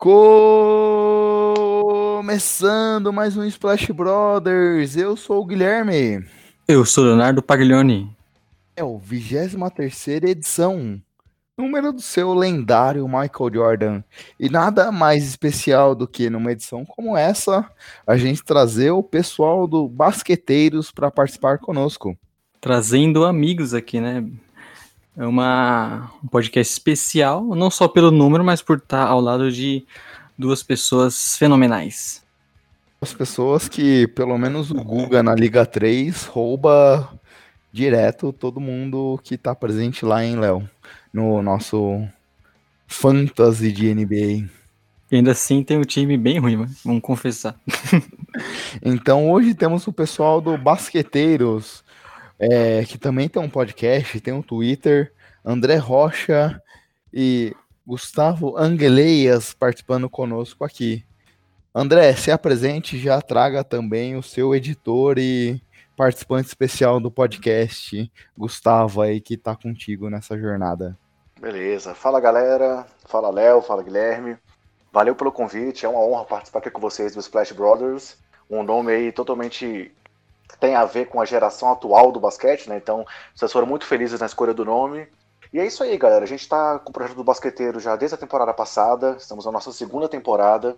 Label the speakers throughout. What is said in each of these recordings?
Speaker 1: Começando mais um Splash Brothers, eu sou o Guilherme.
Speaker 2: Eu sou Leonardo Paglioni.
Speaker 1: É o 23 edição, número do seu lendário Michael Jordan. E nada mais especial do que numa edição como essa, a gente trazer o pessoal do Basqueteiros para participar conosco.
Speaker 2: Trazendo amigos aqui, né? É uma, um podcast especial, não só pelo número, mas por estar ao lado de duas pessoas fenomenais.
Speaker 1: As pessoas que, pelo menos o Guga na Liga 3, rouba direto todo mundo que tá presente lá em Léo, no nosso Fantasy de NBA.
Speaker 2: E ainda assim tem um time bem ruim, vamos confessar.
Speaker 1: então hoje temos o pessoal do Basqueteiros, é, que também tem um podcast, tem um Twitter, André Rocha e Gustavo Angeleias participando conosco aqui. André, se apresente, já traga também o seu editor e participante especial do podcast, Gustavo aí que está contigo nessa jornada.
Speaker 3: Beleza. Fala galera, fala Léo, fala Guilherme. Valeu pelo convite, é uma honra participar aqui com vocês do Splash Brothers. Um nome aí totalmente tem a ver com a geração atual do basquete, né? Então, vocês foram muito felizes na escolha do nome. E é isso aí, galera. A gente está com o projeto do basqueteiro já desde a temporada passada. Estamos na nossa segunda temporada.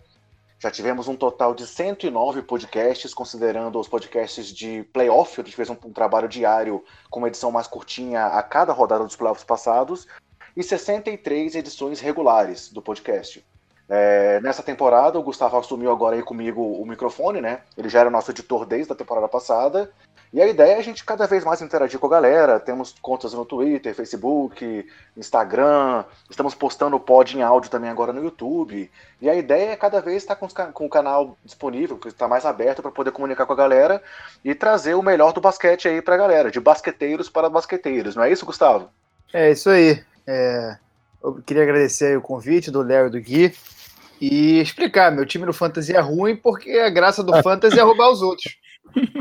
Speaker 3: Já tivemos um total de 109 podcasts, considerando os podcasts de playoff. A gente fez um, um trabalho diário com uma edição mais curtinha a cada rodada dos playoffs passados. E 63 edições regulares do podcast. É, nessa temporada, o Gustavo assumiu agora aí comigo o microfone, né? Ele já era nosso editor desde a temporada passada. E a ideia é a gente cada vez mais interagir com a galera. Temos contas no Twitter, Facebook, Instagram. Estamos postando o pod em áudio também agora no YouTube. E a ideia é cada vez estar com, com o canal disponível, que está mais aberto para poder comunicar com a galera e trazer o melhor do basquete aí para a galera, de basqueteiros para basqueteiros. Não é isso, Gustavo?
Speaker 4: É isso aí. É... Eu queria agradecer o convite do Léo e do Gui e explicar: meu time no Fantasy é ruim porque a graça do Fantasy é roubar os outros.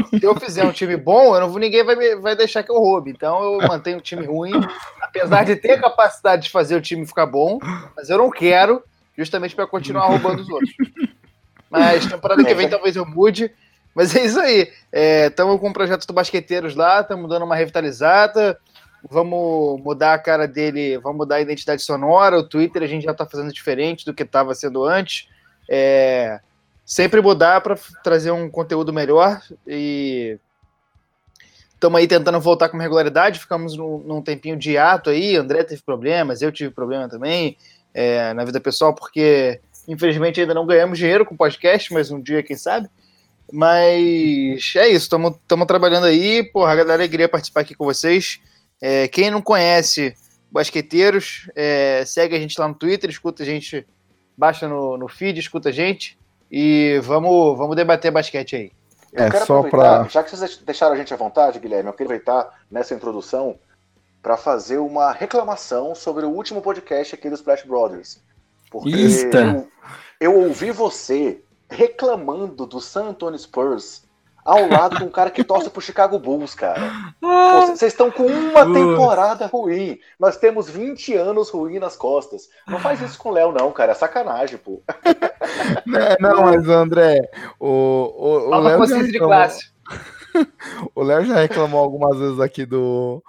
Speaker 4: Se eu fizer um time bom, eu não vou, ninguém vai, me, vai deixar que eu roube. Então eu mantenho o time ruim, apesar de ter a capacidade de fazer o time ficar bom, mas eu não quero, justamente para continuar roubando os outros. Mas temporada que vem talvez eu mude. Mas é isso aí. Estamos é, com o projeto do Basqueteiros lá, estamos dando uma revitalizada. Vamos mudar a cara dele, vamos mudar a identidade sonora. O Twitter a gente já está fazendo diferente do que estava sendo antes. É, sempre mudar para trazer um conteúdo melhor e estamos aí tentando voltar com regularidade. Ficamos num, tempinho de ato aí. André teve problemas, eu tive problema também é, na vida pessoal, porque infelizmente ainda não ganhamos dinheiro com podcast, mas um dia, quem sabe. Mas é isso, estamos trabalhando aí. Porra, a alegria participar aqui com vocês. É, quem não conhece Basqueteiros, é, segue a gente lá no Twitter, escuta a gente, baixa no, no feed, escuta a gente. E vamos, vamos debater basquete aí.
Speaker 3: Eu é, quero só pra... já que vocês deixaram a gente à vontade, Guilherme, eu quero aproveitar nessa introdução para fazer uma reclamação sobre o último podcast aqui do Splash Brothers. Porque eu, eu ouvi você reclamando do San Antonio Spurs ao lado de um cara que torce pro Chicago Bulls, cara. Vocês estão com uma temporada ruim. Nós temos 20 anos ruim nas costas. Não faz isso com o Léo, não, cara. É sacanagem, pô.
Speaker 1: Não, não mas André, o, o, o Léo. Já de classe. O Léo já reclamou algumas vezes aqui do,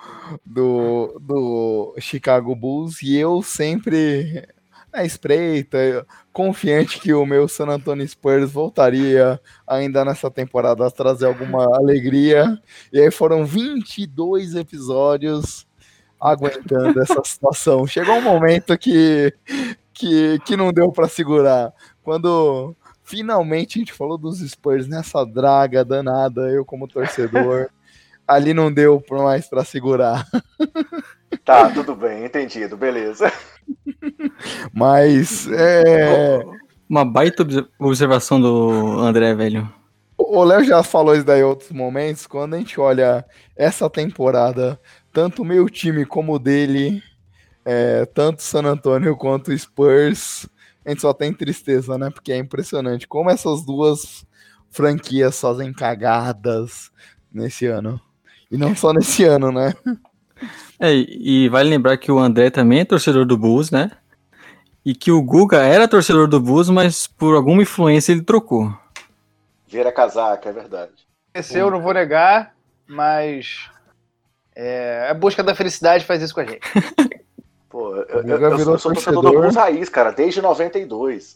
Speaker 1: do, do Chicago Bulls e eu sempre na espreita, confiante que o meu San Antonio Spurs voltaria ainda nessa temporada a trazer alguma alegria. E aí foram 22 episódios aguentando essa situação. Chegou um momento que, que, que não deu para segurar. Quando finalmente a gente falou dos Spurs nessa draga danada, eu como torcedor, ali não deu mais para segurar.
Speaker 3: Tá, tudo bem, entendido, beleza.
Speaker 1: Mas é.
Speaker 2: Uma baita observação do André, velho.
Speaker 1: O Léo já falou isso daí em outros momentos. Quando a gente olha essa temporada, tanto o meu time como o dele, é, tanto San Antonio quanto o Spurs, a gente só tem tristeza, né? Porque é impressionante como essas duas franquias fazem cagadas nesse ano. E não só nesse ano, né?
Speaker 2: É, e vale lembrar que o André também é torcedor do Bulls, né? E que o Guga era torcedor do Bulls, mas por alguma influência ele trocou.
Speaker 3: Vira casaca, é verdade.
Speaker 4: eu não vou negar, mas é, a busca da felicidade faz isso com a gente.
Speaker 3: Pô, eu, eu, eu, eu sou torcedor do Bulls raiz, cara, desde 92.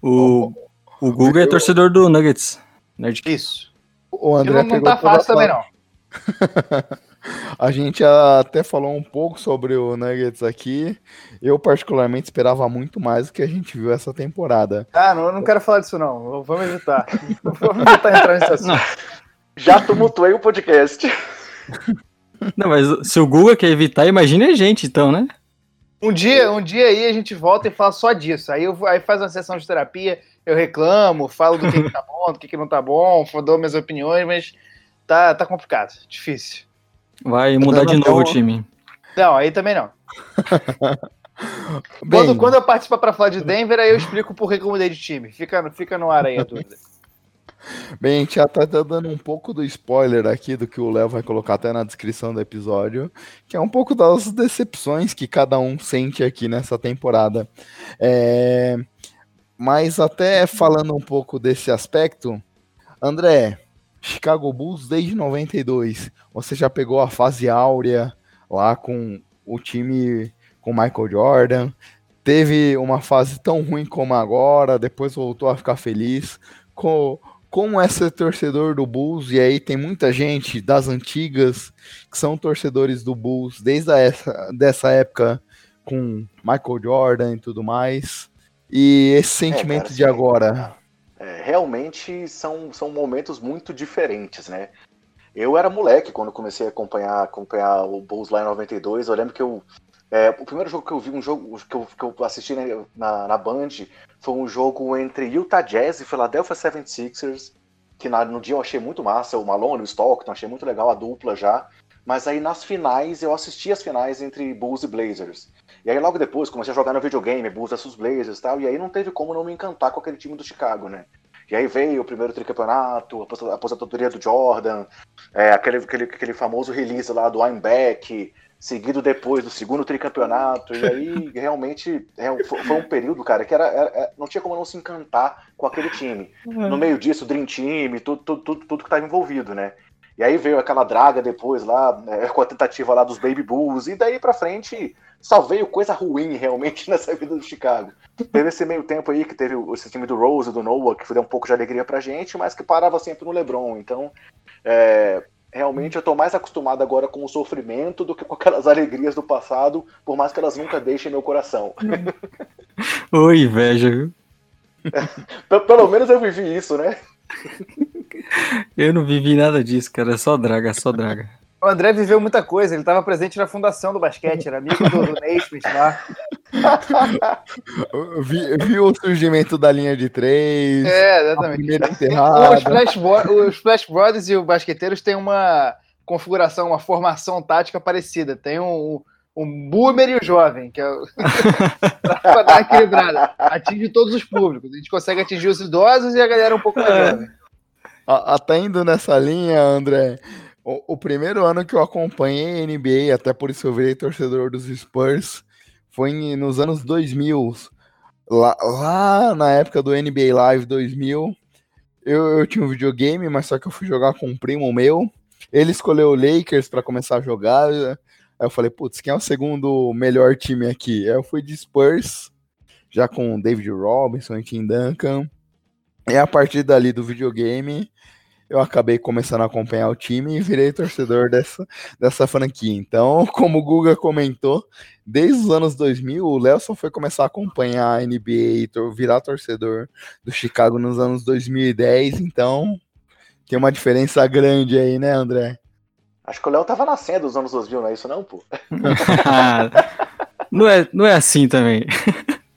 Speaker 2: O, o Guga é torcedor do Nuggets.
Speaker 4: Nerd. Isso.
Speaker 1: O André não, não tá fácil também, não. A gente até falou um pouco sobre o Nuggets aqui. Eu, particularmente, esperava muito mais do que a gente viu essa temporada.
Speaker 4: Ah, não, eu não quero falar disso, não. Vamos evitar. Vamos evitar entrar nesse assunto.
Speaker 3: Já tumultuei o podcast.
Speaker 2: Não, mas se o Google quer evitar, imagine a gente, então, né?
Speaker 4: Um dia, um dia aí a gente volta e fala só disso. Aí, eu, aí faz uma sessão de terapia, eu reclamo, falo do que, que tá bom, do que, que não tá bom, dou minhas opiniões, mas tá, tá complicado, difícil.
Speaker 2: Vai mudar de novo o time.
Speaker 4: Não, aí também não. Bem, quando, quando eu participar para falar de Denver, aí eu explico por que eu mudei de time. Fica, fica no ar aí a dúvida.
Speaker 1: Bem, a gente já tá dando um pouco do spoiler aqui do que o Léo vai colocar até na descrição do episódio, que é um pouco das decepções que cada um sente aqui nessa temporada. É... Mas até falando um pouco desse aspecto, André, Chicago Bulls desde 92, você já pegou a fase áurea lá com o time com Michael Jordan, teve uma fase tão ruim como agora, depois voltou a ficar feliz. Com, como é ser torcedor do Bulls? E aí tem muita gente das antigas que são torcedores do Bulls desde essa dessa época com Michael Jordan e tudo mais. E esse sentimento é, cara, de agora.
Speaker 3: É, realmente são, são momentos muito diferentes, né? Eu era moleque quando comecei a acompanhar, acompanhar o Bulls lá em 92. Eu lembro que eu é, o primeiro jogo que eu vi, um jogo que eu, que eu assisti né, na, na Band, foi um jogo entre Utah Jazz e Philadelphia 76ers, que na, no dia eu achei muito massa, o Malone, o Stockton, achei muito legal a dupla já. Mas aí nas finais, eu assisti as finais entre Bulls e Blazers. E aí logo depois comecei a jogar no videogame, Bulls vs Blazers e tal, e aí não teve como não me encantar com aquele time do Chicago, né? E aí veio o primeiro tricampeonato, a aposentadoria do Jordan, é, aquele, aquele, aquele famoso release lá do I'm Back, seguido depois do segundo tricampeonato, e aí realmente é, foi um período, cara, que era, era, não tinha como não se encantar com aquele time. No meio disso, Dream Team, tudo, tudo, tudo, tudo que estava envolvido, né? E aí veio aquela draga depois lá, né, com a tentativa lá dos Baby Bulls, e daí pra frente só veio coisa ruim realmente nessa vida do Chicago. Teve esse meio tempo aí que teve esse time do Rose, do Noah, que deu um pouco de alegria pra gente, mas que parava sempre no LeBron. Então, é, realmente eu tô mais acostumado agora com o sofrimento do que com aquelas alegrias do passado, por mais que elas nunca deixem meu coração.
Speaker 2: Oi, inveja, viu?
Speaker 3: Pelo menos eu vivi isso, né?
Speaker 2: Eu não vivi nada disso, cara. É só draga, é só draga.
Speaker 4: O André viveu muita coisa, ele estava presente na fundação do basquete, era amigo do, do Naismith lá.
Speaker 1: vi, vi, o surgimento da linha de três.
Speaker 4: É, exatamente. Os Flash, os Flash Brothers e os basqueteiros têm uma configuração, uma formação tática parecida. Tem um, um boomer e o jovem, que é para dar equilibrada. Atinge todos os públicos. A gente consegue atingir os idosos e a galera um pouco mais é. jovem.
Speaker 1: Até indo nessa linha, André, o, o, primeiro ano que eu acompanhei NBA, até por isso eu virei torcedor dos Spurs, foi em, nos anos 2000. Lá, lá, na época do NBA Live 2000, eu, eu tinha um videogame, mas só que eu fui jogar com um primo meu. Ele escolheu o Lakers para começar a jogar. Aí eu falei, putz, quem é o segundo melhor time aqui? Aí eu fui de Spurs, já com David Robinson e Tim Duncan. E a partir dali do videogame, eu acabei começando a acompanhar o time e virei torcedor dessa, dessa franquia. Então, como o Guga comentou, desde os anos 2000, o Léo só foi começar a acompanhar a NBA e virar torcedor do Chicago nos anos 2010. Então, tem uma diferença grande aí, né, André?
Speaker 3: Acho que o Léo tava nascendo nos anos 2000, não é isso não, pô?
Speaker 2: não, é, não é assim também.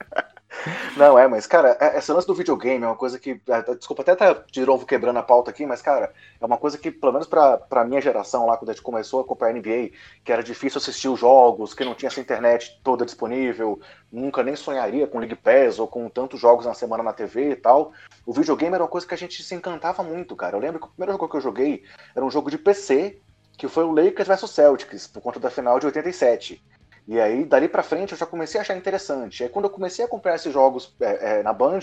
Speaker 3: Não, é, mas, cara, é, essa lance do videogame é uma coisa que. É, desculpa até estar tá de novo quebrando a pauta aqui, mas, cara, é uma coisa que, pelo menos pra, pra minha geração lá, quando a gente começou a acompanhar a NBA, que era difícil assistir os jogos, que não tinha essa internet toda disponível, nunca nem sonharia com League Pass ou com tantos jogos na semana na TV e tal. O videogame era uma coisa que a gente se encantava muito, cara. Eu lembro que o primeiro jogo que eu joguei era um jogo de PC, que foi o Lakers vs Celtics, por conta da final de 87. E aí, dali pra frente, eu já comecei a achar interessante. Aí, quando eu comecei a comprar esses jogos é, é, na Band,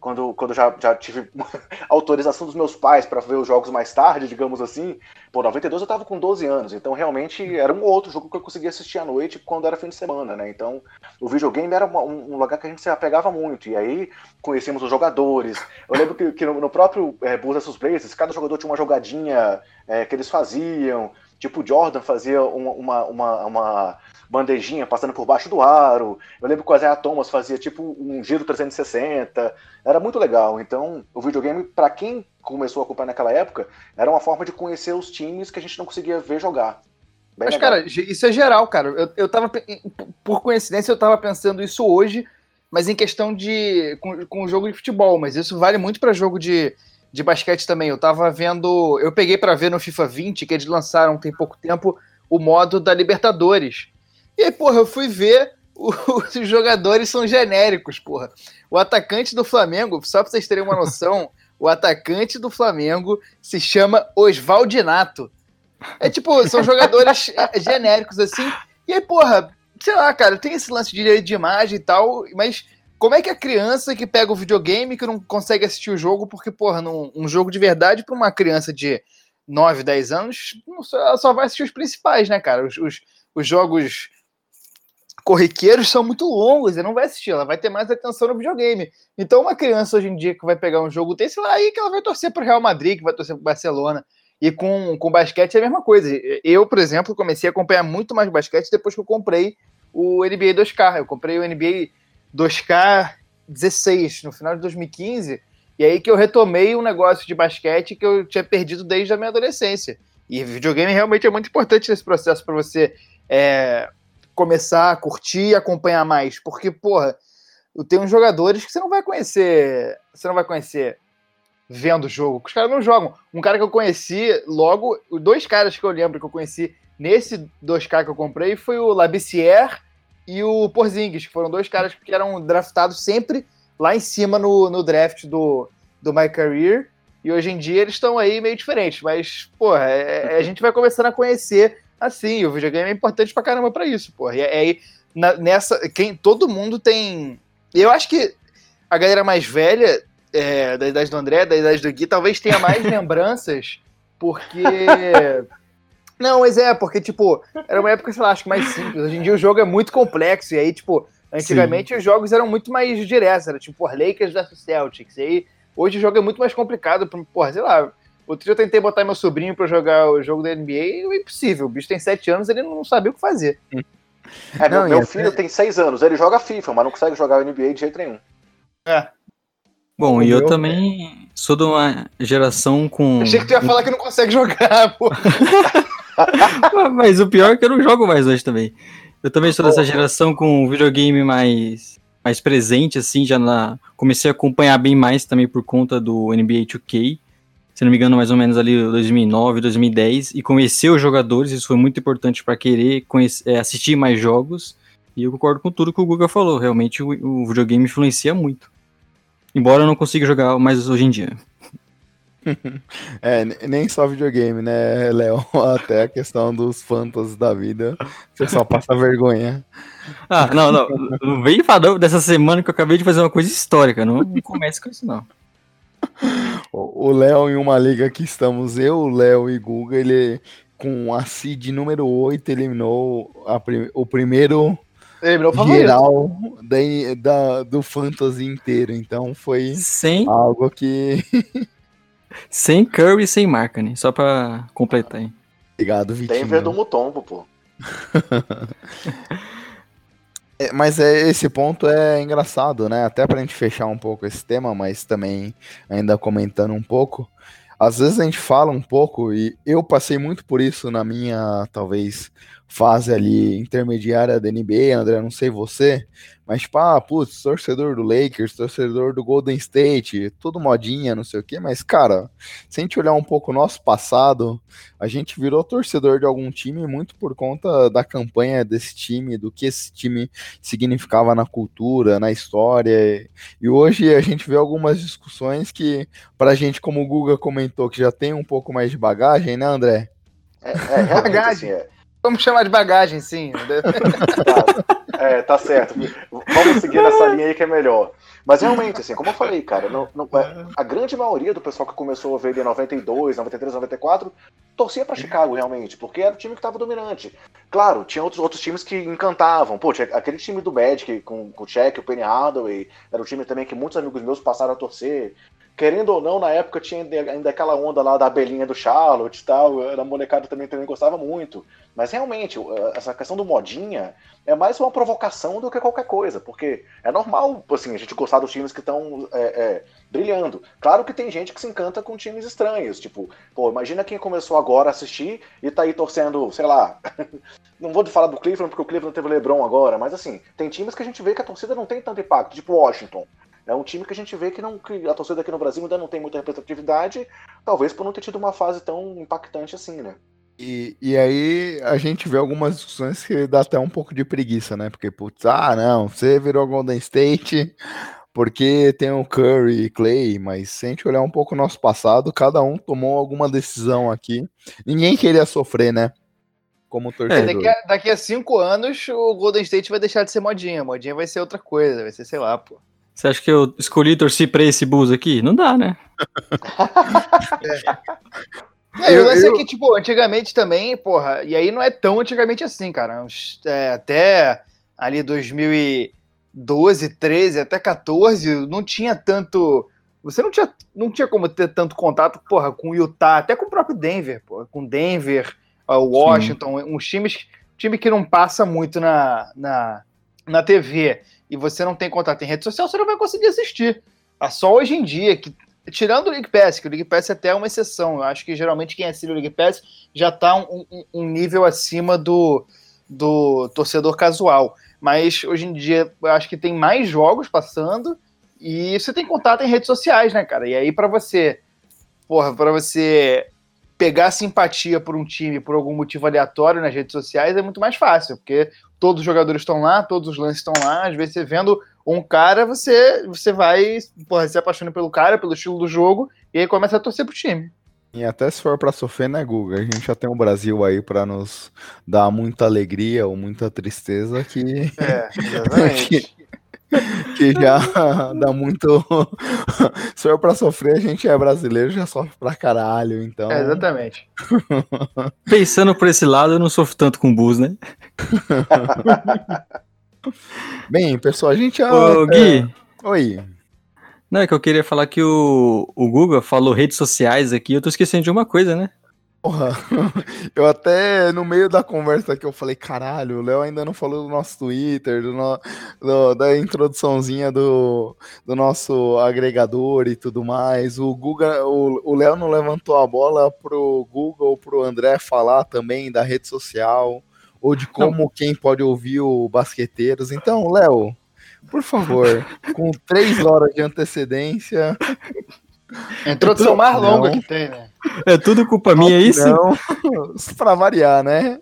Speaker 3: quando, quando já, já tive autorização dos meus pais para ver os jogos mais tarde, digamos assim, por 92 eu tava com 12 anos, então realmente era um outro jogo que eu conseguia assistir à noite quando era fim de semana, né? Então, o videogame era um, um lugar que a gente se apegava muito. E aí, conhecíamos os jogadores. Eu lembro que, que no, no, próprio é, Bulls vs Blazers, cada jogador tinha uma jogadinha é, que eles faziam. Tipo, o Jordan fazia uma, uma, uma, uma bandejinha passando por baixo do aro. Eu lembro que o Isaiah Thomas fazia tipo um giro 360. Era muito legal. Então, o videogame, para quem começou a acompanhar naquela época, era uma forma de conhecer os times que a gente não conseguia ver jogar.
Speaker 4: Bem Mas, legal. cara, isso é geral, cara. Eu, eu tava, por coincidência, eu tava pensando isso hoje, mas em questão de. com, com jogo de futebol. Mas isso vale muito para jogo de, de basquete também. Eu tava vendo. Eu peguei para ver no FIFA 20, que eles lançaram tem pouco tempo, o modo da Libertadores. E aí, porra, eu fui ver, os jogadores são genéricos, porra. O atacante do Flamengo, só pra vocês terem uma noção, o atacante do Flamengo se chama Osvaldinato. É tipo, são jogadores genéricos assim. E aí, porra, sei lá, cara, tem esse lance de de imagem e tal, mas como é que a criança que pega o videogame que não consegue assistir o jogo, porque, porra, num, um jogo de verdade para uma criança de 9, 10 anos, ela só vai assistir os principais, né, cara? Os, os, os jogos corriqueiros são muito longos e não vai assistir, ela vai ter mais atenção no videogame. Então, uma criança hoje em dia que vai pegar um jogo desse lá, aí que ela vai torcer para o Real Madrid, que vai torcer para o Barcelona. E com, com basquete é a mesma coisa. Eu, por exemplo, comecei a acompanhar muito mais basquete depois que eu comprei o NBA 2K. Eu comprei o NBA 2K 16 no final de 2015. E aí que eu retomei um negócio de basquete que eu tinha perdido desde a minha adolescência. E videogame realmente é muito importante nesse processo para você é, começar a curtir e acompanhar mais. Porque, porra, tem uns jogadores que você não vai conhecer. Você não vai conhecer vendo o jogo. Os caras não jogam. Um cara que eu conheci logo, dois caras que eu lembro que eu conheci nesse 2K que eu comprei foi o Labissière e o Porzingis, que foram dois caras que eram draftados sempre lá em cima no, no draft do, do My Career. E hoje em dia eles estão aí meio diferentes. Mas, porra, é, é a gente vai começando a conhecer assim. O videogame é importante pra caramba pra isso, porra. E aí, na, nessa. Quem, todo mundo tem. Eu acho que a galera mais velha, é, da idade do André, da idade do Gui, talvez tenha mais lembranças, porque. Não, mas é, porque, tipo, era uma época, sei lá, acho que mais simples. Hoje em dia o jogo é muito complexo, e aí, tipo, antigamente Sim. os jogos eram muito mais diretos, era tipo, por Lakers versus Celtics. E aí, hoje o jogo é muito mais complicado, porra, sei lá, Outro dia eu tentei botar meu sobrinho para jogar o jogo da NBA e é impossível. O bicho tem 7 anos, ele não sabia o que fazer.
Speaker 3: É, não, meu, meu filho é... tem 6 anos, ele joga FIFA, mas não consegue jogar o NBA de jeito nenhum.
Speaker 2: É. Bom, e eu também sou de uma geração com.
Speaker 4: Achei que tu ia falar que não consegue jogar, pô.
Speaker 2: mas o pior é que eu não jogo mais hoje também. Eu também sou dessa geração com videogame mais, mais presente, assim, já na. Comecei a acompanhar bem mais também por conta do NBA 2K se não me engano, mais ou menos ali 2009, 2010, e conhecer os jogadores, isso foi muito importante para querer conhecer, é, assistir mais jogos, e eu concordo com tudo que o Guga falou, realmente o, o videogame influencia muito. Embora eu não consiga jogar mais hoje em dia.
Speaker 1: É, nem só videogame, né, Léo? Até a questão dos fantasmas da vida. Você só passa vergonha.
Speaker 2: Ah, não, não. Não vem falar dessa semana que eu acabei de fazer uma coisa histórica. Não, não comece com isso, não.
Speaker 1: O Léo, em uma liga que estamos, eu, Léo e Guga, ele com a seed número 8 eliminou a, o primeiro geral da, da, do Fantasy inteiro. Então foi sem, algo que.
Speaker 2: sem Curry e sem Markkanen, só pra completar aí.
Speaker 1: Obrigado,
Speaker 3: Vitinho. Denver do Mutombo, pô.
Speaker 1: É, mas é, esse ponto é engraçado, né? Até pra gente fechar um pouco esse tema, mas também ainda comentando um pouco. Às vezes a gente fala um pouco, e eu passei muito por isso na minha, talvez, fase ali intermediária da NBA, André, não sei você, mas tipo, ah, putz, torcedor do Lakers, torcedor do Golden State, tudo modinha, não sei o quê, mas cara, se a gente olhar um pouco o nosso passado, a gente virou torcedor de algum time muito por conta da campanha desse time, do que esse time significava na cultura, na história, e hoje a gente vê algumas discussões que, pra gente, como o Guga comentou, que já tem um pouco mais de bagagem, né, André?
Speaker 3: É, é realmente, assim, é
Speaker 4: Vamos chamar de bagagem, sim.
Speaker 3: tá, é, tá certo. Vamos seguir nessa linha aí que é melhor. Mas realmente, assim, como eu falei, cara, não, não, é, a grande maioria do pessoal que começou a ver em 92, 93, 94, torcia para Chicago realmente, porque era o time que estava dominante. Claro, tinha outros, outros times que encantavam. Pô, aquele time do Bad com, com o Check, o Penny Hardaway, era um time também que muitos amigos meus passaram a torcer querendo ou não, na época tinha ainda aquela onda lá da abelhinha do Charlotte e tal, a molecada também, também gostava muito. Mas realmente, essa questão do modinha é mais uma provocação do que qualquer coisa, porque é normal, assim, a gente gostar dos times que estão é, é, brilhando. Claro que tem gente que se encanta com times estranhos, tipo, pô, imagina quem começou agora a assistir e tá aí torcendo, sei lá, não vou falar do Cleveland porque o Cleveland teve LeBron agora, mas assim, tem times que a gente vê que a torcida não tem tanto impacto, tipo Washington. É um time que a gente vê que, não, que a torcida aqui no Brasil ainda não tem muita representatividade, talvez por não ter tido uma fase tão impactante assim, né?
Speaker 1: E, e aí a gente vê algumas discussões que dá até um pouco de preguiça, né? Porque, putz, ah, não, você virou Golden State porque tem o Curry e Clay, mas se a gente olhar um pouco o nosso passado, cada um tomou alguma decisão aqui. Ninguém queria sofrer, né? Como torcedor.
Speaker 4: É, daqui, a, daqui a cinco anos, o Golden State vai deixar de ser modinha. Modinha vai ser outra coisa, vai ser, sei lá, pô.
Speaker 2: Você acha que eu escolhi torcer pra esse bus aqui? Não dá, né?
Speaker 4: é. eu, o lance eu... é que, tipo, antigamente também, porra, e aí não é tão antigamente assim, cara. É, até ali 2012, 13, até 14, não tinha tanto. Você não tinha, não tinha como ter tanto contato, porra, com o Utah, até com o próprio Denver, porra, com Denver, o Washington, Sim. uns times, time que não passa muito na, na, na TV e você não tem contato em rede social, você não vai conseguir assistir. É só hoje em dia que tirando o League Pass, que o League Pass é até uma exceção. Eu acho que geralmente quem assina o League Pass já está um, um, um, nível acima do, do torcedor casual. Mas hoje em dia eu acho que tem mais jogos passando e você tem contato em redes sociais, né, cara? E aí para você, porra, para você pegar simpatia por um time por algum motivo aleatório nas redes sociais é muito mais fácil, porque todos os jogadores estão lá, todos os lances estão lá. Às vezes você vendo um cara, você, você vai porra, se apaixonando pelo cara, pelo estilo do jogo, e aí começa a torcer pro time.
Speaker 1: E até se for para sofrer, né, Guga? A gente já tem o Brasil aí para nos dar muita alegria ou muita tristeza que. É, exatamente. que já dá muito. Se for pra sofrer, a gente é brasileiro, já sofre pra caralho, então. É,
Speaker 4: exatamente.
Speaker 2: Pensando por esse lado, eu não sofro tanto com bus, né?
Speaker 1: Bem, pessoal, a gente já.
Speaker 2: Ô, Gui.
Speaker 1: Oi.
Speaker 2: Não, é que eu queria falar que o, o Google falou redes sociais aqui, eu tô esquecendo de uma coisa, né?
Speaker 1: Porra, eu até no meio da conversa aqui eu falei, caralho, o Léo ainda não falou do nosso Twitter, do, no, do da introduçãozinha do, do nosso agregador e tudo mais. O Google, o Léo não levantou a bola pro Google, pro André falar também da rede social ou de como não. quem pode ouvir o Basqueteiros. Então, Léo, por favor, com três horas de antecedência,
Speaker 4: a introdução mais longa que tem, né?
Speaker 2: É tudo culpa minha, é isso? Não,
Speaker 1: pra variar, né?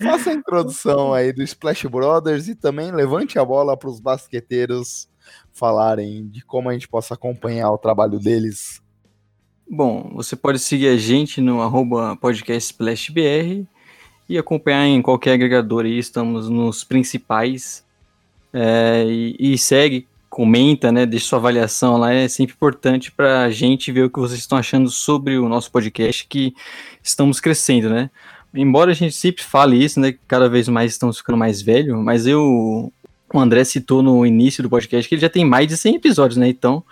Speaker 1: Faça a introdução aí do Splash Brothers e também levante a bola para os basqueteiros falarem de como a gente possa acompanhar o trabalho deles.
Speaker 2: Bom, você pode seguir a gente no arroba podcastsplashbr e acompanhar em qualquer agregador aí, estamos nos principais. É, e, e segue comenta, né, deixa sua avaliação lá, é sempre importante para a gente ver o que vocês estão achando sobre o nosso podcast, que estamos crescendo, né? Embora a gente sempre fale isso, né, que cada vez mais estamos ficando mais velho, mas eu, o André citou no início do podcast que ele já tem mais de 100 episódios, né, então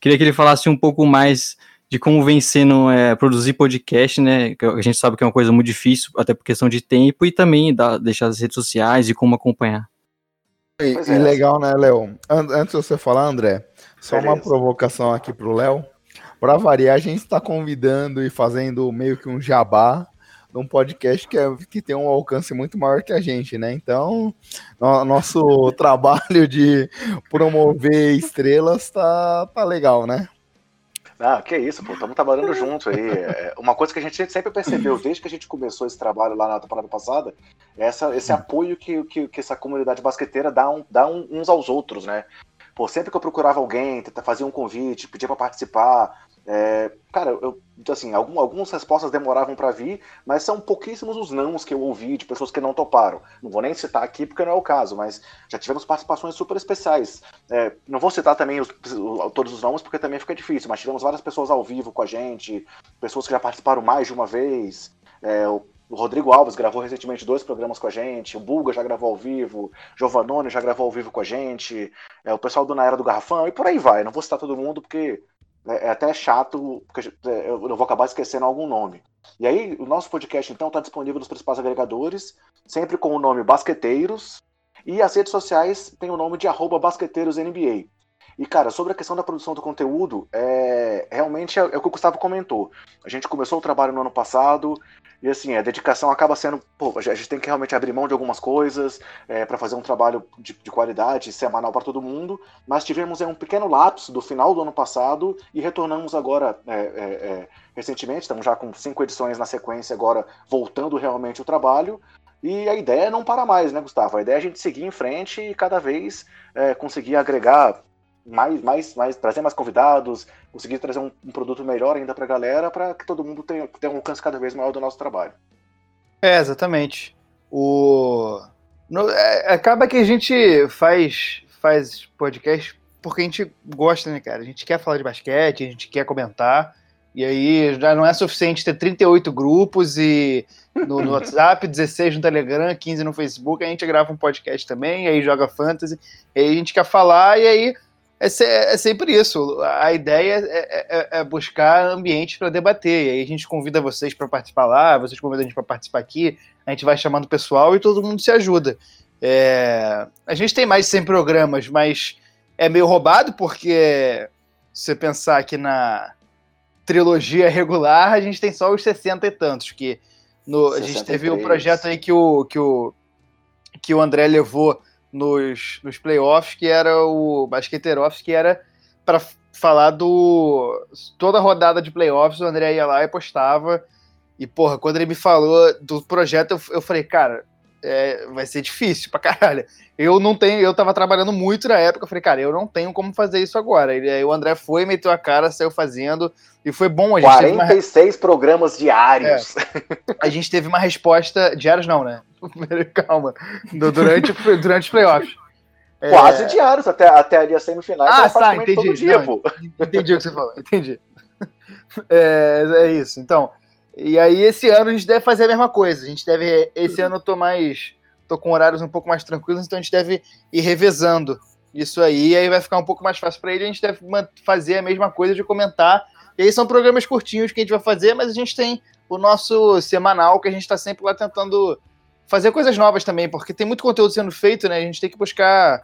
Speaker 2: queria que ele falasse um pouco mais de como vem sendo é, produzir podcast, né, a gente sabe que é uma coisa muito difícil, até por questão de tempo, e também da, deixar as redes sociais e como acompanhar.
Speaker 1: E, e é. legal, né, Léo? Antes de você falar, André, só Beleza. uma provocação aqui pro Léo. Para variar, a gente está convidando e fazendo meio que um jabá de um podcast que, é, que tem um alcance muito maior que a gente, né? Então, no, nosso trabalho de promover estrelas tá, tá legal, né?
Speaker 3: Ah, que isso, pô, estamos trabalhando junto aí. É, uma coisa que a gente sempre percebeu desde que a gente começou esse trabalho lá na temporada passada é essa, esse apoio que, que, que essa comunidade basqueteira dá, um, dá uns aos outros, né? Pô, sempre que eu procurava alguém, fazer um convite, pedir para participar, É, cara, eu, assim, algum, algumas respostas demoravam para vir, mas são pouquíssimos os nãos que eu ouvi de pessoas que não toparam. Não vou nem citar aqui porque não é o caso, mas já tivemos participações super especiais. É, não vou citar também os, todos os nomes porque também fica difícil, mas tivemos várias pessoas ao vivo com a gente, pessoas que já participaram mais de uma vez. É, o o Rodrigo Alves gravou recentemente dois programas com a gente, o Bulga já gravou ao vivo, Giovanoni já gravou ao vivo com a gente, é, o pessoal do Na Era do Garrafão, e por aí vai. Não vou citar todo mundo porque é, é até chato, porque é, eu vou acabar esquecendo algum nome. E aí, o nosso podcast, então, está disponível nos principais agregadores, sempre com o nome Basqueteiros, e as redes sociais têm o nome de arroba basqueteirosNBA. E, cara, sobre a questão da produção do conteúdo, é, realmente é, é, o que o Gustavo comentou. A gente começou o trabalho no ano passado, e assim, a dedicação acaba sendo. Pô, a gente tem que realmente abrir mão de algumas coisas é, para fazer um trabalho de, de qualidade, semanal para todo mundo. Mas tivemos é, um pequeno lapso do final do ano passado e retornamos agora é, é, é, recentemente. Estamos já com cinco edições na sequência, agora voltando realmente o trabalho. E a ideia não parar mais, né, Gustavo? A ideia é a gente seguir em frente e cada vez é, conseguir agregar mais, mais, mais, trazer mais convidados, conseguir trazer um, um produto melhor ainda para a galera, para que todo mundo tenha, tenha um alcance cada vez maior do nosso trabalho.
Speaker 4: É, exatamente. O... No, é, acaba que a gente faz, faz podcast porque a gente gosta, né, cara? A gente quer falar de basquete, a gente quer comentar, e aí já não é suficiente ter 38 grupos e no, no, WhatsApp, 16 no Telegram, 15 no Facebook, a gente grava um podcast também, aí joga fantasy, aí a gente quer falar, e aí é, é, sempre isso. A ideia é, é, é, é buscar ambientes para debater. E aí a gente convida vocês para participar lá, vocês convidam a gente para participar aqui, a gente vai chamando o pessoal e todo mundo se ajuda. É, a gente tem mais de 100 programas, mas é meio roubado porque se você pensar aqui na trilogia regular, a gente tem só os 60 e tantos. Que no, a gente teve o um projeto aí que o, que, o, que o André levou nos, nos playoffs, que era o Basqueteiro Office, que era para falar do. Toda rodada de playoffs, o André ia lá e postava. E, porra, quando ele me falou do projeto, eu, eu falei, cara, é, vai ser difícil pra caralho. Eu não tenho, eu tava trabalhando muito na época, eu falei, cara, eu não tenho como fazer isso agora. E aí o André foi, meteu a cara, saiu fazendo, e foi bom.
Speaker 3: A gente 46 uma... programas diários.
Speaker 4: É, a gente teve uma resposta. Diários não, né? Calma. Durante, durante os playoffs.
Speaker 3: É... Quase diários, até, até ali a semifinais.
Speaker 4: Ah, tá, entendi. Dia, não, entendi o que você falou, entendi. É, é isso. Então, e aí esse ano a gente deve fazer a mesma coisa. A gente deve. Esse ano eu tô mais. tô com horários um pouco mais tranquilos, então a gente deve ir revezando isso aí, e aí vai ficar um pouco mais fácil para ele. A gente deve fazer a mesma coisa de comentar. E aí são programas curtinhos que a gente vai fazer, mas a gente tem o nosso semanal que a gente está sempre lá tentando fazer coisas novas também, porque tem muito conteúdo sendo feito, né? A gente tem que buscar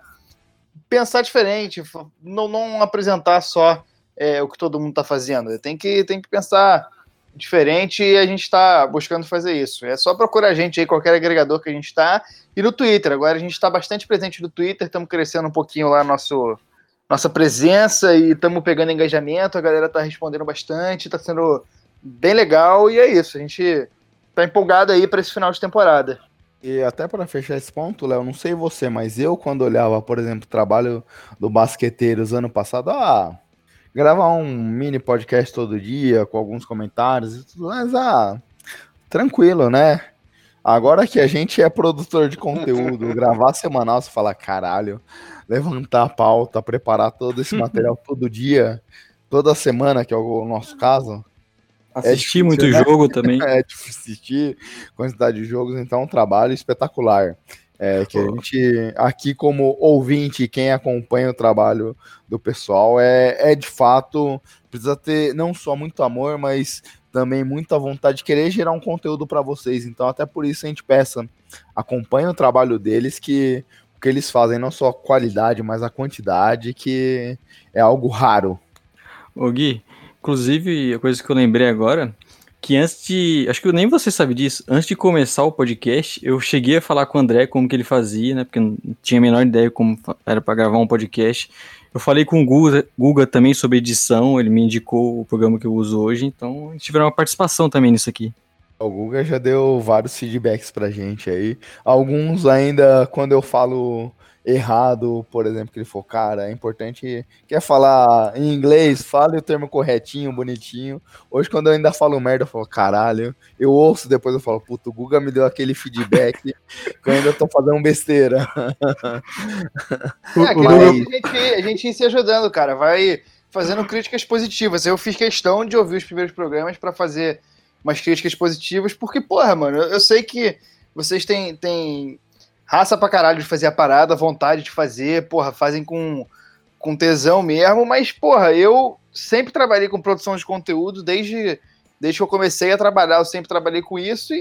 Speaker 4: pensar diferente, não, não apresentar só é, o que todo mundo está fazendo. Tem que, tem que pensar diferente e a gente está buscando fazer isso. É só procurar a gente aí, qualquer agregador que a gente está, e no Twitter. Agora a gente está bastante presente no Twitter, estamos crescendo um pouquinho lá nosso, nossa presença e estamos pegando engajamento, a galera está respondendo bastante, está sendo bem legal e é isso. A gente está empolgado aí para esse final de temporada.
Speaker 1: E até para fechar esse ponto, Léo, não sei você, mas eu quando olhava, por exemplo, o trabalho do Basqueteiros ano passado, ah, gravar um mini podcast todo dia, com alguns comentários e tudo mais, ah, tranquilo, né? Agora que a gente é produtor de conteúdo, gravar semanal, você fala, caralho, levantar a pauta, preparar todo esse material todo dia, toda semana, que é o nosso caso.
Speaker 2: É assistir é muito né? jogo também.
Speaker 1: é assistir quantidade de jogos, então é um trabalho espetacular. É, que a gente, aqui como ouvinte, quem acompanha o trabalho do pessoal, é, é de fato, precisa ter não só muito amor, mas também muita vontade de querer gerar um conteúdo para vocês. Então, até por isso a gente peça, acompanhe o trabalho deles, que o que eles fazem não só a qualidade, mas a quantidade, que é algo raro.
Speaker 2: Ô Gui, inclusive, a coisa que eu lembrei agora, que antes de. Acho que nem você sabe disso. Antes de começar o podcast, eu cheguei a falar com o André como que ele fazia, né? Porque não tinha a menor ideia como era para gravar um podcast. Eu falei com o Guga, Guga também sobre edição, ele me indicou o programa que eu uso hoje, então a gente tiver uma participação também nisso aqui.
Speaker 1: O Guga já deu vários feedbacks pra gente aí. Alguns ainda, quando eu falo errado, por exemplo, que ele falou, cara, é importante, quer falar em inglês, fale o termo corretinho, bonitinho. Hoje, quando eu ainda falo merda, eu falo, caralho, eu ouço, depois eu falo, puto, o Guga me deu aquele feedback que eu ainda tô fazendo besteira.
Speaker 4: É, Mas... a, gente, a gente ia se ajudando, cara, vai fazendo críticas positivas. Eu fiz questão de ouvir os primeiros programas para fazer umas críticas positivas, porque, porra, mano, eu, eu sei que vocês têm, têm raça pra caralho de fazer a parada, vontade de fazer, porra, fazem com, com tesão mesmo, mas, porra, eu sempre trabalhei com produção de conteúdo desde, desde que eu comecei a trabalhar, eu sempre trabalhei com isso e,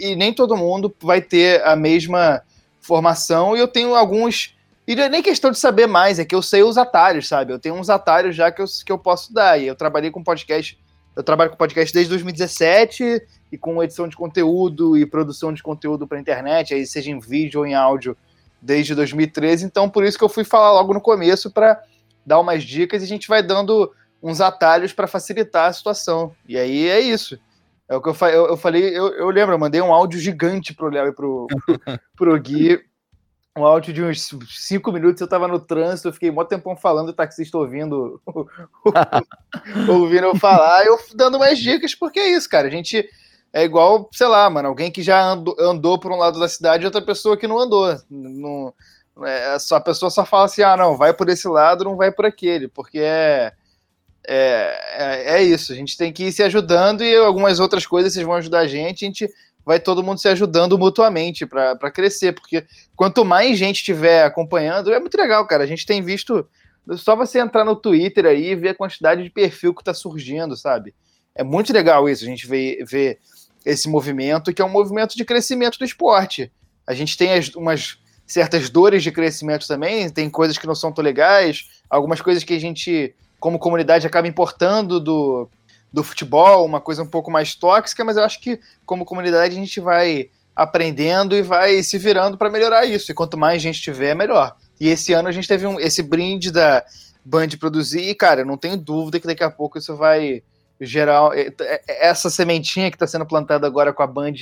Speaker 4: e, e nem todo mundo vai ter a mesma formação e eu tenho alguns. E não é nem questão de saber mais, é que eu sei os atalhos, sabe? Eu tenho uns atalhos já que eu, que eu posso dar. E eu trabalhei com podcast, eu trabalho com podcast desde 2017 e com edição de conteúdo e produção de conteúdo para internet, aí seja em vídeo ou em áudio, desde 2013. Então, por isso que eu fui falar logo no começo para dar umas dicas e a gente vai dando uns atalhos para facilitar a situação. E aí é isso. É o que eu, falei, eu, eu falei, eu, eu, lembro, eu mandei um áudio gigante pro Léo e pro, pro, pro Gui. Um áudio de uns cinco minutos, eu tava no trânsito, eu fiquei mó tempão falando, o taxista ouvindo, ouvindo eu falar, eu dando mais dicas, porque é isso, cara. A gente é igual, sei lá, mano, alguém que já andou, andou por um lado da cidade e outra pessoa que não andou. Não, é, só, a pessoa só fala assim, ah, não, vai por esse lado, não vai por aquele, porque é, é, é, é isso, a gente tem que ir se ajudando e algumas outras coisas vocês vão ajudar a gente, a gente vai todo mundo se ajudando mutuamente para crescer, porque quanto mais gente estiver acompanhando, é muito legal, cara, a gente tem visto, só você entrar no Twitter aí e ver a quantidade de perfil que está surgindo, sabe? É muito legal isso, a gente vê, vê esse movimento, que é um movimento de crescimento do esporte. A gente tem as, umas certas dores de crescimento também, tem coisas que não são tão legais, algumas coisas que a gente, como comunidade, acaba importando do, do futebol, uma coisa um pouco mais tóxica, mas eu acho que, como comunidade, a gente vai aprendendo e vai se virando para melhorar isso. E quanto mais gente tiver, melhor. E esse ano a gente teve um, esse brinde da Band produzir, e, cara, não tenho dúvida que daqui a pouco isso vai geral. É, é, é, essa sementinha que está sendo plantada agora com a Band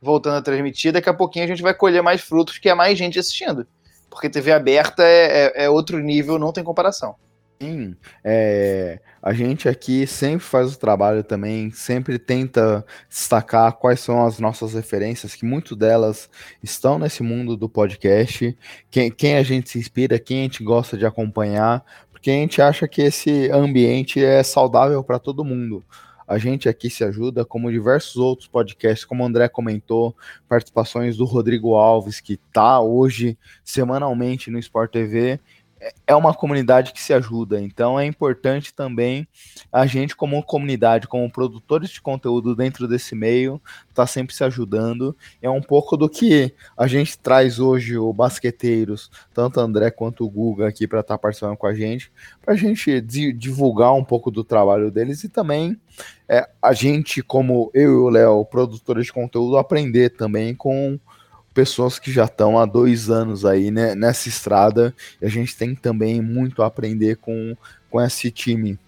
Speaker 4: voltando a transmitir, daqui a pouquinho a gente vai colher mais frutos, que é mais gente assistindo. Porque TV aberta é, é, é outro nível, não tem comparação.
Speaker 1: Sim, é, a gente aqui sempre faz o trabalho também, sempre tenta destacar quais são as nossas referências, que muito delas estão nesse mundo do podcast, quem, quem a gente se inspira, quem a gente gosta de acompanhar, porque a gente acha que esse ambiente é saudável para todo mundo. A gente aqui se ajuda, como diversos outros podcasts, como o André comentou, participações do Rodrigo Alves, que está hoje semanalmente no Sport TV, é uma comunidade que se ajuda, então é importante também a gente, como comunidade, como produtores de conteúdo dentro desse meio, tá sempre se ajudando. É um pouco do que a gente traz hoje o Basqueteiros, tanto o André quanto o Guga aqui para estar tá participando com a gente, para a gente divulgar um pouco do trabalho deles e também é, a gente, como eu e o Léo, produtores de conteúdo, aprender também com pessoas que já estão há dois anos aí né, nessa estrada e a gente tem também muito a aprender com, com esse time.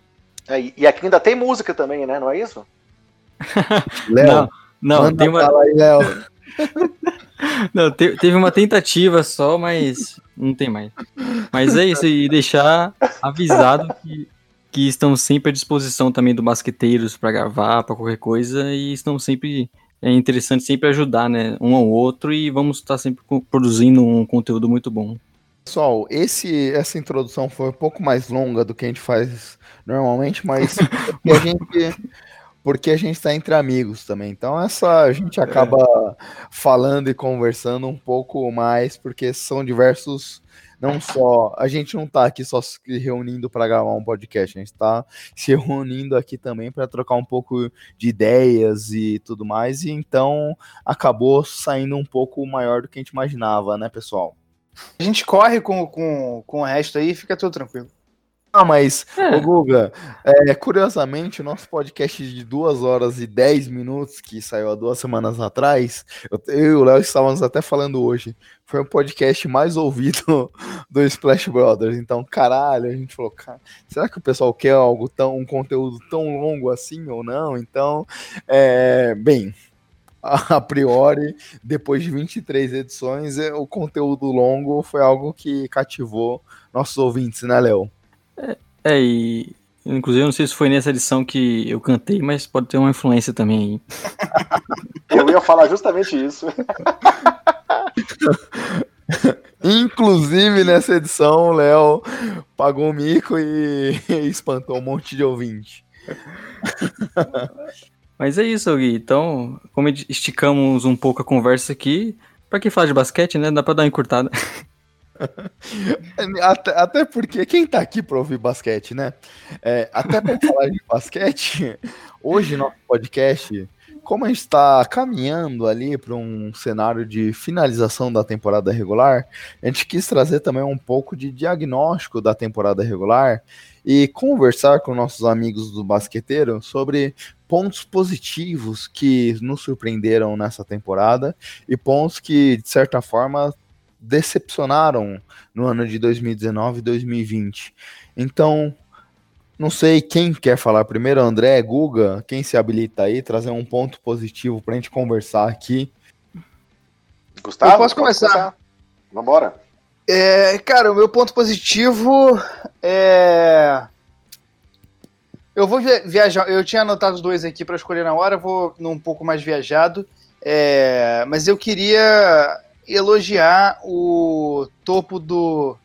Speaker 3: É, e aqui ainda tem música também, né? Não é isso?
Speaker 2: Léo, não, não tem uma. Aí, Léo. não, te, teve uma tentativa só, mas não tem mais. Mas é isso, e deixar avisado que, que estão sempre à disposição também do Basqueteiros para gravar, para qualquer coisa, e estão sempre é interessante sempre ajudar, né, um ao outro e vamos estar sempre produzindo um conteúdo muito bom.
Speaker 1: Pessoal, esse, essa introdução foi um pouco mais longa do que a gente faz normalmente, mas porque a gente porque a gente está entre amigos também. Então essa a gente acaba falando e conversando um pouco mais porque são diversos não só. A gente não está aqui só se reunindo para gravar um podcast, a gente está se reunindo aqui também para trocar um pouco de ideias e tudo mais, e então acabou saindo um pouco maior do que a gente imaginava, né, pessoal?
Speaker 4: A gente corre com, com, com o resto aí fica tudo tranquilo.
Speaker 1: Ah, mas, é. ô Guga, é, curiosamente, o nosso podcast de 2 horas e 10 minutos, que saiu há duas semanas atrás, eu, eu e o Léo estávamos até falando hoje, foi o podcast mais ouvido do Splash Brothers. Então, caralho, a gente falou, cara, será que o pessoal quer algo tão, um conteúdo tão longo assim ou não? Então, é, bem, a priori, depois de 23 edições, é, o conteúdo longo foi algo que cativou nossos ouvintes, né, Léo?
Speaker 2: É, é, e inclusive eu não sei se foi nessa edição que eu cantei, mas pode ter uma influência também
Speaker 3: aí. eu ia falar justamente isso.
Speaker 1: Inclusive, nessa edição, o Léo pagou o mico e espantou um monte de ouvinte.
Speaker 2: Mas é isso, Gui. Então, como esticamos um pouco a conversa aqui, para quem fala de basquete, né? Dá para dar uma encurtada.
Speaker 1: até, até, porque quem tá aqui para ouvir basquete, né? É, até para falar de basquete, hoje nosso podcast como a gente está caminhando ali para um cenário de finalização da temporada regular, a gente quis trazer também um pouco de diagnóstico da temporada regular e conversar com nossos amigos do basqueteiro sobre pontos positivos que nos surpreenderam nessa temporada e pontos que, de certa forma, decepcionaram no ano de 2019 e 2020. Então, não sei quem quer falar primeiro, André, Guga, quem se habilita aí, trazer um ponto positivo para a gente conversar aqui.
Speaker 3: Gustavo, eu posso começar? começar. Vambora.
Speaker 4: É, cara, o meu ponto positivo é. Eu vou viajar. Eu tinha anotado os dois aqui para escolher na hora, vou num pouco mais viajado. É... Mas eu queria elogiar o topo do,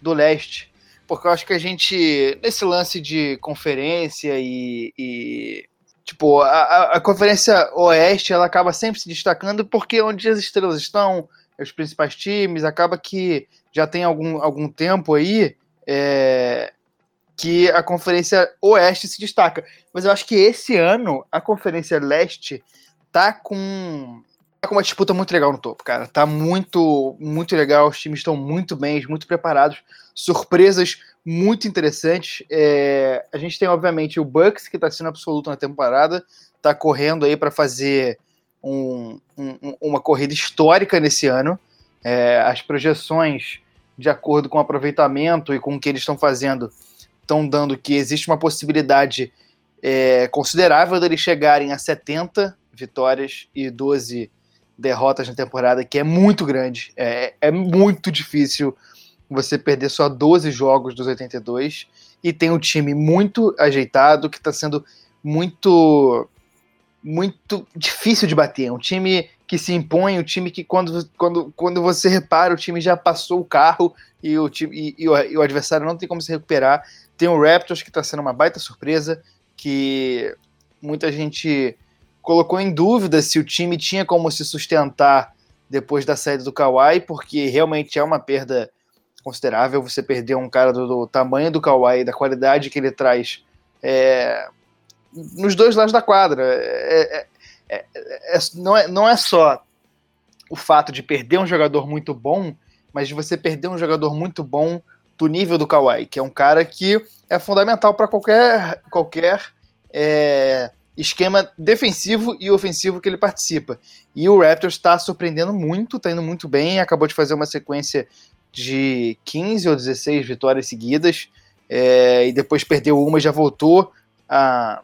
Speaker 4: do leste porque eu acho que a gente, nesse lance de conferência e. e tipo, a, a conferência Oeste ela acaba sempre se destacando porque onde as estrelas estão, os principais times, acaba que já tem algum, algum tempo aí é, que a Conferência Oeste se destaca. Mas eu acho que esse ano a Conferência Leste tá com com uma disputa muito legal no topo, cara. Tá muito, muito legal. Os times estão muito bem, muito preparados. Surpresas muito interessantes. É, a gente tem, obviamente, o Bucks, que está sendo absoluto na temporada. Tá correndo aí para fazer um, um, uma corrida histórica nesse ano. É, as projeções, de acordo com o aproveitamento e com o que eles estão fazendo, estão dando que existe uma possibilidade é, considerável deles chegarem a 70 vitórias e 12 derrotas na temporada, que é muito grande. É, é muito difícil você perder só 12 jogos dos 82 e tem um time muito ajeitado que está sendo muito muito difícil de bater. Um time que se impõe, um time que quando, quando, quando você repara, o time já passou o carro e o, time, e, e o, e o adversário não tem como se recuperar. Tem o Raptors que está sendo uma baita surpresa, que muita gente colocou em dúvida se o time tinha como se sustentar depois da saída do Kawhi, porque realmente é uma perda considerável você perder um cara do, do tamanho do Kawhi, da qualidade que ele traz é, nos dois lados da quadra. É, é, é, é, não, é, não é só o fato de perder um jogador muito bom, mas de você perder um jogador muito bom do nível do Kawhi, que é um cara que é fundamental para qualquer, qualquer é, esquema defensivo e ofensivo que ele participa. E o Raptors está surpreendendo muito, está indo muito bem, acabou de fazer uma sequência de 15 ou 16 vitórias seguidas, é, e depois perdeu uma e já voltou a,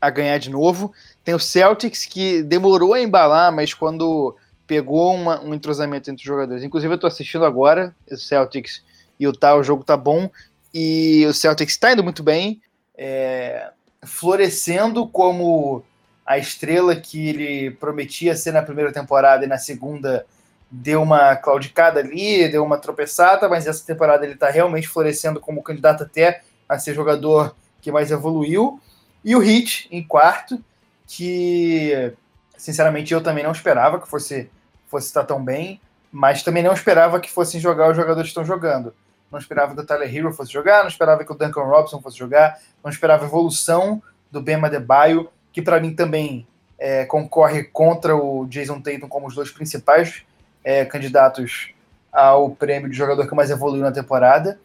Speaker 4: a ganhar de novo. Tem o Celtics que demorou a embalar, mas quando pegou uma, um entrosamento entre os jogadores, inclusive eu estou assistindo agora, o Celtics e o tal, o jogo tá bom, e o Celtics está indo muito bem. É, florescendo como a estrela que ele prometia ser na primeira temporada e na segunda deu uma claudicada ali, deu uma tropeçada, mas essa temporada ele está realmente florescendo como candidato até a ser jogador que mais evoluiu. E o Hit em quarto, que sinceramente eu também não esperava que fosse, fosse estar tão bem, mas também não esperava que fossem jogar os jogadores que estão jogando não esperava que o Tyler Hero fosse jogar, não esperava que o Duncan Robson fosse jogar, não esperava a evolução do Bema Debaio, que para mim também é, concorre contra o Jason Tatum como os dois principais é, candidatos ao prêmio de jogador que mais evoluiu na temporada.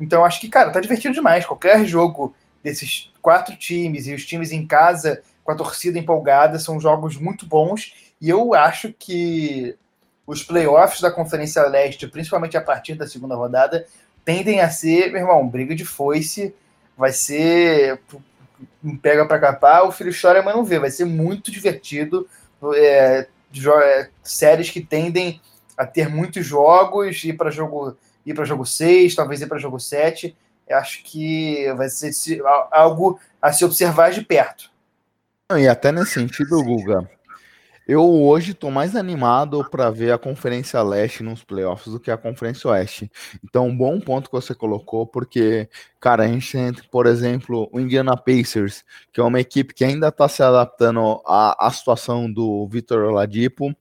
Speaker 4: Então acho que, cara, tá divertido demais. Qualquer jogo desses quatro times e os times em casa com a torcida empolgada são jogos muito bons e eu acho que os playoffs da Conferência Leste, principalmente a partir da segunda rodada, tendem a ser, meu irmão, briga de foice, vai ser pega para capar, o filho chora, mas não vê, vai ser muito divertido, é, é, séries que tendem a ter muitos jogos, ir para jogo ir para jogo 6, talvez ir para jogo 7. Acho que vai ser algo a se observar de perto.
Speaker 1: E até nesse sentido, Guga, eu hoje estou mais animado para ver a Conferência Leste nos playoffs do que a Conferência Oeste. Então, um bom ponto que você colocou, porque, cara, a gente tem, por exemplo, o Indiana Pacers, que é uma equipe que ainda está se adaptando à, à situação do Vitor Oladipo.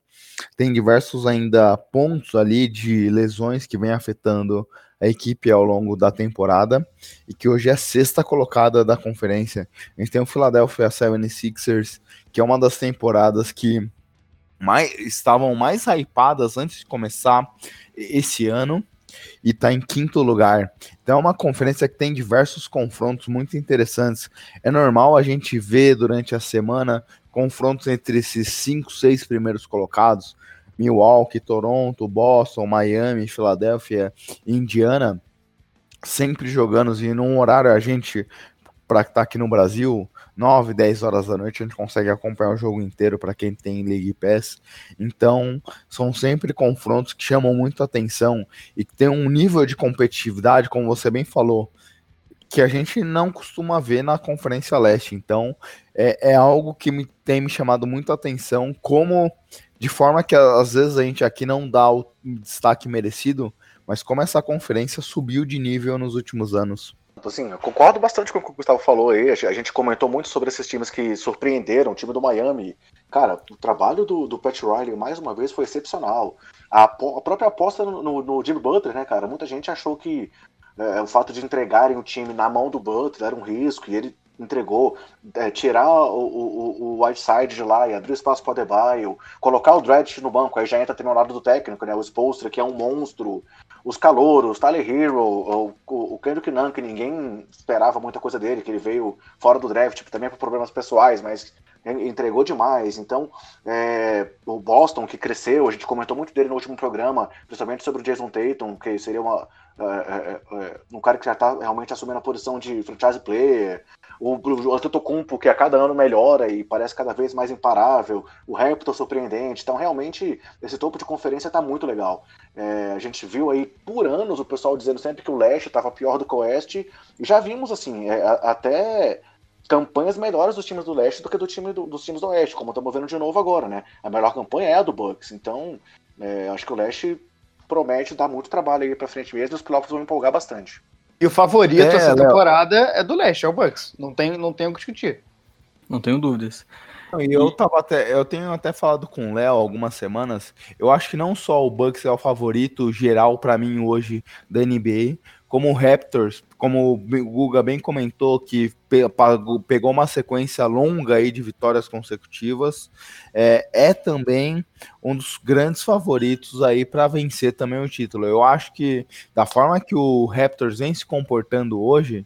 Speaker 1: Tem diversos ainda pontos ali de lesões que vem afetando a equipe ao longo da temporada e que hoje é a sexta colocada da conferência. A gente tem o Philadelphia 76ers, que é uma das temporadas que mais, estavam mais hypadas antes de começar esse ano e está em quinto lugar. Então é uma conferência que tem diversos confrontos muito interessantes. É normal a gente ver durante a semana confrontos entre esses cinco, seis primeiros colocados: Milwaukee, Toronto, Boston, Miami, Filadélfia, Indiana, sempre jogando e num horário a gente para estar tá aqui no Brasil 9, 10 horas da noite, a gente consegue acompanhar o jogo inteiro para quem tem League Pass. Então, são sempre confrontos que chamam muito atenção e que tem um nível de competitividade, como você bem falou, que a gente não costuma ver na Conferência Leste. Então, é, é algo que me, tem me chamado muito atenção, como de forma que às vezes a gente aqui não dá o destaque merecido, mas como essa conferência subiu de nível nos últimos anos.
Speaker 3: Assim, eu concordo bastante com o que o Gustavo falou aí. A gente comentou muito sobre esses times que surpreenderam, o time do Miami. Cara, o trabalho do, do Pat Riley, mais uma vez, foi excepcional. A, a própria aposta no, no, no, Jimmy Butler, né, cara? Muita gente achou que é, o fato de entregarem o time na mão do Butler era um risco, e ele entregou, é, tirar o, o, o Whiteside de lá e abrir espaço para o Adebayo, colocar o Dredge no banco, aí já entra no lado do técnico, né? O Spolstra, que é um monstro, os calouros, Tyler Hero, o, o Kendrick Nunn, que ninguém esperava muita coisa dele, que ele veio fora do draft, também por problemas pessoais, mas entregou demais. Então, é, o Boston, que cresceu, a gente comentou muito dele no último programa, principalmente sobre o Jason Tatum, que seria uma, é, é, é, um cara que já está realmente assumindo a posição de franchise player, o, o Antetokounmpo, que a cada ano melhora e parece cada vez mais imparável, o Raptor surpreendente, então realmente esse topo de conferência está muito legal. É, a gente viu aí por anos o pessoal dizendo sempre que o leste estava pior do que o oeste, e já vimos assim, é, até campanhas melhores dos times do leste do que do time do, dos times do oeste, como estamos vendo de novo agora, né? A melhor campanha é a do Bucks, então é, acho que o leste promete dar muito trabalho aí para frente mesmo, e os playoffs vão empolgar bastante.
Speaker 4: E o favorito é, essa temporada é do leste, é o Bucks. Não tem, não tem o que discutir.
Speaker 2: Não tenho dúvidas.
Speaker 1: E eu tava até, eu tenho até falado com o Léo algumas semanas. Eu acho que não só o Bucks é o favorito geral para mim hoje da NBA, como o Raptors, como o Guga bem comentou, que pegou uma sequência longa aí de vitórias consecutivas, é, é também um dos grandes favoritos aí para vencer também o título. Eu acho que da forma que o Raptors vem se comportando hoje,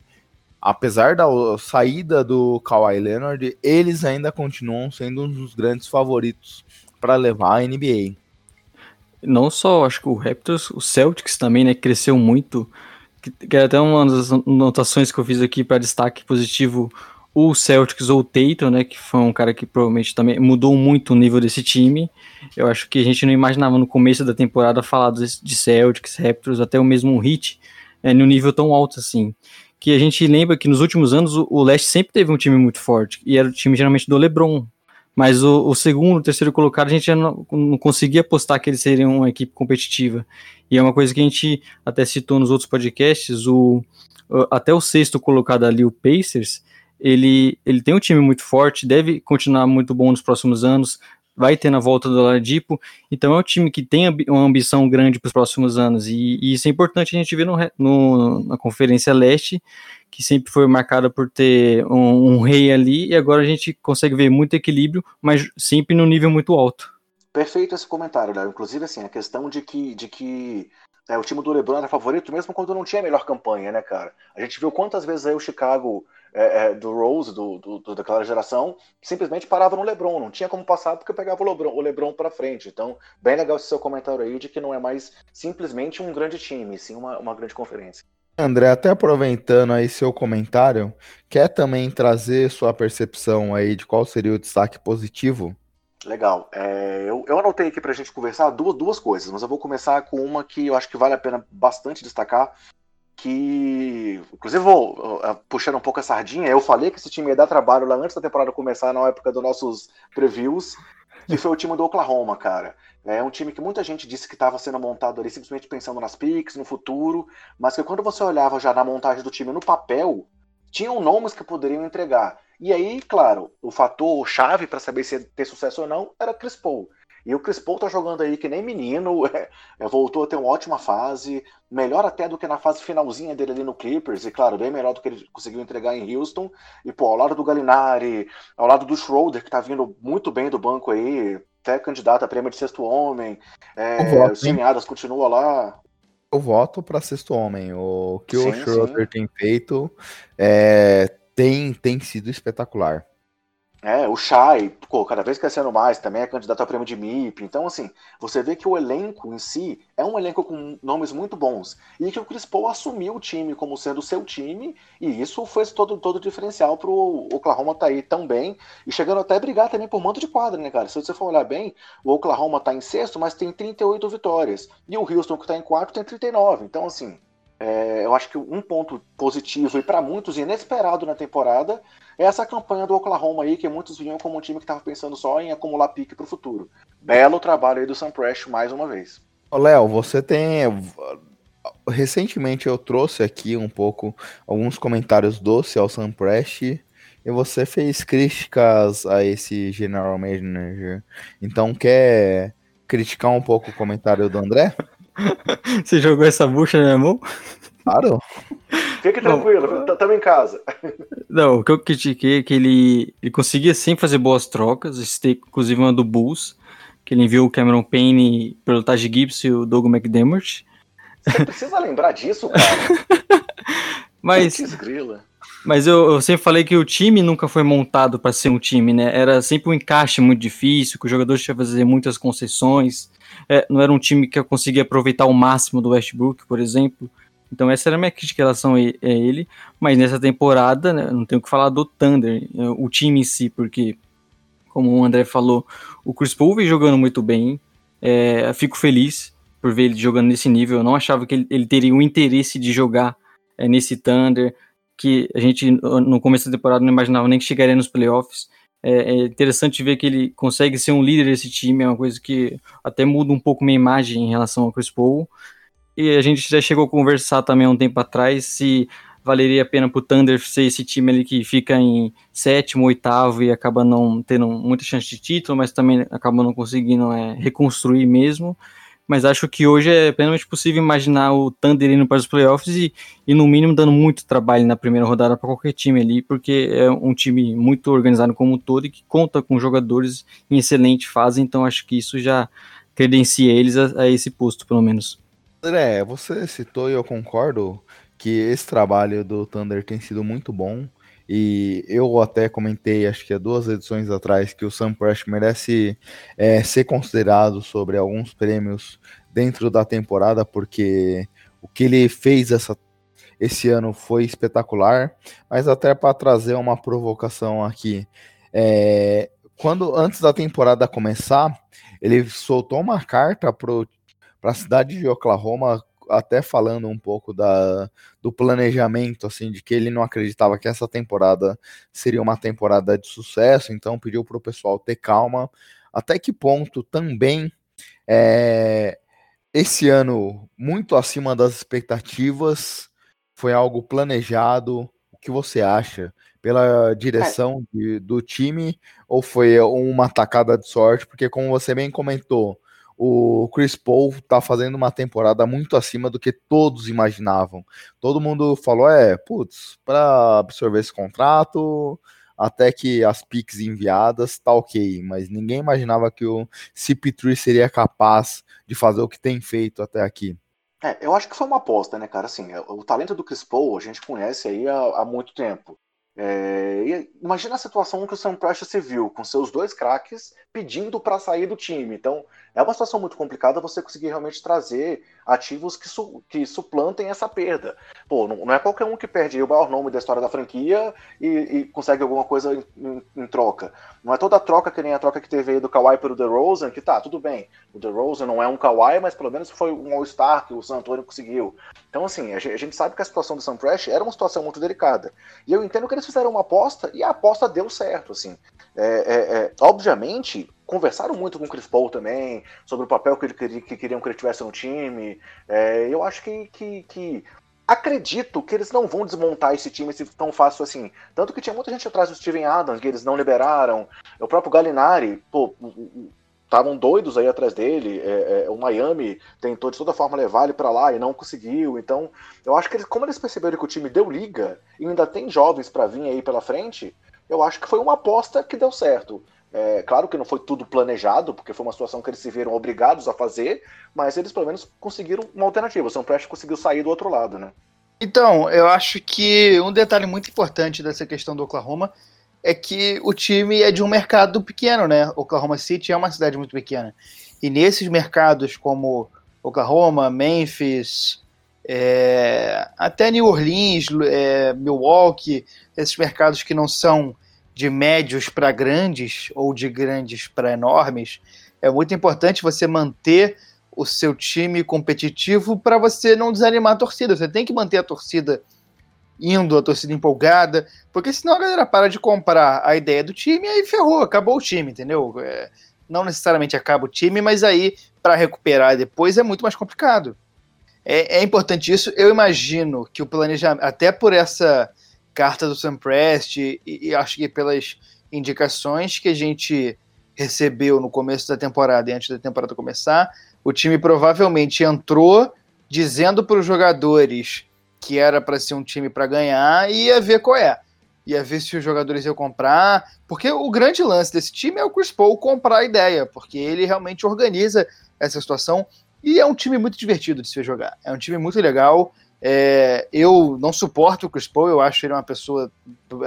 Speaker 1: apesar da saída do Kawhi Leonard, eles ainda continuam sendo um dos grandes favoritos para levar a NBA.
Speaker 2: Não só, acho que o Raptors, o Celtics também, né, cresceu muito que é até uma das anotações que eu fiz aqui para destaque positivo, o Celtics ou o Tatum, né, que foi um cara que provavelmente também mudou muito o nível desse time. Eu acho que a gente não imaginava no começo da temporada falar de Celtics, Raptors, até o mesmo Heat, é, no nível tão alto assim. Que a gente lembra que nos últimos anos o, o Leste sempre teve um time muito forte, e era o time geralmente do LeBron, mas o, o, segundo, o terceiro colocado, a gente já não, não, conseguia apostar que eles seriam uma equipe competitiva. E é uma coisa que a gente até citou nos outros podcasts, o, até o sexto colocado ali, o Pacers, ele, ele tem um time muito forte, deve continuar muito bom nos próximos anos, vai ter na volta do Ladipo, então é um time que tem uma ambição grande para os próximos anos, e, e, isso é importante a gente ver no, no, na Conferência Leste, que sempre foi marcada por ter um, um, rei ali, e agora a gente consegue ver muito equilíbrio, mas sempre no nível muito alto.
Speaker 3: Perfeito esse comentário, Léo. Inclusive, assim, a questão de que, de que é, o time do LeBron era favorito mesmo quando não tinha a melhor campanha, né, cara? A gente viu quantas vezes aí o Chicago é, é, do Rose, do, do, do, daquela geração, simplesmente parava no LeBron, não tinha como passar porque pegava o LeBron, o LeBron para frente. Então, bem legal esse seu comentário aí de que não é mais simplesmente um grande time, sim uma, uma grande conferência.
Speaker 1: André, até aproveitando aí seu comentário, quer também trazer sua percepção aí de qual seria o destaque positivo?
Speaker 3: Legal. É, eu, eu anotei aqui pra gente conversar duas, duas coisas, mas eu vou começar com uma que eu acho que vale a pena bastante destacar, que inclusive vou uh, puxando um pouco a sardinha, eu falei que esse time ia dar trabalho lá antes da temporada começar, na época dos nossos previews, que foi o time do Oklahoma, cara. É um time que muita gente disse que estava sendo montado ali simplesmente pensando nas picks, no futuro, mas que quando você olhava já na montagem do time no papel, tinham nomes que poderiam entregar. E aí, claro, o fator chave para saber se ia ter sucesso ou não era Chris Paul. E o Chris Paul tá jogando aí que nem menino, é, é, voltou a ter uma ótima fase, melhor até do que na fase finalzinha dele ali no Clippers, e claro, bem melhor do que ele conseguiu entregar em Houston. E pô, ao lado do Galinari, ao lado do Schroeder, que tá vindo muito bem do banco aí, até candidato a prêmio de sexto homem, é, o Cineadas continua lá.
Speaker 1: Eu voto para sexto homem. O que sim, o Schroeder tem feito é, tem, tem sido espetacular.
Speaker 3: É, o Shai, pô, cada vez crescendo mais, também é candidato ao prêmio de MIP. Então, assim, você vê que o elenco em si é um elenco com nomes muito bons. E que o Chris Paul assumiu o time como sendo o seu time, e isso foi todo, todo diferencial pro Oklahoma tá aí tão bem, e chegando até a brigar também por manto de quadra, né, cara? Se você for olhar bem, o Oklahoma tá em sexto, mas tem 38 vitórias. E o Houston, que tá em quarto, tem 39. Então, assim, é, eu acho que um ponto positivo e para muitos inesperado na temporada essa campanha do Oklahoma aí, que muitos viam como um time que estava pensando só em acumular pique para o futuro. Belo trabalho aí do Sam Prest mais uma vez.
Speaker 1: Léo, você tem. Recentemente eu trouxe aqui um pouco alguns comentários doce ao Sam Prest e você fez críticas a esse general manager. Então quer criticar um pouco o comentário do André?
Speaker 2: Você jogou essa bucha na minha mão?
Speaker 1: Claro.
Speaker 3: Fique tranquilo, estamos em casa.
Speaker 2: Não, o que eu critiquei é que ele, ele conseguia sempre fazer boas trocas, inclusive uma do Bulls, que ele enviou o Cameron Payne pelo Taj Gibbs e o Doug McDermott.
Speaker 3: Você precisa lembrar disso, cara.
Speaker 2: Mas, mas eu, eu, sempre falei que o time nunca foi montado para ser um time, né? Era sempre um encaixe muito difícil, que os jogadores tinham que fazer muitas concessões é, não era um time que eu conseguia aproveitar o máximo do Westbrook, por exemplo. Então essa era a minha crítica em relação a ele, mas nessa temporada, né, não tenho o que falar do Thunder, é, o time em si, porque, como o André falou, o Chris Paul vem jogando muito bem, é, fico feliz por ver ele jogando nesse nível, eu não achava que ele, ele teria o interesse de jogar é, nesse Thunder, que a gente no começo da temporada não imaginava nem que chegaria nos playoffs, é, interessante ver que ele consegue ser um líder desse time, é uma coisa que até muda um pouco minha imagem em relação ao Chris Paul. E a gente já chegou a conversar também um tempo atrás se valeria a pena pro Thunder ser esse time ali que fica em sétimo, oitavo e acaba não tendo muita chance de título, mas também acaba não conseguindo é, reconstruir mesmo mas acho que hoje é plenamente possível imaginar o Thunder indo para os playoffs e, e no mínimo dando muito trabalho na primeira rodada para qualquer time ali, porque é um time muito organizado como um todo e que conta com jogadores em excelente fase, então acho que isso já credencia eles a, a esse posto, pelo menos.
Speaker 1: André, você citou e eu concordo que esse trabalho do Thunder tem sido muito bom. E eu até comentei, acho que há duas edições atrás, que o Sam Prest merece é, ser considerado sobre alguns prêmios dentro da temporada, porque o que ele fez essa, esse ano foi espetacular. Mas até para trazer uma provocação aqui, é, quando antes da temporada começar, ele soltou uma carta para a cidade de Oklahoma até falando um pouco da, do planejamento, assim, de que ele não acreditava que essa temporada seria uma temporada de sucesso, então pediu para o pessoal ter calma. Até que ponto também é, esse ano muito acima das expectativas foi algo planejado? O que você acha? Pela direção é. de, do time ou foi uma tacada de sorte? Porque, como você bem comentou, o Chris Paul tá fazendo uma temporada muito acima do que todos imaginavam. Todo mundo falou, é, putz, para absorver esse contrato, até que as picks enviadas tá ok, mas ninguém imaginava que o CP3 seria capaz de fazer o que tem feito até aqui.
Speaker 3: É, eu acho que foi uma aposta, né, cara? Assim, o talento do Chris Paul a gente conhece aí há, há muito tempo. É, imagina a situação que o Sam Prest se viu, com seus dois craques pedindo para sair do time. Então, é uma situação muito complicada você conseguir realmente trazer ativos que, su que suplantem essa perda. Pô, não, não, é qualquer um que perde o maior nome da história da franquia e, e consegue alguma coisa em, em, em, troca. Não é toda troca que nem a troca que teve aí do Kawhi pelo DeRozan, que tá, tudo bem. O DeRozan não é um Kawhi, mas pelo menos foi um All-Star que o San Antonio conseguiu. Então, assim, a gente, a sabe que a situação do Sam Prest era uma situação muito delicada. E eu entendo que eles fizeram uma aposta e a aposta deu certo, assim. É, é, é, obviamente, conversaram muito com o Chris Paul também, sobre o papel que, ele queria, que queriam que ele tivesse no time. É, eu acho que, que, que, Acredito que eles não vão desmontar esse time tão fácil assim. Tanto que tinha muita gente atrás do Steven Adams, que eles não liberaram. O próprio Galinari, pô, estavam doidos aí atrás dele. É, é, o Miami tentou de toda forma levar ele para lá e não conseguiu. Então, eu acho que eles, como eles perceberam que o time deu liga e ainda tem jovens para vir aí pela frente, eu acho que foi uma aposta que deu certo. É, claro que não foi tudo planejado, porque foi uma situação que eles se viram obrigados a fazer, mas eles pelo menos conseguiram uma alternativa. O Prest conseguiu sair do outro lado, né?
Speaker 4: Então, eu acho que um detalhe muito importante dessa questão do Oklahoma é que o time é de um mercado pequeno, né? Oklahoma City é uma cidade muito pequena. E nesses mercados como Oklahoma, Memphis, é, até New Orleans, é, Milwaukee, esses mercados que não são de médios para grandes ou de grandes para enormes, é muito importante você manter o seu time competitivo para você não desanimar a torcida. Você tem que manter a torcida indo, a torcida empolgada, porque senão a galera para de comprar a ideia do time e aí ferrou, acabou o time, entendeu? É, não necessariamente acaba o time, mas aí para recuperar depois é muito mais complicado. É, é importante isso. Eu imagino que o planejamento, até por essa carta do Sam Prest e, e acho que pelas indicações que a gente recebeu no começo da temporada e antes da temporada começar, o time provavelmente entrou dizendo para os jogadores que era para ser um time para ganhar e ia ver qual é. Ia ver se os jogadores iam comprar, porque o grande lance desse time é o Chris Paul comprar a ideia, porque ele realmente organiza essa situação e é um time muito divertido de se jogar. É um time muito legal. É, eu não suporto o Chris Paul, eu acho ele uma pessoa,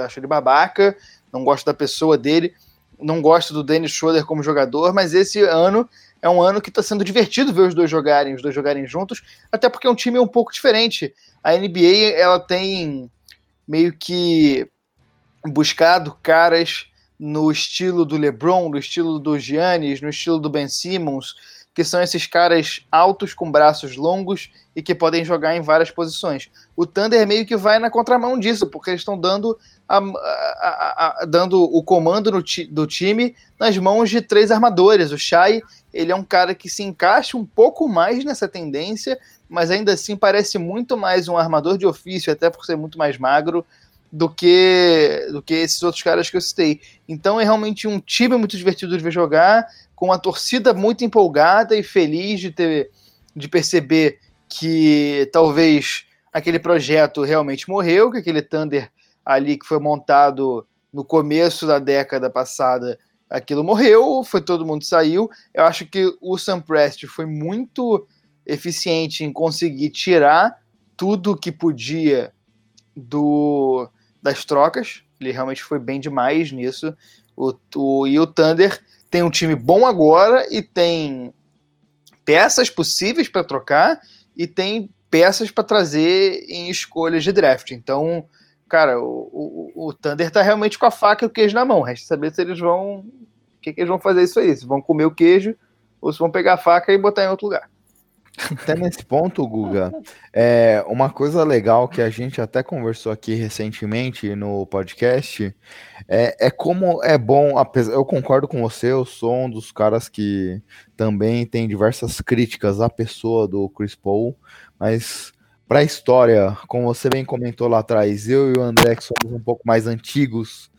Speaker 4: acho ele babaca, não gosto da pessoa dele, não gosto do Dennis Schroeder como jogador, mas esse ano é um ano que está sendo divertido ver os dois jogarem, os dois jogarem juntos, até porque é um time um pouco diferente. A NBA ela tem meio que buscado caras no estilo do LeBron, no estilo do Giannis, no estilo do Ben Simmons, que são esses caras altos com braços longos e que podem jogar em várias posições. O Thunder meio que vai na contramão disso, porque eles estão dando, a, a, a, dando o comando ti, do time nas mãos de três armadores. O Shai, ele é um cara que se encaixa um pouco mais nessa tendência, mas ainda assim parece muito mais um armador de ofício, até por ser muito mais magro do que do que esses outros caras que eu citei. Então é realmente um time muito divertido de ver jogar com a torcida muito empolgada e feliz de ter de perceber que talvez aquele projeto realmente morreu, que aquele Thunder ali que foi montado no começo da década passada, aquilo morreu, foi todo mundo saiu. Eu acho que o Sam Prest foi muito eficiente em conseguir tirar tudo que podia do das trocas. Ele realmente foi bem demais nisso. O, o, e o Thunder tem um time bom agora e tem peças possíveis para trocar e tem peças para trazer em escolhas de draft. Então, cara, o, o, o, Thunder tá realmente com a faca e o queijo na mão. Resta saber se eles vão. O que, que eles vão fazer isso aí? Se vão comer o queijo ou se vão pegar a faca e botar em outro lugar.
Speaker 1: Até nesse ponto, Guga, é uma coisa legal que a gente até conversou aqui recentemente no podcast é, é como é bom, apesar, eu concordo com você, eu sou um dos caras que também tem diversas críticas à pessoa do Chris Paul, mas para a história, como você bem comentou lá atrás, eu e o André que somos um pouco mais antigos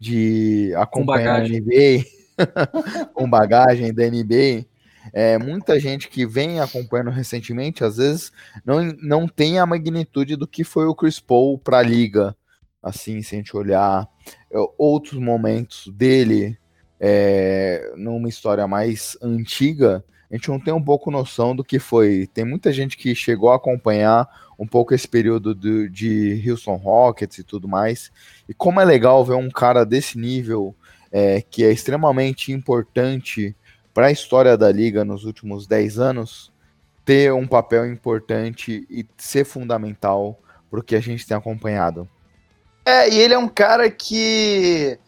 Speaker 1: de acompanhar a NBA, com bagagem da NBA, é, muita gente que vem acompanhando recentemente, às vezes, não, não tem a magnitude do que foi o Chris Paul para a liga. Assim, se a gente olhar é, outros momentos dele é, numa história mais antiga, a gente não tem um pouco noção do que foi. Tem muita gente que chegou a acompanhar um pouco esse período do, de Houston Rockets e tudo mais. E como é legal ver um cara desse nível, é, que é extremamente importante para a história da liga nos últimos 10 anos, ter um papel importante e ser fundamental para o que a gente tem acompanhado.
Speaker 4: É, e ele é um cara que.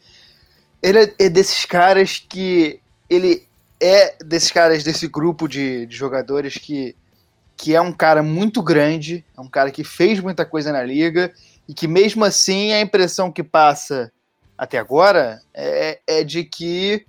Speaker 4: Ele é desses caras que. Ele é desses caras, desse grupo de, de jogadores que, que é um cara muito grande, é um cara que fez muita coisa na liga, e que mesmo assim a impressão que passa até agora é, é de que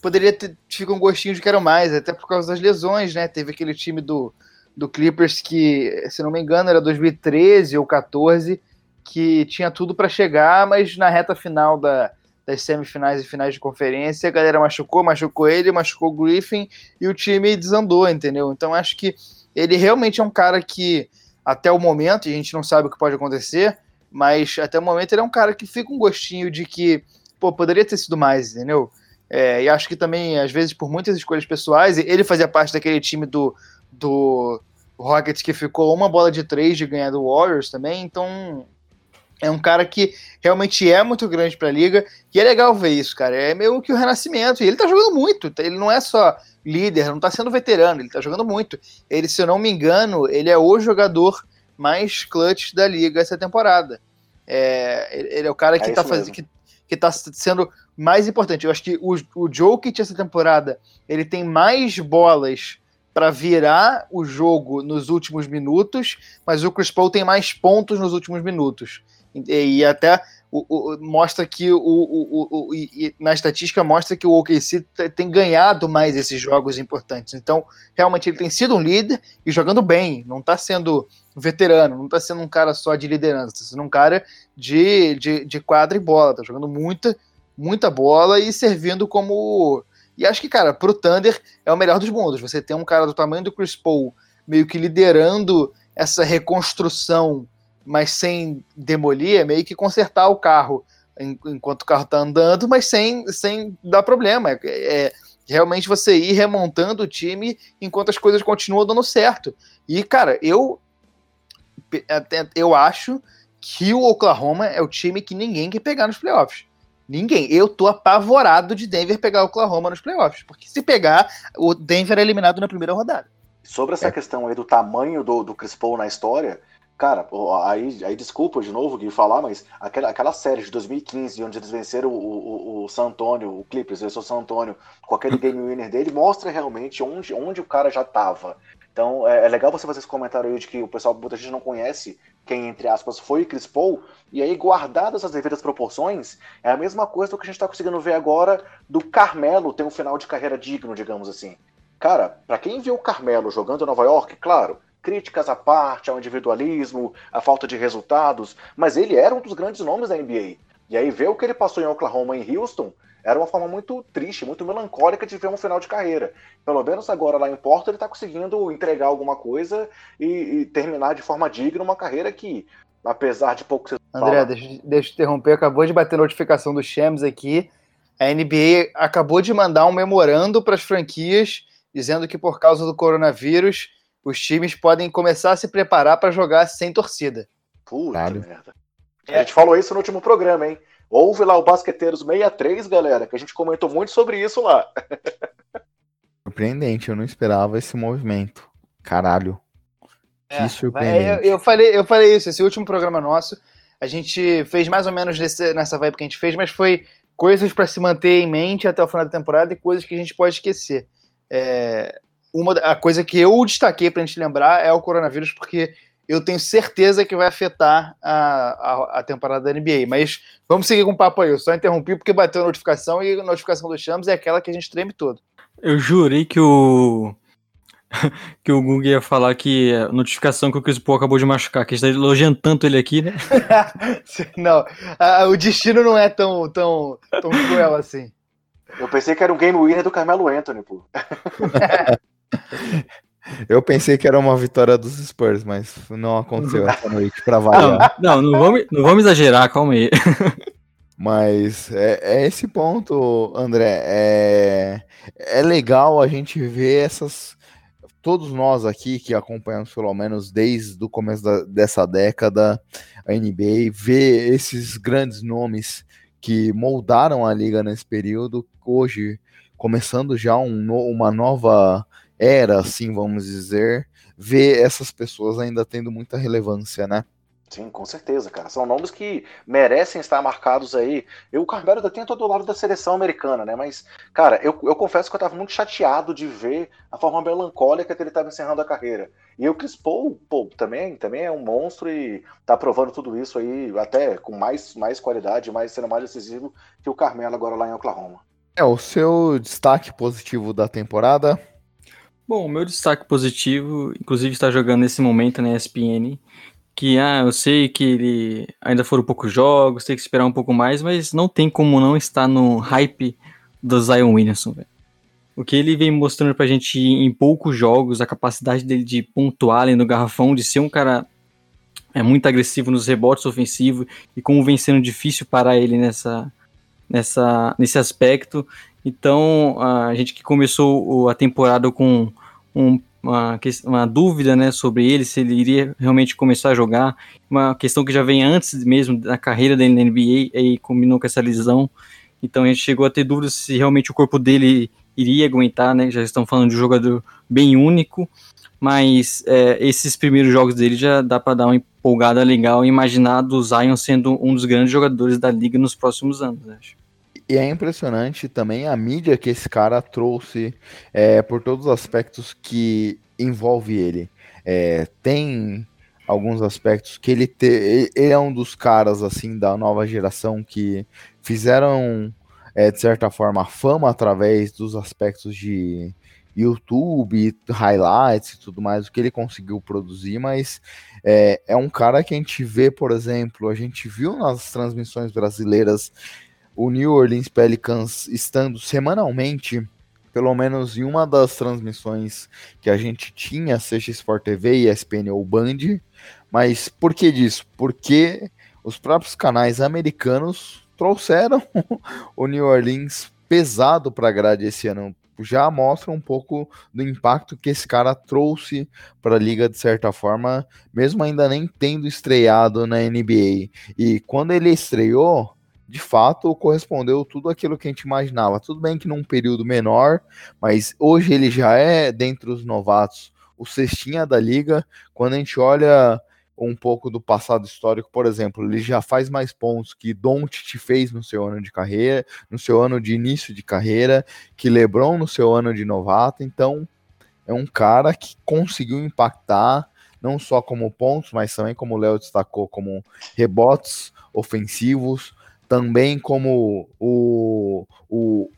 Speaker 4: poderia ter fica um gostinho de quero mais, até por causa das lesões, né? Teve aquele time do, do Clippers que, se não me engano, era 2013 ou 14, que tinha tudo para chegar, mas na reta final da, das semifinais e finais de conferência, a galera machucou, machucou ele, machucou o Griffin e o time desandou, entendeu? Então acho que ele realmente é um cara que, até o momento, e a gente não sabe o que pode acontecer, mas até o momento ele é um cara que fica um gostinho de que, pô, poderia ter sido mais, entendeu? É, e acho que também, às vezes, por muitas escolhas pessoais, ele fazia parte daquele time do, do Rockets que ficou uma bola de três de ganhar do Warriors também, então é um cara que realmente é muito grande para a liga e é legal ver isso, cara. É meio que o renascimento. E ele tá jogando muito. Ele não é só líder, não tá sendo veterano, ele tá jogando muito. Ele, se eu não me engano, ele é o jogador mais clutch da liga essa temporada. É, ele é o cara que, é tá fazendo, que, que tá sendo mais importante. Eu acho que o, o Jokic essa temporada ele tem mais bolas para virar o jogo nos últimos minutos, mas o Chris Paul tem mais pontos nos últimos minutos. E, até o, o, mostra que o, o, na estatística mostra que o OKC tem ganhado mais esses jogos importantes. Então, realmente ele tem sido um líder e jogando bem, não está sendo veterano, não está sendo um cara só de liderança, está sendo um cara de, de, de quadra e bola, está jogando muita, muita bola e servindo como. E acho que, cara, pro Thunder é o melhor dos mundos. Você tem um cara do tamanho do Chris Paul meio que liderando essa reconstrução mas sem demolir, é meio que consertar o carro enquanto o carro está andando, mas sem, sem dar problema. É, é, realmente você ir remontando o time enquanto as coisas continuam dando certo. E, cara, eu, eu acho que o Oklahoma é o time que ninguém quer pegar nos playoffs. Ninguém. Eu tô apavorado de Denver pegar o Oklahoma nos playoffs. Porque se pegar, o Denver é eliminado na primeira rodada.
Speaker 3: Sobre essa é. questão aí do tamanho do, do Chris Paul na história, Cara, aí, aí desculpa de novo de falar, mas aquela, aquela série de 2015, onde eles venceram o, o, o San Antonio, o Clippers venceu o San Antonio com aquele game winner dele, mostra realmente onde, onde o cara já tava. Então é, é legal você fazer esse comentário aí de que o pessoal, muita gente não conhece quem, entre aspas, foi Chris Paul, e aí, guardadas as devidas proporções, é a mesma coisa do que a gente tá conseguindo ver agora do Carmelo ter um final de carreira digno, digamos assim. Cara, para quem viu o Carmelo jogando em Nova York, claro, críticas à parte, ao individualismo, à falta de resultados, mas ele era um dos grandes nomes da NBA. E aí ver o que ele passou em Oklahoma e em Houston era uma forma muito triste, muito melancólica de ver um final de carreira. Pelo menos agora lá em Porto ele está conseguindo entregar alguma coisa e, e, terminar de forma digna uma carreira que, apesar de pouco...
Speaker 4: André, deixa, deixa eu interromper, acabou de bater notificação do Shams aqui. A NBA acabou de mandar um memorando para as franquias dizendo que por causa do coronavírus os times podem começar a se preparar para jogar sem torcida.
Speaker 3: Puta claro. Merda. A gente falou isso no último programa, hein? Houve lá o Basqueteiros 63, galera, que a gente comentou muito sobre isso lá.
Speaker 1: Surpreendente, eu não esperava esse movimento. Caralho.
Speaker 4: É, que surpreendente. Eu, eu, falei, eu falei isso, esse último programa nosso, a gente fez mais ou menos nesse, nessa vibe que a gente fez, mas foi coisas para se manter em mente até o final da temporada e coisas que a gente pode esquecer. É, uma a coisa que eu destaquei para a gente lembrar é o coronavírus, porque eu tenho certeza que vai afetar a, a, a, temporada da NBA. Mas vamos seguir com o papo aí. Eu só interrompi porque bateu a notificação e a notificação do Chamos é aquela que a gente treme todo.
Speaker 2: Eu jurei que o. que o Google ia falar que a notificação que o Chris Paul acabou de machucar, que está elogiando tanto ele aqui, né?
Speaker 4: não, a, o destino não é tão, tão, tão cruel assim.
Speaker 3: Eu pensei que era um game winner do Carmelo Anthony, pô.
Speaker 1: Eu pensei que era uma vitória dos Spurs, mas não aconteceu essa noite para variar.
Speaker 2: Não, não, não, vamos, não vamos exagerar, calma aí.
Speaker 1: Mas é, é, esse ponto, André. É, é legal a gente ver essas, todos nós aqui que acompanhamos pelo menos desde o começo da, dessa década a NBA, ver esses grandes nomes que moldaram a liga nesse período, hoje começando já um, uma nova era, assim vamos dizer, ver essas pessoas ainda tendo muita relevância, né?
Speaker 3: Sim, com certeza, cara. São nomes que merecem estar marcados aí. Eu, o Carmelo ainda tem todo o lado da seleção americana, né? Mas, cara, eu, eu confesso que eu estava muito chateado de ver a forma melancólica que ele estava encerrando a carreira. E o Chris Paul, pô, também, também é um monstro e tá provando tudo isso aí, até com mais, mais qualidade, mais sendo mais decisivo que o Carmelo agora lá em Oklahoma.
Speaker 1: É, o seu destaque positivo da temporada?
Speaker 2: Bom, meu destaque positivo, inclusive está jogando nesse momento na ESPN, que, ah, eu sei que ele ainda foram poucos jogos, tem que esperar um pouco mais, mas não tem como não estar no hype do Zion Williamson, velho. O que ele vem mostrando pra gente em poucos jogos, a capacidade dele de pontuar ali no garrafão, de ser um cara é muito agressivo nos rebotes ofensivos e como vem sendo difícil parar ele nessa, nessa, nesse aspecto. Então, a gente que começou a temporada com um uma, uma dúvida né, sobre ele, se ele iria realmente começar a jogar, uma questão que já vem antes mesmo da carreira dele na NBA, e combinou com essa lesão, então a gente chegou a ter dúvidas se realmente o corpo dele iria aguentar, né, já estão falando de um jogador bem único, mas é, esses primeiros jogos dele já dá para dar uma empolgada legal e imaginar do Zion sendo um dos grandes jogadores da liga nos próximos anos, acho.
Speaker 1: E é impressionante também a mídia que esse cara trouxe é, por todos os aspectos que envolve ele. É, tem alguns aspectos que ele, te, ele é um dos caras assim da nova geração que fizeram é, de certa forma fama através dos aspectos de YouTube, highlights e tudo mais, o que ele conseguiu produzir, mas é, é um cara que a gente vê, por exemplo, a gente viu nas transmissões brasileiras o New Orleans Pelicans estando semanalmente, pelo menos em uma das transmissões que a gente tinha, seja Sport TV, ESPN ou Band. Mas por que disso? Porque os próprios canais americanos trouxeram o New Orleans pesado para a grade esse ano. Já mostra um pouco do impacto que esse cara trouxe para a liga de certa forma, mesmo ainda nem tendo estreado na NBA. E quando ele estreou, de fato correspondeu tudo aquilo que a gente imaginava. Tudo bem que num período menor, mas hoje ele já é, dentre os novatos, o cestinha da liga. Quando a gente olha um pouco do passado histórico, por exemplo, ele já faz mais pontos que Doncic fez no seu ano de carreira, no seu ano de início de carreira, que LeBron no seu ano de novato. Então, é um cara que conseguiu impactar não só como pontos, mas também como o Léo destacou, como rebotes ofensivos, também como o, o,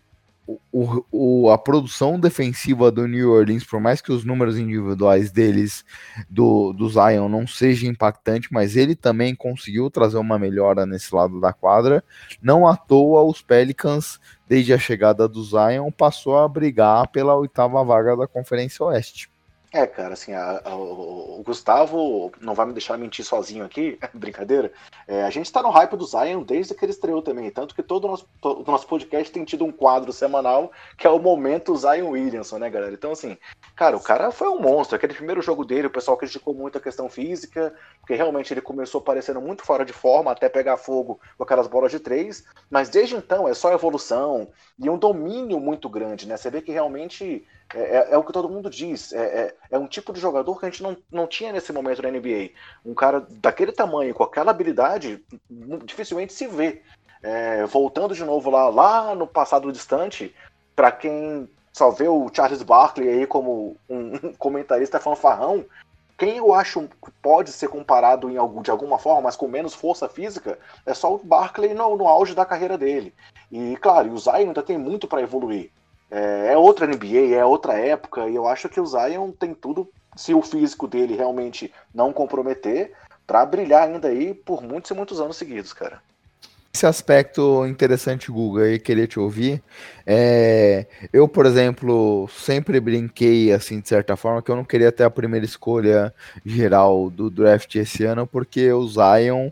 Speaker 1: o, o, a produção defensiva do New Orleans, por mais que os números individuais deles, do, do Zion, não seja impactante, mas ele também conseguiu trazer uma melhora nesse lado da quadra. Não à toa, os Pelicans, desde a chegada do Zion, passou a brigar pela oitava vaga da Conferência Oeste.
Speaker 3: É, cara, assim, a, a, o Gustavo não vai me deixar mentir sozinho aqui, brincadeira. É, a gente está no hype do Zion desde que ele estreou também, tanto que todo o nosso, nosso podcast tem tido um quadro semanal que é o momento Zion Williamson, né, galera? Então, assim, cara, o cara foi um monstro. Aquele primeiro jogo dele, o pessoal criticou muito a questão física, porque realmente ele começou parecendo muito fora de forma, até pegar fogo com aquelas bolas de três, mas desde então é só evolução e um domínio muito grande, né? Você vê que realmente é, é, é, o que todo mundo diz. É, é, é, um tipo de jogador que a gente não, não tinha nesse momento na NBA. Um cara daquele tamanho, com aquela habilidade, dificilmente se vê. É, voltando de novo lá, lá no passado distante, para quem só vê o Charles Barkley aí como um comentarista fanfarrão, quem eu acho que pode ser comparado em algum, de alguma forma, mas com menos força física, é só o Barkley no, no auge da carreira dele. E claro, o Zion ainda tem muito para evoluir. É, é outra NBA, é outra época, e eu acho que o Zion tem tudo, se o físico dele realmente não comprometer, para brilhar ainda aí por muitos e muitos anos seguidos, cara.
Speaker 1: Esse aspecto interessante, Guga, e queria te ouvir. É, eu, por exemplo, sempre brinquei, assim, de certa forma, que eu não queria ter a primeira escolha geral do draft esse ano, porque o Zion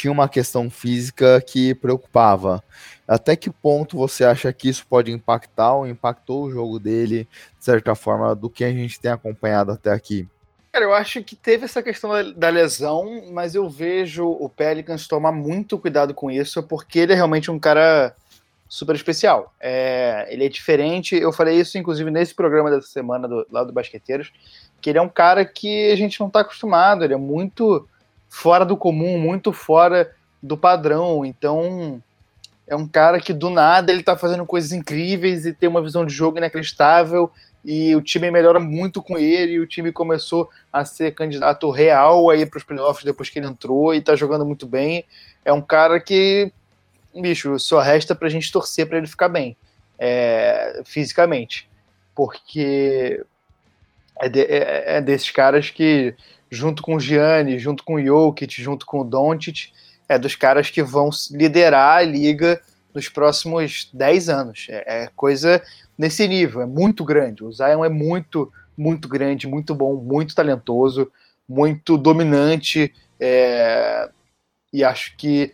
Speaker 1: tinha uma questão física que preocupava. Até que ponto você acha que isso pode impactar ou impactou o jogo dele, de certa forma, do que a gente tem acompanhado até aqui?
Speaker 4: Cara, eu acho que teve essa questão da lesão, mas eu vejo o Pelicans tomar muito cuidado com isso, porque ele é realmente um cara super especial. É, ele é diferente, eu falei isso inclusive nesse programa dessa semana do, lá do Basqueteiros, que ele é um cara que a gente não está acostumado, ele é muito fora do comum, muito fora do padrão, então é um cara que do nada ele está fazendo coisas incríveis e tem uma visão de jogo inacreditável e o time melhora muito com ele, e o time começou a ser candidato real aí para os playoffs depois que ele entrou e está jogando muito bem. É um cara que bicho, só resta pra gente torcer para ele ficar bem, é, fisicamente. Porque é, de, é, é, desses caras que, junto com o Gianni, junto com o Jokic, junto com o Doncic, é dos caras que vão liderar a liga nos próximos 10 anos. É, é coisa nesse nível, é muito grande. O Zion é muito, muito grande, muito bom, muito talentoso, muito dominante. É, e acho que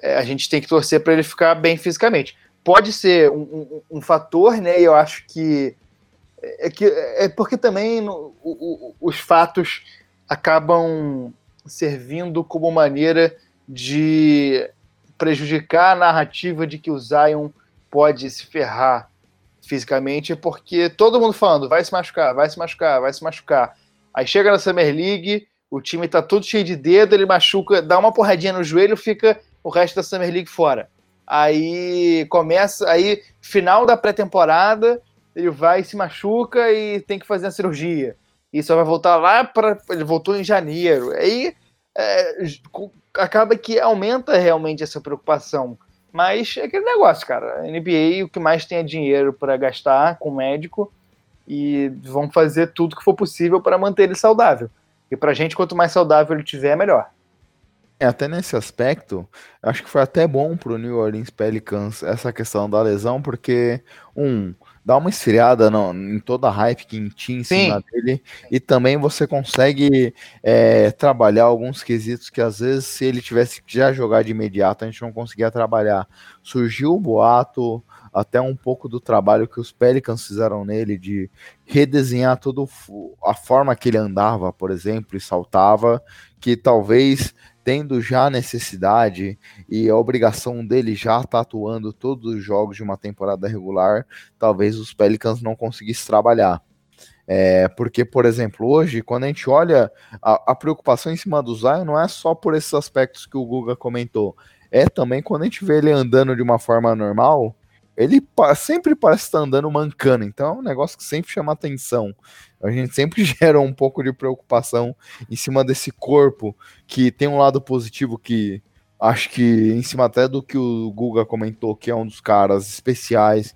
Speaker 4: é, a gente tem que torcer para ele ficar bem fisicamente. Pode ser um, um, um, fator, né? Eu acho que é, que, é porque também no, o, o, os fatos acabam servindo como maneira de prejudicar a narrativa de que o Zion pode se ferrar fisicamente, porque todo mundo falando vai se machucar, vai se machucar, vai se machucar. Aí chega na Summer League, o time tá todo cheio de dedo, ele machuca, dá uma porradinha no joelho, fica o resto da Summer League fora. Aí começa, aí final da pré-temporada, ele vai se machuca e tem que fazer a cirurgia. E só vai voltar lá para ele voltou em janeiro. Aí é, acaba que aumenta realmente essa preocupação. Mas é aquele negócio, cara. NBA o que mais tem é dinheiro para gastar com médico e vão fazer tudo que for possível para manter ele saudável. E pra gente, quanto mais saudável ele tiver, melhor.
Speaker 1: É, até nesse aspecto, acho que foi até bom pro New Orleans Pelicans essa questão da lesão, porque, um, dá uma esfriada no, em toda a hype que tinha em cima Sim. dele, e também você consegue é, trabalhar alguns quesitos que às vezes, se ele tivesse que já jogar de imediato, a gente não conseguia trabalhar. Surgiu o boato, até um pouco do trabalho que os Pelicans fizeram nele, de redesenhar toda a forma que ele andava, por exemplo, e saltava, que talvez tendo já necessidade e a obrigação dele já tá atuando todos os jogos de uma temporada regular, talvez os Pelicans não conseguissem trabalhar. É, porque, por exemplo, hoje, quando a gente olha a, a, preocupação em cima do Zion, não é só por esses aspectos que o Guga comentou, é também quando a gente vê ele andando de uma forma normal, ele sempre parece estar andando mancando, então é um negócio que sempre chama atenção. A gente sempre gera um pouco de preocupação em cima desse corpo, que tem um lado positivo que acho que em cima até do que o Guga comentou, que é um dos caras especiais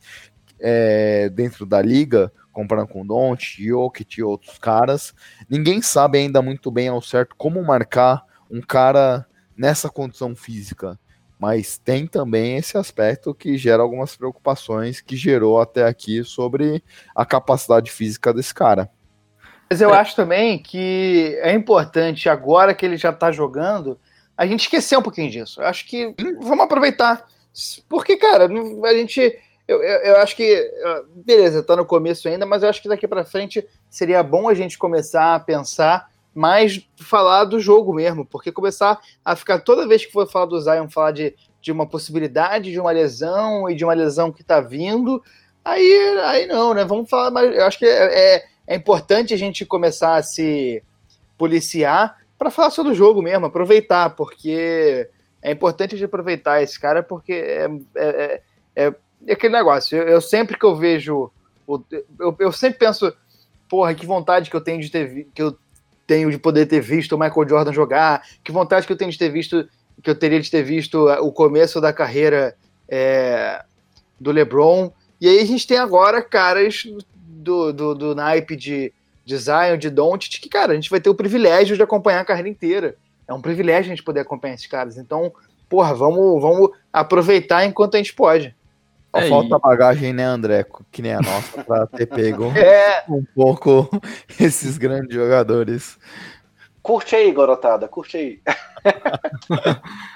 Speaker 1: é, dentro da liga, comparando com o Don't, Jokic e outros caras, ninguém sabe ainda muito bem ao certo como marcar um cara nessa condição física mas tem também esse aspecto que gera algumas preocupações que gerou até aqui sobre a capacidade física desse cara.
Speaker 4: Mas eu é. acho também que é importante, agora que ele já está jogando, a gente esquecer um pouquinho disso. Eu acho que vamos aproveitar. Porque, cara, a gente. Eu, eu, eu acho que. Beleza, está no começo ainda, mas eu acho que daqui para frente seria bom a gente começar a pensar mais falar do jogo mesmo, porque começar a ficar toda vez que for falar do Zion, falar de, de uma possibilidade de uma lesão e de uma lesão que tá vindo, aí, aí não, né? Vamos falar, mas eu acho que é, é, é importante a gente começar a se policiar para falar sobre o jogo mesmo, aproveitar, porque é importante a gente aproveitar esse cara, porque é, é, é, é aquele negócio. Eu, eu, sempre que eu vejo, eu, eu sempre penso, porra, que vontade que eu tenho de ter que eu tenho de poder ter visto o Michael Jordan jogar, que vontade que eu tenho de ter visto, que eu teria de ter visto o começo da carreira é, do LeBron. E aí a gente tem agora caras do, do, do naipe de, de Zion, de Doncic, que, cara, a gente vai ter o privilégio de acompanhar a carreira inteira. É um privilégio a gente poder acompanhar esses caras. Então, porra, vamos, vamos aproveitar enquanto a gente pode.
Speaker 1: É, falta e... bagagem, né, André? Que nem a nossa, pra ter pego é. um pouco esses grandes jogadores.
Speaker 3: Curte aí, garotada, curte aí.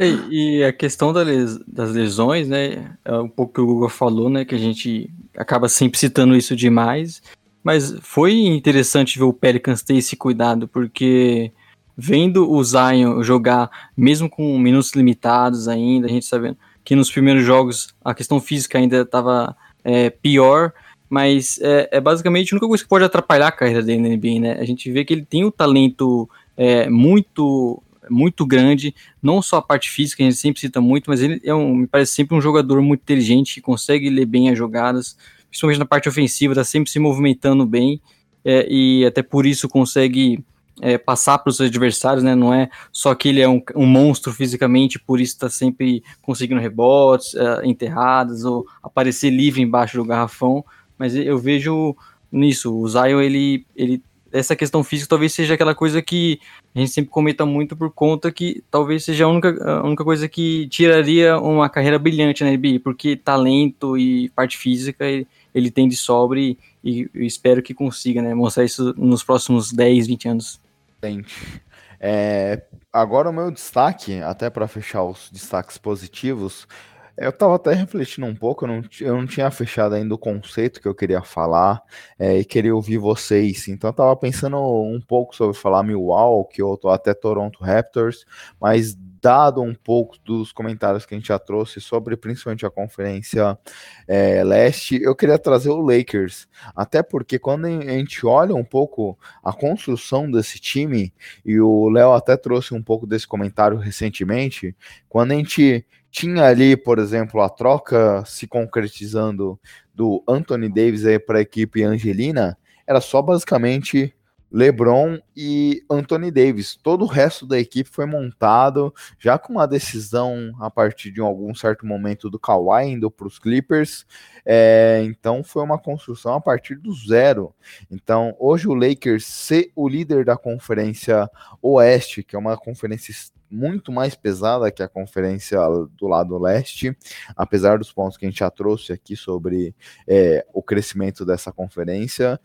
Speaker 2: E, e, a questão das lesões, né? É um pouco que o Google falou, né? Que a gente acaba sempre citando isso demais. Mas foi interessante ver o Pelicans ter esse cuidado, porque vendo o Zion jogar, mesmo com minutos limitados ainda, a gente sabendo que nos primeiros jogos a questão física ainda estava é, pior, mas é, é, basicamente a única coisa que pode atrapalhar a carreira dele na NBA, né? A gente vê que ele tem um talento é, muito muito grande, não só a parte física, a gente sempre cita muito, mas ele é um, me parece sempre um jogador muito inteligente, que consegue ler bem as jogadas, principalmente na parte ofensiva, está sempre se movimentando bem, é, e até por isso consegue é, passar para os adversários, né? Não é só que ele é um, um monstro fisicamente, por isso está sempre conseguindo rebotes, é, enterradas, ou aparecer livre embaixo do garrafão, mas eu vejo nisso, o Zion, ele, ele essa questão física talvez seja aquela coisa que a gente sempre comenta muito por conta que talvez seja a única, a única coisa que tiraria uma carreira brilhante na NBA, porque talento e parte física ele, ele tem de sobra e, e espero que consiga né, mostrar isso nos próximos 10, 20 anos.
Speaker 1: É, agora o meu destaque, até para fechar os destaques positivos, eu estava até refletindo um pouco, eu não, eu não tinha fechado ainda o conceito que eu queria falar é, e queria ouvir vocês. Então eu estava pensando um pouco sobre falar Milwaukee ou até Toronto Raptors, mas dado um pouco dos comentários que a gente já trouxe sobre principalmente a conferência é, leste, eu queria trazer o Lakers. Até porque quando a gente olha um pouco a construção desse time, e o Léo até trouxe um pouco desse comentário recentemente, quando a gente tinha ali, por exemplo, a troca se concretizando do Anthony Davis para a equipe Angelina, era só basicamente LeBron e Anthony Davis. Todo o resto da equipe foi montado já com uma decisão a partir de algum certo momento do Kawhi indo para os Clippers. É, então foi uma construção a partir do zero. Então hoje o Lakers ser o líder da conferência Oeste, que é uma conferência muito mais pesada que a conferência do lado leste, apesar dos pontos que a gente já trouxe aqui sobre é, o crescimento dessa conferência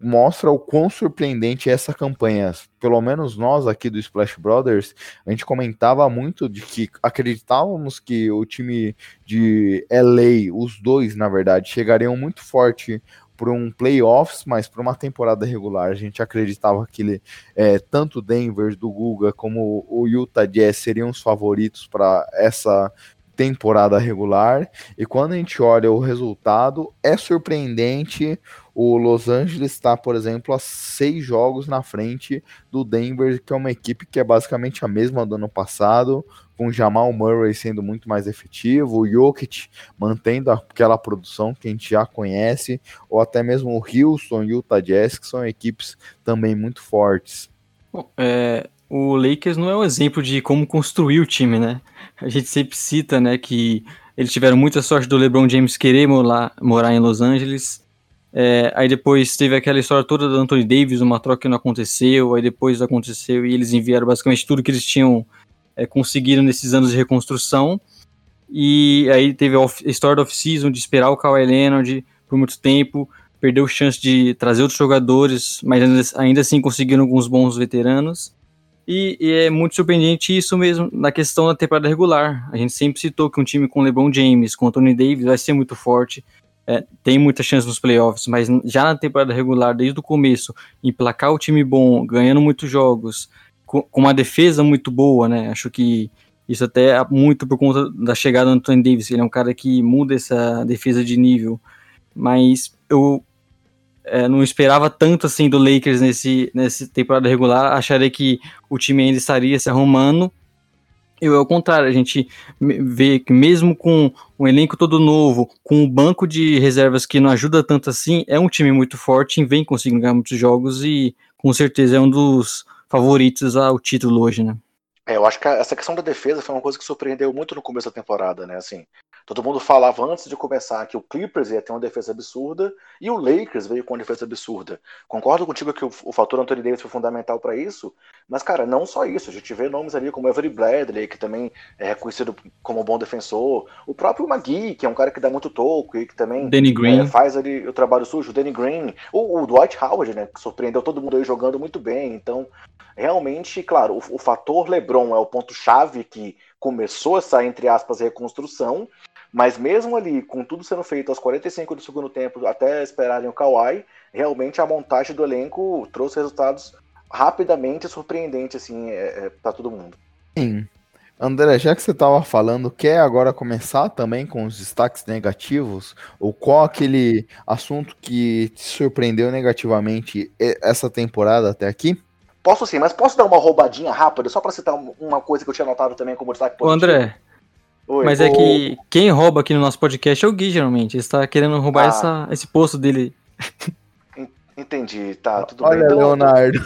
Speaker 1: mostra o quão surpreendente é essa campanha. Pelo menos nós aqui do Splash Brothers, a gente comentava muito de que acreditávamos que o time de LA, os dois, na verdade, chegariam muito forte para um playoffs, mas para uma temporada regular. A gente acreditava que ele, é, tanto Denver do Guga como o Utah Jazz seriam os favoritos para essa temporada regular. E quando a gente olha o resultado, é surpreendente. O Los Angeles está, por exemplo, a seis jogos na frente do Denver, que é uma equipe que é basicamente a mesma do ano passado, com Jamal Murray sendo muito mais efetivo, o Jokic mantendo aquela produção que a gente já conhece, ou até mesmo o Houston e o Utah Jazz, que são equipes também muito fortes.
Speaker 2: Bom, é, o Lakers não é um exemplo de como construir o time, né? A gente sempre cita, né, que eles tiveram muita sorte do LeBron James querer morar, morar em Los Angeles. É, aí depois teve aquela história toda do Anthony Davis, uma troca que não aconteceu, aí depois aconteceu e eles enviaram basicamente tudo que eles tinham é, conseguiram nesses anos de reconstrução. E aí teve a história do off-season de esperar o Kawhi Leonard por muito tempo, perdeu chance de trazer outros jogadores, mas ainda assim conseguiram alguns bons veteranos. E, e, é muito surpreendente isso mesmo na questão da temporada regular. A gente sempre citou que um time com LeBron James, com Anthony Davis, vai ser muito forte. É, tem muita chance nos playoffs, mas já na temporada regular, desde o começo, emplacar o time bom, ganhando muitos jogos, com, com uma defesa muito boa, né? Acho que isso até é muito por conta da chegada do Anthony Davis. Ele é um cara que muda essa defesa de nível. Mas eu é, não esperava tanto assim do Lakers nesse, nessa temporada regular. Acharia que o time ainda estaria se arrumando. Eu, ao contrário, a gente vê que mesmo com um elenco todo novo, com um banco de reservas que não ajuda tanto assim, é um time muito forte e vem conseguindo ganhar muitos jogos e com certeza é um dos favoritos ao título hoje, né?
Speaker 3: É, eu acho que essa questão da defesa foi uma coisa que surpreendeu muito no começo da temporada, né? Assim, Todo mundo falava antes de começar que o Clippers ia ter uma defesa absurda e o Lakers veio com uma defesa absurda. Concordo contigo que o, o fator Anthony Davis foi fundamental para isso, mas, cara, não só isso. A gente vê nomes ali como Avery Bradley, que também é reconhecido como bom defensor. O próprio Magui, que é um cara que dá muito toco e que também.
Speaker 2: É,
Speaker 3: faz ali o trabalho sujo. O Danny Green. O, o Dwight Howard, né? Que surpreendeu todo mundo aí jogando muito bem. Então, realmente, claro, o, o fator LeBron é o ponto-chave que começou essa, entre aspas, reconstrução. Mas mesmo ali, com tudo sendo feito aos 45 do segundo tempo, até esperarem o Kawhi, realmente a montagem do elenco trouxe resultados rapidamente surpreendentes assim, é, é, para todo mundo.
Speaker 1: Sim. André, já que você estava falando, quer agora começar também com os destaques negativos? Ou qual aquele assunto que te surpreendeu negativamente essa temporada até aqui?
Speaker 3: Posso sim, mas posso dar uma roubadinha rápida, só para citar uma coisa que eu tinha notado também como destaque
Speaker 2: positivo? André, Oi, mas é que quem rouba aqui no nosso podcast é o Gui, geralmente. Ele está querendo roubar ah. essa, esse posto dele.
Speaker 3: Entendi, tá, tudo
Speaker 1: Olha,
Speaker 3: bem.
Speaker 1: Então... Leonardo.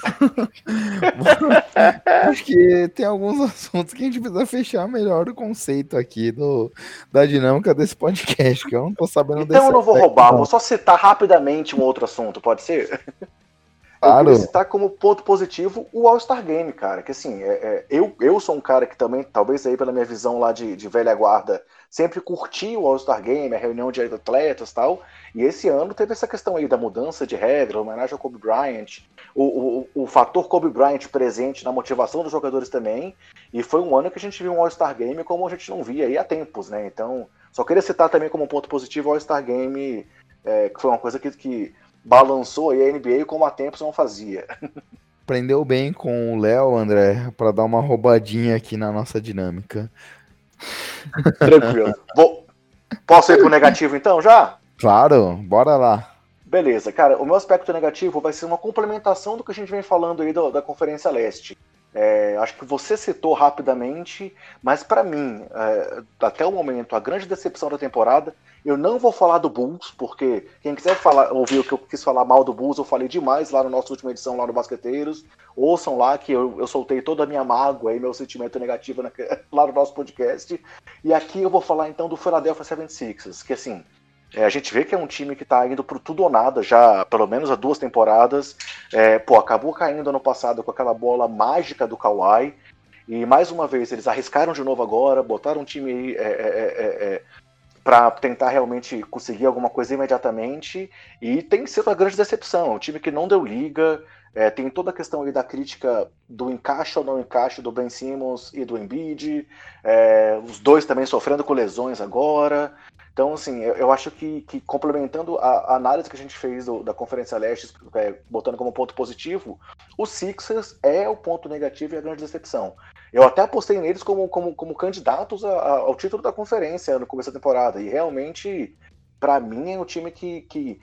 Speaker 1: Acho que tem alguns assuntos que a gente precisa fechar melhor o conceito aqui do, da dinâmica desse podcast, que eu não tô sabendo
Speaker 3: Então eu não vou roubar, não. vou só citar rapidamente um outro assunto, pode ser? Claro. Eu citar como ponto positivo o All-Star Game, cara. Que assim, é, é, eu, eu sou um cara que também, talvez aí pela minha visão lá de, de velha guarda, sempre curti o All-Star Game, a reunião de atletas e tal. E esse ano teve essa questão aí da mudança de regra, homenagem ao Kobe Bryant, o, o, o fator Kobe Bryant presente na motivação dos jogadores também. E foi um ano que a gente viu um All-Star Game como a gente não via aí há tempos, né? Então, só queria citar também como ponto positivo o All-Star Game, é, que foi uma coisa que, que balançou aí a NBA como há tempos não fazia.
Speaker 1: Aprendeu bem com o Léo, André, para dar uma roubadinha aqui na nossa dinâmica.
Speaker 3: Tranquilo. Vou... Posso ir pro negativo então já?
Speaker 1: Claro, bora lá.
Speaker 3: Beleza, cara, o meu aspecto negativo vai ser uma complementação do que a gente vem falando aí do, da Conferência Leste. É, acho que você citou rapidamente, mas para mim, é, até o momento, a grande decepção da temporada, eu não vou falar do Bulls, porque quem quiser falar, ouvir o que eu quis falar mal do Bulls, eu falei demais lá na nossa última edição, lá no Basqueteiros. Ouçam lá que eu, eu soltei toda a minha mágoa e meu sentimento negativo na, lá no nosso podcast. E aqui eu vou falar então do Philadelphia 76ers, que assim, é, a gente vê que é um time que está indo por tudo ou nada, já pelo menos há duas temporadas. É, pô, acabou caindo ano passado com aquela bola mágica do Kawhi. E mais uma vez, eles arriscaram de novo agora, botaram um time é, é, é, é para tentar realmente conseguir alguma coisa imediatamente. E tem sido uma grande decepção. um time que não deu liga. tem toda a questão aí da crítica do encaixe ou não encaixe do Ben Simmons e do Embiid. os dois também sofrendo com lesões agora. Então, assim, eu, eu acho que, que, complementando a, a, análise que a gente fez do, da Conferência Leste, é, botando como ponto positivo, o Sixers é o ponto negativo e a grande decepção. Eu até apostei neles como, como, como candidatos a, a, ao título da conferência no começo da temporada. E realmente, para mim, é um time que, que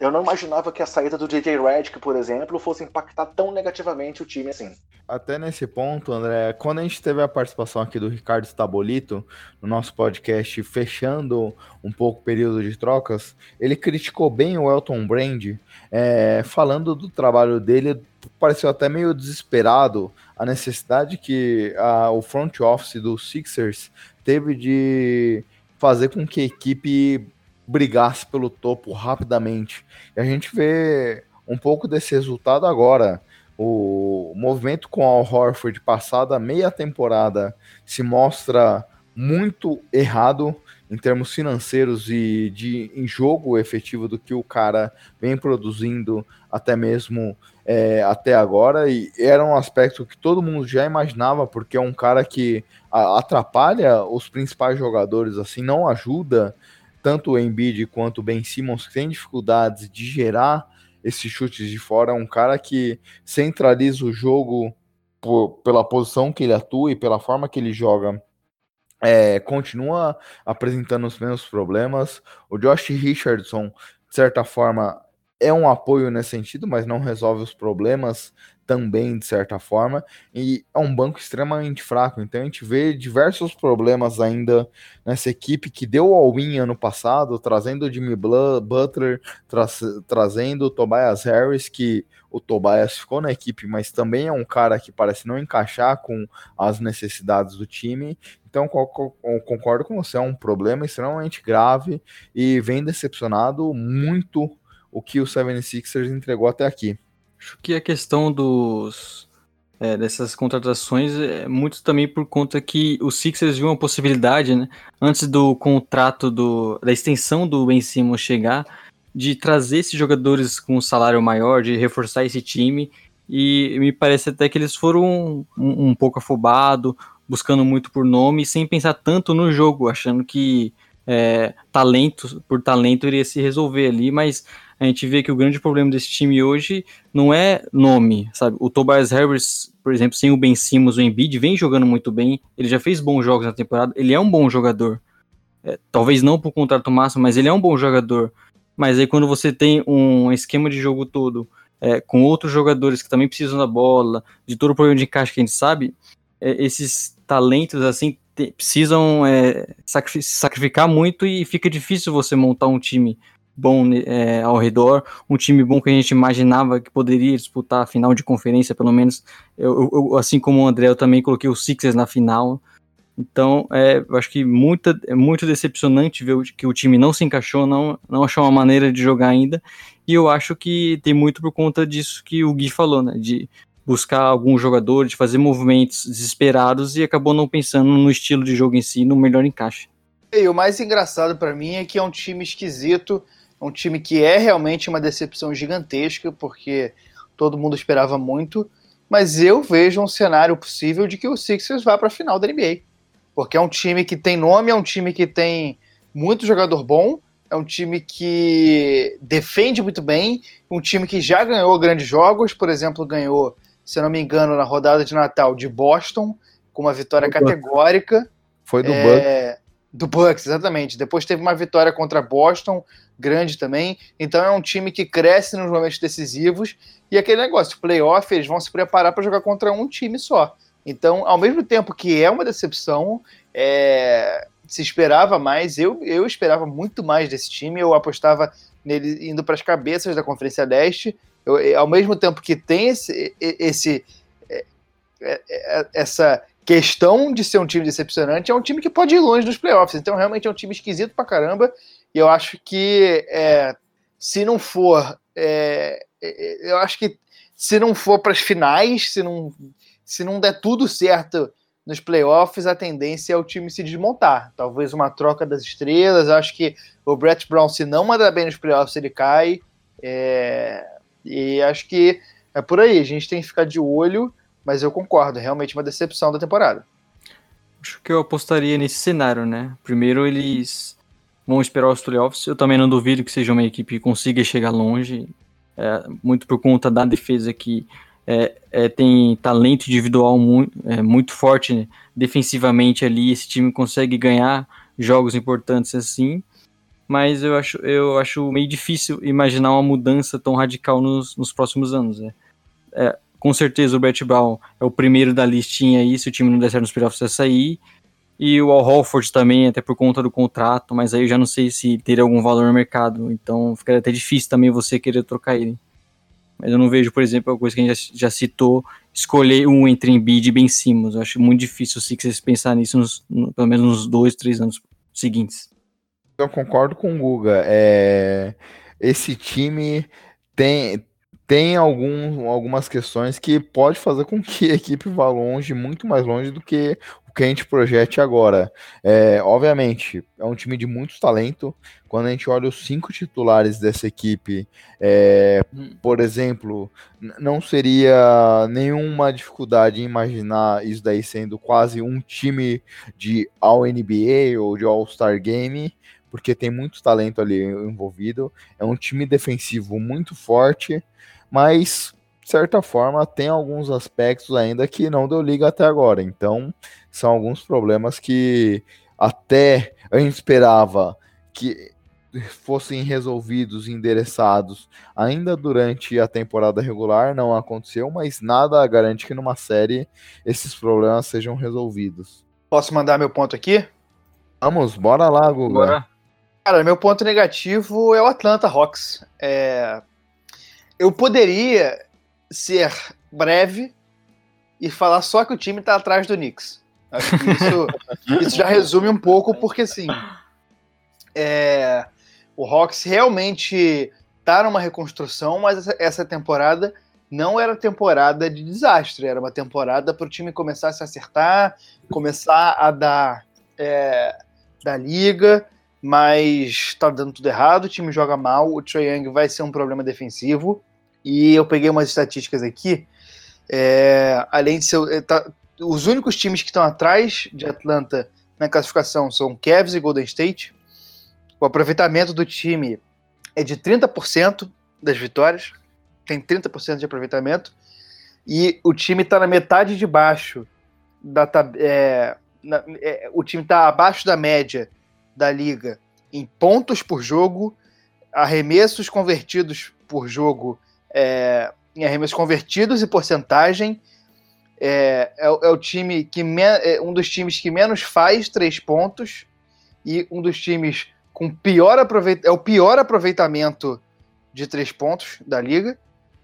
Speaker 3: eu não imaginava que a saída do DJ Redick, por exemplo, fosse impactar tão negativamente o time assim.
Speaker 1: Até nesse ponto, André, quando a gente teve a participação aqui do Ricardo Stabolito no nosso podcast, fechando um pouco o período de trocas, ele criticou bem o Elton Brand, é, falando do trabalho dele, pareceu até meio desesperado a necessidade que a, o front office do Sixers teve de fazer com que a equipe brigasse pelo topo rapidamente. E a gente vê um pouco desse resultado agora. O movimento com Al Horford passada meia temporada se mostra muito errado em termos financeiros e de em jogo efetivo do que o cara vem produzindo até mesmo é, até agora e era um aspecto que todo mundo já imaginava porque é um cara que atrapalha os principais jogadores assim não ajuda tanto o Embiid quanto o Ben Simmons têm dificuldades de gerar esses chutes de fora. É um cara que centraliza o jogo por, pela posição que ele atua e pela forma que ele joga. É, continua apresentando os mesmos problemas. O Josh Richardson, de certa forma, é um apoio nesse sentido, mas não resolve os problemas também, de certa forma, e é um banco extremamente fraco. Então a gente vê diversos problemas ainda nessa equipe que deu all-in ano passado, trazendo o Jimmy Butler, tra trazendo o Tobias Harris, que o Tobias ficou na equipe, mas também é um cara que parece não encaixar com as necessidades do time. Então, concordo com você, é um problema extremamente grave e vem decepcionado muito o que o 76ers entregou até aqui.
Speaker 2: Acho que a questão dos é, dessas contratações é muito também por conta que os Sixers viu uma possibilidade, né, antes do contrato do, da extensão do Ben Simmons chegar, de trazer esses jogadores com um salário maior, de reforçar esse time. E me parece até que eles foram um, um pouco afobados, buscando muito por nome, sem pensar tanto no jogo, achando que é, talento por talento iria se resolver ali, mas a gente vê que o grande problema desse time hoje não é nome, sabe? O Tobias Harris, por exemplo, sem o Ben Simmons, o Embiid, vem jogando muito bem, ele já fez bons jogos na temporada, ele é um bom jogador. É, talvez não por contrato máximo, mas ele é um bom jogador. Mas aí quando você tem um esquema de jogo todo é, com outros jogadores que também precisam da bola, de todo o problema de encaixe que a gente sabe, é, esses talentos assim precisam é, sacrificar muito e fica difícil você montar um time bom é, ao redor, um time bom que a gente imaginava que poderia disputar a final de conferência, pelo menos. Eu, eu assim como o André, eu também coloquei os Sixers na final. Então, é, eu acho que muita, é muito decepcionante ver que o time não se encaixou, não, não achou uma maneira de jogar ainda. E eu acho que tem muito por conta disso que o Gui falou, né? De buscar algum jogador, de fazer movimentos desesperados e acabou não pensando no estilo de jogo em si, no melhor encaixe.
Speaker 4: E o mais engraçado para mim é que é um time esquisito um time que é realmente uma decepção gigantesca, porque todo mundo esperava muito, mas eu vejo um cenário possível de que o Sixers vá para a final da NBA. Porque é um time que tem nome, é um time que tem muito jogador bom, é um time que defende muito bem, um time que já ganhou grandes jogos, por exemplo, ganhou, se eu não me engano, na rodada de Natal de Boston, com uma vitória categórica.
Speaker 1: Foi do é.
Speaker 4: Do Bucks, exatamente. Depois teve uma vitória contra Boston, grande também. Então é um time que cresce nos momentos decisivos. E aquele negócio, playoff, eles vão se preparar para jogar contra um time só. Então, ao mesmo tempo que é uma decepção, é... se esperava mais. Eu, eu esperava muito mais desse time. Eu apostava nele indo para as cabeças da Conferência Leste. Eu, ao mesmo tempo que tem esse, esse é, é, essa questão de ser um time decepcionante, é um time que pode ir longe dos playoffs. Então, realmente é um time esquisito pra caramba. E eu acho que é, se não for. É, é eu acho que se não for para as finais, se não, se não der tudo certo nos playoffs, a tendência é o time se desmontar. Talvez uma troca das estrelas. Eu acho que o Brett Brown, se não mandar bem nos playoffs, ele cai. É, e acho que é por aí. A gente tem que ficar de olho mas eu concordo, é realmente uma decepção da temporada.
Speaker 2: Acho que eu apostaria nesse cenário, né? Primeiro eles vão esperar os playoffs. Eu também não duvido que seja uma equipe que consiga chegar longe, é, muito por conta da defesa que é, é, tem talento individual muito, é, muito forte né? defensivamente ali. Esse time consegue ganhar jogos importantes assim. Mas eu acho, eu acho meio difícil imaginar uma mudança tão radical nos, nos próximos anos. Né? É, com certeza o Brett Brown é o primeiro da listinha aí, se o time não der certo nos playoffs, vai sair. E o Al Holford também, até por conta do contrato, mas aí eu já não sei se teria algum valor no mercado, então ficaria até difícil também você querer trocar ele. Mas eu não vejo, por exemplo, a coisa que a gente já, já citou, escolher um entre Embiid e Ben Simmons. Eu acho muito difícil o Sixers pensar nisso nos, no, pelo menos nos dois, três anos seguintes.
Speaker 1: Eu concordo com o Guga. É... Esse time tem, tem algum, algumas questões que pode fazer com que a equipe vá longe, muito mais longe do que o que a gente projete agora. É, obviamente, é um time de muito talento. Quando a gente olha os cinco titulares dessa equipe, é, por exemplo, não seria nenhuma dificuldade imaginar isso daí sendo quase um time de All-NBA ou de All-Star Game, porque tem muito talento ali envolvido. É um time defensivo muito forte mas de certa forma tem alguns aspectos ainda que não deu liga até agora. Então, são alguns problemas que até a gente esperava que fossem resolvidos, endereçados ainda durante a temporada regular, não aconteceu, mas nada garante que numa série esses problemas sejam resolvidos.
Speaker 4: Posso mandar meu ponto aqui?
Speaker 1: Vamos, bora lá, Guga. Bora.
Speaker 4: Cara, meu ponto negativo é o Atlanta Hawks. É... Eu poderia ser breve e falar só que o time está atrás do Knicks. Acho que isso, isso já resume um pouco, porque assim. É, o Hawks realmente está numa reconstrução, mas essa, essa temporada não era temporada de desastre, era uma temporada para o time começar a se acertar, começar a dar é, da liga, mas está dando tudo errado, o time joga mal, o Trae Young vai ser um problema defensivo, e eu peguei umas estatísticas aqui, é, além de ser, tá, os únicos times que estão atrás de Atlanta na classificação são Cavs e Golden State, o aproveitamento do time é de 30% das vitórias, tem 30% de aproveitamento, e o time está na metade de baixo da é, na, é, o time está abaixo da média da liga em pontos por jogo, arremessos convertidos por jogo, é, em arremessos convertidos e porcentagem. É, é, é o time que é um dos times que menos faz três pontos e um dos times com pior aproveit é o pior aproveitamento de três pontos da liga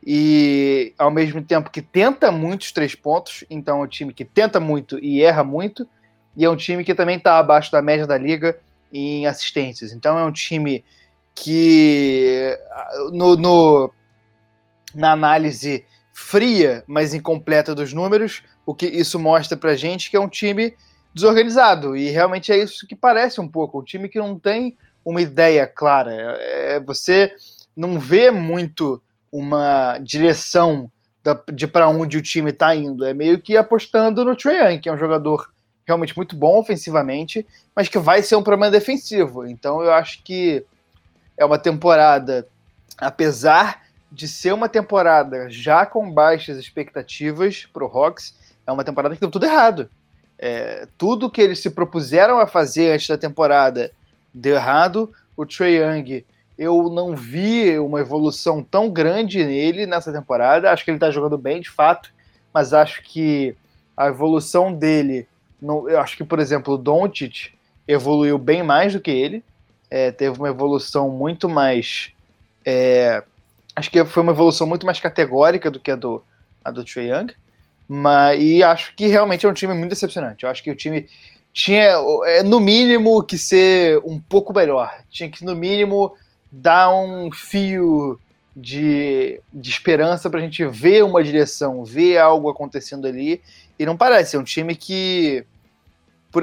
Speaker 4: e ao mesmo tempo que tenta muitos três pontos, então é um time que tenta muito e erra muito, e é um time que também está abaixo da média da liga em assistências. Então é um time que no, no na análise fria, mas incompleta dos números, o que isso mostra pra gente que é um time desorganizado. E realmente é isso que parece um pouco. Um time que não tem uma ideia clara. É, você não vê muito uma direção da, de para onde o time está indo. É meio que apostando no Trae que é um jogador realmente muito bom ofensivamente, mas que vai ser um problema defensivo. Então eu acho que é uma temporada, apesar de ser uma temporada já com baixas expectativas para o Hawks, é uma temporada que deu tudo errado. É, tudo que eles se propuseram a fazer antes da temporada deu errado. O Trey Young, eu não vi uma evolução tão grande nele nessa temporada. Acho que ele está jogando bem, de fato, mas acho que a evolução dele, no, eu acho que, por exemplo, o Doncic evoluiu bem mais do que ele. É, teve uma evolução muito mais. É, acho que foi uma evolução muito mais categórica do que a do, a do Trey Young. Mas, e acho que realmente é um time muito decepcionante. Eu acho que o time tinha, é, no mínimo, que ser um pouco melhor. Tinha que, no mínimo, dar um fio de, de esperança para a gente ver uma direção, ver algo acontecendo ali. E não parece, é um time que, por,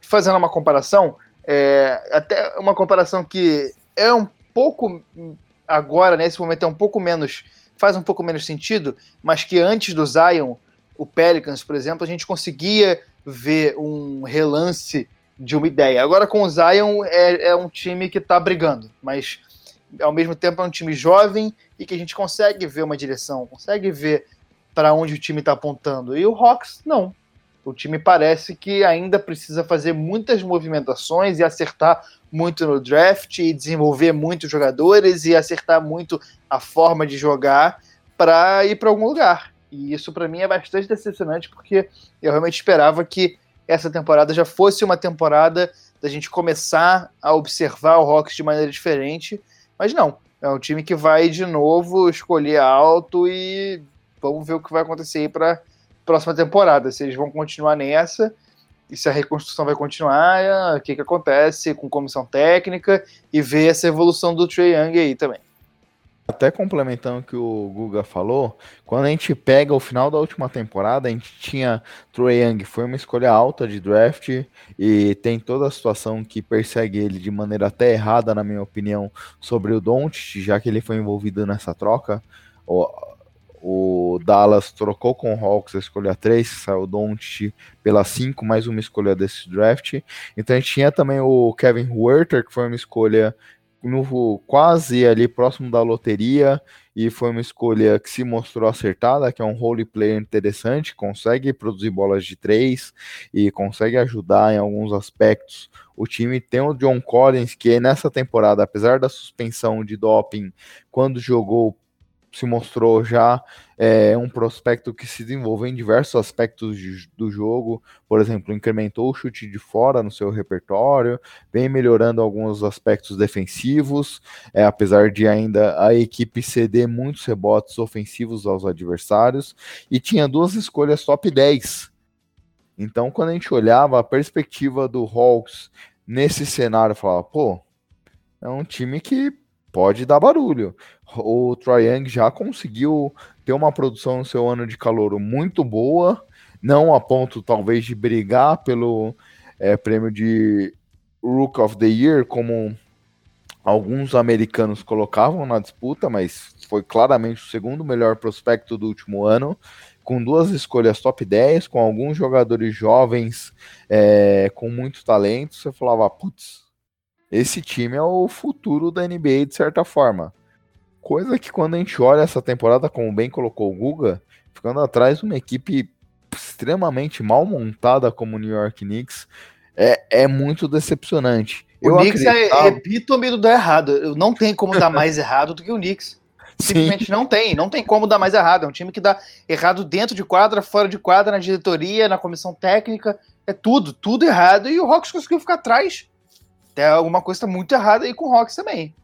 Speaker 4: fazendo uma comparação, é, até uma comparação que é um pouco, agora, nesse momento, é um pouco menos, faz um pouco menos sentido, mas que antes do Zion o Pelicans, por exemplo, a gente conseguia ver um relance de uma ideia. Agora com o Zion é, é um time que está brigando, mas ao mesmo tempo é um time jovem e que a gente consegue ver uma direção, consegue ver para onde o time está apontando. E o Hawks não. O time parece que ainda precisa fazer muitas movimentações e acertar muito no draft e desenvolver muitos jogadores e acertar muito a forma de jogar para ir para algum lugar. E isso para mim é bastante decepcionante, porque eu realmente esperava que essa temporada já fosse uma temporada da gente começar a observar o Hawks de maneira diferente, mas não. É um time que vai de novo escolher alto e vamos ver o que vai acontecer aí para próxima temporada. Se eles vão continuar nessa e se a reconstrução vai continuar, o que, que acontece com comissão técnica e ver essa evolução do Trey Young aí também.
Speaker 1: Até complementando o que o Guga falou, quando a gente pega o final da última temporada, a gente tinha Troy Young, foi uma escolha alta de draft e tem toda a situação que persegue ele de maneira até errada, na minha opinião, sobre o Doncic, já que ele foi envolvido nessa troca. O Dallas trocou com o Hawks a escolha 3, saiu Doncic pela 5, mais uma escolha desse draft. Então a gente tinha também o Kevin Huerter, que foi uma escolha no, quase ali próximo da loteria e foi uma escolha que se mostrou acertada, que é um role player interessante, consegue produzir bolas de três e consegue ajudar em alguns aspectos. O time tem o John Collins, que nessa temporada, apesar da suspensão de doping, quando jogou se mostrou já é, um prospecto que se desenvolveu em diversos aspectos de, do jogo, por exemplo, incrementou o chute de fora no seu repertório, vem melhorando alguns aspectos defensivos, é, apesar de ainda a equipe ceder muitos rebotes ofensivos aos adversários, e tinha duas escolhas top 10. Então, quando a gente olhava a perspectiva do Hawks nesse cenário, falava, pô, é um time que pode dar barulho. O Troy Young já conseguiu ter uma produção no seu ano de calor muito boa, não a ponto talvez de brigar pelo é, prêmio de Rook of the Year, como alguns americanos colocavam na disputa, mas foi claramente o segundo melhor prospecto do último ano, com duas escolhas top 10, com alguns jogadores jovens é, com muito talento. Você falava, putz, esse time é o futuro da NBA de certa forma. Coisa que quando a gente olha essa temporada, como bem colocou o Guga, ficando atrás de uma equipe extremamente mal montada como o New York Knicks, é, é muito decepcionante.
Speaker 4: O eu Knicks é acreditava... é epítome do dar errado. Não tem como dar mais errado do que o Knicks. Simplesmente Sim. não tem, não tem como dar mais errado. É um time que dá errado dentro de quadra, fora de quadra, na diretoria, na comissão técnica, é tudo, tudo errado. E o Hawks conseguiu ficar atrás tem alguma coisa muito errada aí com o Rocks também.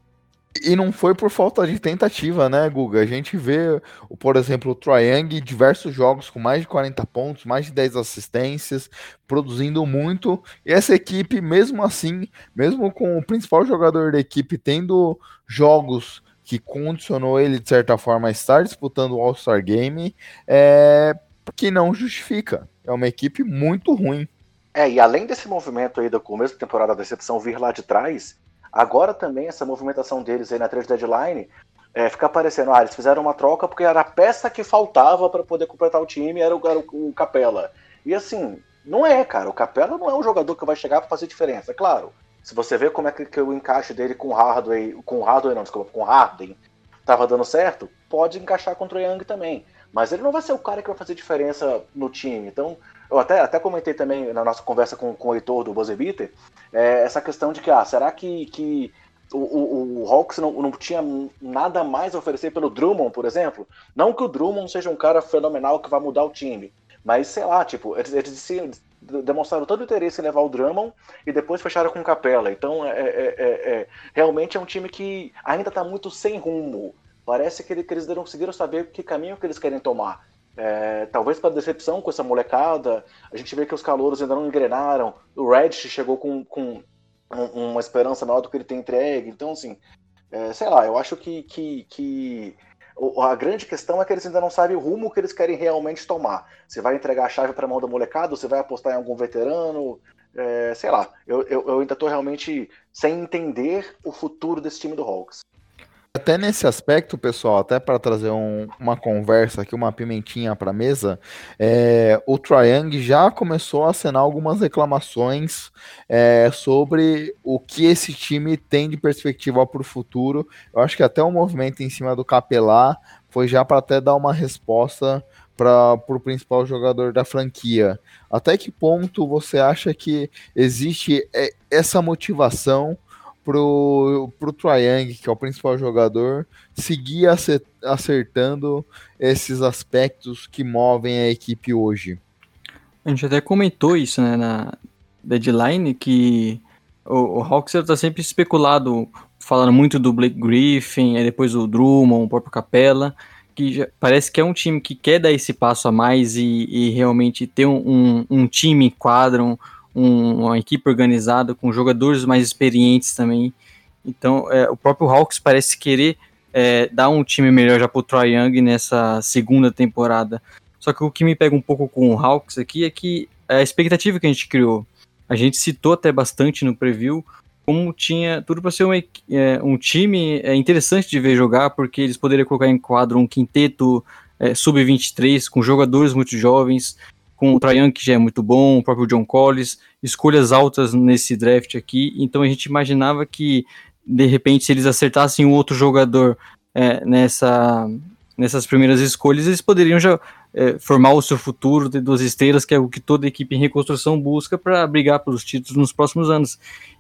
Speaker 1: E não foi por falta de tentativa, né, Guga? A gente vê, por exemplo, o Triang diversos jogos com mais de 40 pontos, mais de 10 assistências, produzindo muito. E essa equipe, mesmo assim, mesmo com o principal jogador da equipe tendo jogos que condicionou ele, de certa forma, a estar disputando o All-Star Game, é que não justifica. É uma equipe muito ruim.
Speaker 3: É, e além desse movimento aí do começo da temporada da decepção vir lá de trás, agora também essa movimentação deles aí na trade deadline é, fica aparecendo, ah, eles fizeram uma troca porque era a peça que faltava para poder completar o time, era o, era o, Capela. E assim, não é, cara, o Capela não é um jogador que vai chegar para fazer diferença, claro. Se você vê como é que, que o encaixe dele com o Hardway, com o Hardway não, desculpa, com o Harden, tava dando certo, pode encaixar contra o Young também. Mas ele não vai ser o cara que vai fazer diferença no time. Então, eu até, até comentei também na nossa conversa com, com o Heitor do Buzzer é, essa questão de que, ah, será que, que o, o, o Hawks não, não tinha nada mais a oferecer pelo Drummond, por exemplo? Não que o Drummond seja um cara fenomenal que vai mudar o time, mas sei lá, tipo, eles, eles demonstraram todo o interesse em levar o Drummond e depois fecharam com o Capela. Então, é, é, é, é realmente é um time que ainda está muito sem rumo. Parece que, ele, que eles não conseguiram saber que caminho que eles querem tomar. É, talvez para decepção com essa molecada, a gente vê que os calouros ainda não engrenaram. O Reddit chegou com, com uma esperança maior do que ele tem entregue. Então, assim, é, sei lá, eu acho que, que, que, a grande questão é que eles ainda não sabem o rumo que eles querem realmente tomar. Você vai entregar a chave para a mão da molecada, você vai apostar em algum veterano, é, sei lá. Eu, eu, eu ainda estou realmente sem entender o futuro desse time do Hawks.
Speaker 1: Até nesse aspecto, pessoal, até para trazer um, uma conversa aqui, uma pimentinha para a mesa, é, o Triang já começou a assinar algumas reclamações é, sobre o que esse time tem de perspectiva para o futuro. Eu acho que até o movimento em cima do Capelá foi já para até dar uma resposta para o principal jogador da franquia. Até que ponto você acha que existe é, essa motivação pro, pro Triang, que é o principal jogador, seguir acertando esses aspectos que movem a equipe hoje.
Speaker 2: A gente até comentou isso né, na deadline, que o, o Hawks está sempre especulado, falando muito do Blake Griffin, aí depois o Drummond, o próprio Capella, que parece que é um time que quer dar esse passo a mais e, e realmente ter um, um, um time em quadro, um, um, uma equipe organizada, com jogadores mais experientes também. Então, é, o próprio Hawks parece querer é, dar um time melhor já pro Troy Young nessa segunda temporada. Só que o que me pega um pouco com o Hawks aqui é que a expectativa que a gente criou, a gente citou até bastante no preview, como tinha tudo para ser uma, é, um time é, interessante de ver jogar, porque eles poderiam colocar em quadro um quinteto é, sub-23 com jogadores muito jovens, com o Trajan, que já é muito bom, o próprio John Collins, escolhas altas nesse draft aqui, então a gente imaginava que de repente, se eles acertassem um outro jogador é, nessa, nessas primeiras escolhas, eles poderiam já é, formar o seu futuro, ter duas estrelas, que é o que toda equipe em reconstrução busca para brigar pelos títulos nos próximos anos.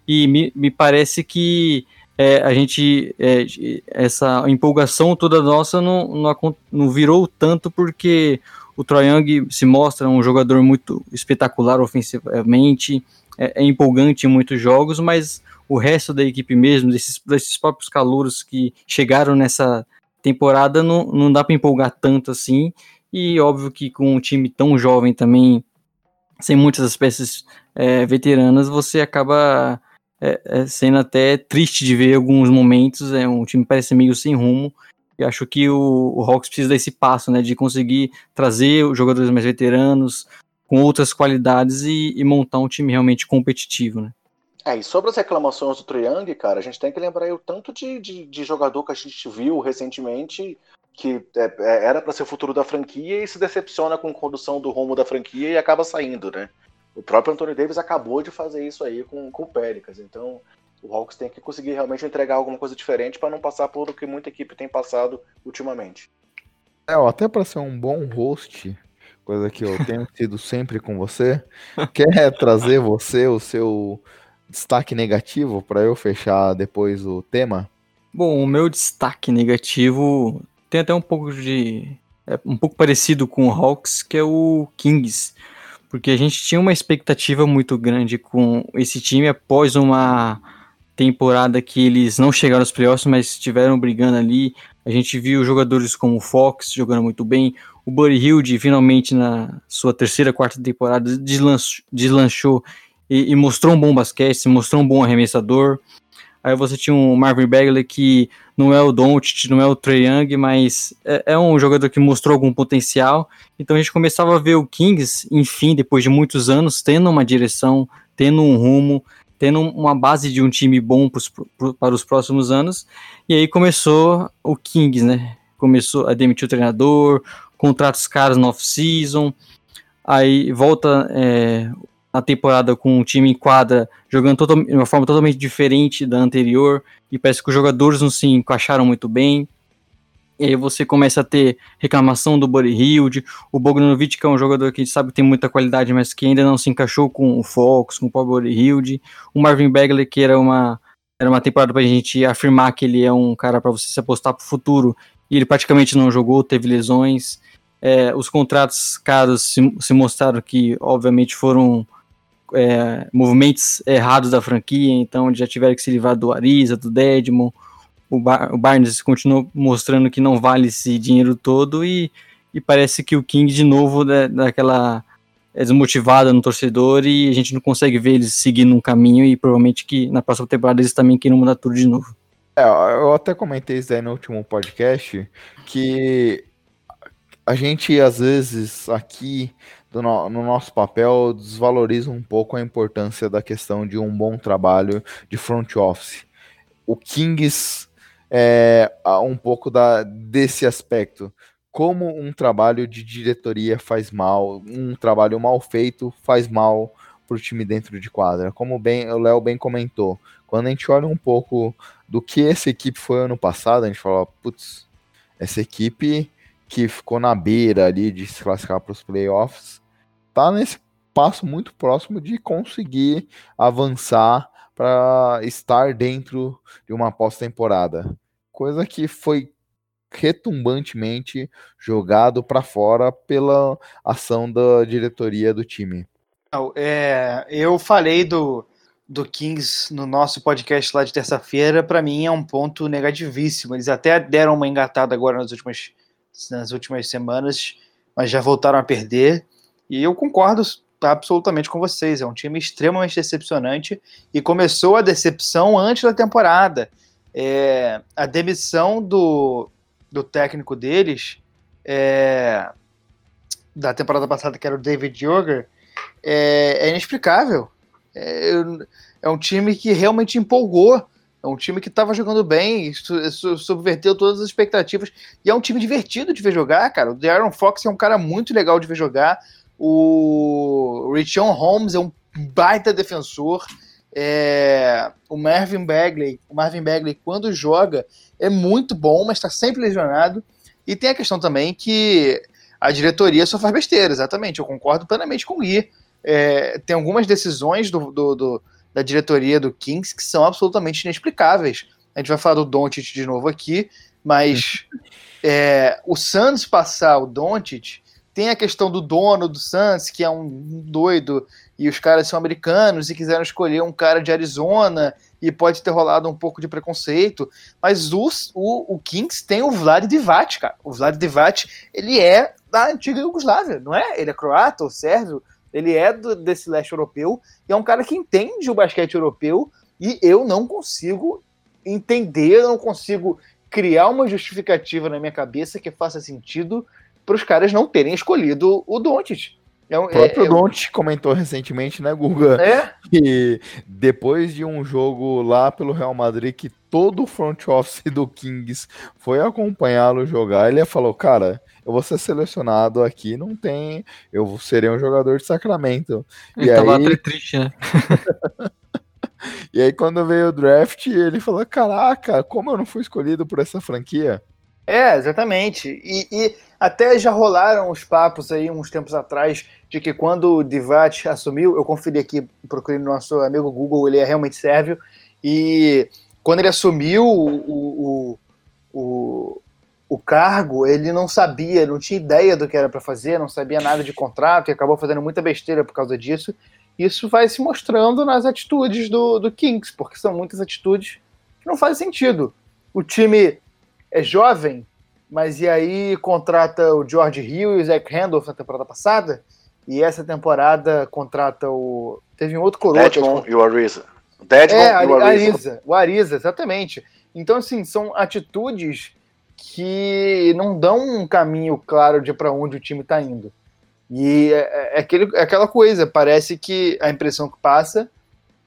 Speaker 2: E me, me parece que é, a gente, é, essa empolgação toda nossa não, não, não virou tanto porque o Troy Young se mostra um jogador muito espetacular ofensivamente, é, é, empolgante em muitos jogos, mas o resto da equipe mesmo, desses, desses próprios calouros que chegaram nessa temporada, não, não dá para empolgar tanto assim. E óbvio que com um time tão jovem também, sem muitas peças é, veteranas, você acaba é, é, sendo até triste de ver alguns momentos. É um time parece meio sem rumo. E acho que o, o Hawks precisa desse passo, né? De conseguir trazer os jogadores mais veteranos com outras qualidades e, e montar um time realmente competitivo, né?
Speaker 3: É, e sobre as reclamações do Triang, cara, a gente tem que lembrar aí o tanto de, de, de jogador que a gente viu recentemente que é, é era para ser o futuro da franquia e se decepciona com a condução do rumo da franquia e acaba saindo, né? O próprio Anthony Davis acabou de fazer isso aí com, com o Pelicans, então o Hawks tem que conseguir realmente entregar alguma coisa diferente para não passar por o que muita equipe tem passado ultimamente.
Speaker 1: É, até para ser um bom host, coisa que eu tenho sido sempre com você, quer trazer você o seu destaque negativo para eu fechar depois o tema?
Speaker 2: Bom, o meu destaque negativo tem até um pouco de é um pouco parecido com o Hawks, que é o Kings, porque a gente tinha uma expectativa muito grande com esse time após uma temporada que eles não chegaram aos playoffs, mas estiveram brigando ali. A gente viu jogadores como o Fox jogando muito bem. O Buddy Hilde, finalmente, na sua terceira, quarta temporada, deslanchou, deslanchou e, e, mostrou um bom basquete, mostrou um bom arremessador. Aí você tinha um Marvin Bagley que não é o Doncic, não é o Trae Young, mas é, é, um jogador que mostrou algum potencial. Então a gente começava a ver o Kings, enfim, depois de muitos anos, tendo uma direção, tendo um rumo, tendo uma base de um time bom pros, pro, para os próximos anos. E aí começou o Kings, né? Começou a demitir o treinador, contratos caros no off-season. Aí volta é, a temporada com um time em quadra jogando de uma forma totalmente diferente da anterior. E parece que os jogadores não se encaixaram muito bem. E aí você começa a ter reclamação do Buddy Hilde, o Bogdanovic, que é um jogador que a gente sabe que tem muita qualidade, mas que ainda não se encaixou com o Fox, com o Buddy Hilde. O Marvin Bagley, que era uma, era uma temporada para a gente afirmar que ele é um cara para você se apostar para o futuro, e ele praticamente não jogou, teve lesões. É, os contratos caros se, se, mostraram que, obviamente, foram é, movimentos errados da franquia, então já tiveram que se livrar do Ariza, do Dedmon, o, Bar o Barnes continuou mostrando que não vale esse dinheiro todo e, e parece que o King de novo dá, dá aquela é desmotivada no torcedor e a gente não consegue ver eles seguindo um caminho e provavelmente que na próxima temporada eles também queiram mudar tudo de novo.
Speaker 1: É, eu até comentei isso aí no último podcast que a gente às vezes aqui no, no, nosso papel desvaloriza um pouco a importância da questão de um bom trabalho de front office. O Kings é, um pouco da, desse aspecto. Como um trabalho de diretoria faz mal, um trabalho mal feito faz mal para o time dentro de quadra. Como bem, o Léo bem comentou, quando a gente olha um pouco do que essa equipe foi ano passado, a gente fala, putz, essa equipe que ficou na beira ali de se classificar para os playoffs, tá nesse passo muito próximo de conseguir avançar para estar dentro de uma pós-temporada. Coisa que foi retumbantemente jogado para fora pela ação da diretoria do time.
Speaker 4: É, eu falei do, do Kings no nosso podcast lá de terça-feira, para mim é um ponto negativíssimo. Eles até deram uma engatada agora nas últimas, nas últimas semanas, mas já voltaram a perder. E eu concordo absolutamente com vocês. É um time extremamente decepcionante e começou a decepção antes da temporada. É, a demissão do, do técnico deles é, da temporada passada, que era o David Jorger, é, é inexplicável. É, é, um time que realmente empolgou. É um time que estava jogando bem, subverteu todas as expectativas. E é um time divertido de ver jogar, cara. O Darren Fox é um cara muito legal de ver jogar. O Richon Holmes é um baita defensor. É, o Marvin Bagley, o Marvin Bagley, quando joga, é muito bom, mas está sempre lesionado. E tem a questão também que a diretoria só faz besteira, exatamente. Eu concordo plenamente com o Gui. É, tem algumas decisões do, do, do, da diretoria do Kings que são absolutamente inexplicáveis. A gente vai falar do Doncic de novo aqui, mas é, o Suns passar o Doncic tem a questão do dono do Suns, que é um doido, e os caras são americanos e quiseram escolher um cara de Arizona e pode ter rolado um pouco de preconceito, mas o, o, o Kings tem o Vlad Divac, cara. O Vlad Divac, ele é da antiga Iugoslávia, não é? Ele é croata ou sérvio, ele é do, desse leste europeu e é um cara que entende o basquete europeu e eu não consigo entender, eu não consigo criar uma justificativa na minha cabeça que faça sentido para os caras não terem escolhido o Doncic.
Speaker 1: É, o próprio é, Don't comentou recentemente, né, Guga?
Speaker 4: É?
Speaker 1: Que depois de um jogo lá pelo Real Madrid, que todo o front office do Kings foi acompanhá-lo jogar, ele falou: Cara, eu vou ser selecionado aqui, não tem. Eu serei um jogador de Sacramento.
Speaker 2: Ele e tava aí... triste, né?
Speaker 1: e aí, quando veio o draft, ele falou: Caraca, como eu não fui escolhido por essa franquia?
Speaker 4: É, exatamente. E, e, até já rolaram os papos aí uns tempos atrás de que quando o Divat assumiu, eu conferi aqui, procurei no nosso amigo Google, ele é realmente sérvio, e quando ele assumiu o, o, o, o cargo, ele não sabia, não tinha ideia do que era para fazer, não sabia nada de contrato e acabou fazendo muita besteira por causa disso. Isso vai se mostrando nas atitudes do, do Kings, porque são muitas atitudes que não fazem sentido. O time é jovem, mas e aí contrata o George Hill e o Zach Randolph na temporada passada, e essa temporada contrata o. Teve um outro coroa.
Speaker 3: Deadmon e o Ariza. Deadmon
Speaker 4: é, e o Ariza. O Ariza, exatamente. Então, assim, são atitudes que não dão um caminho claro de para onde o time está indo. E é, é, é, aquele, é aquela coisa, parece que a impressão que passa,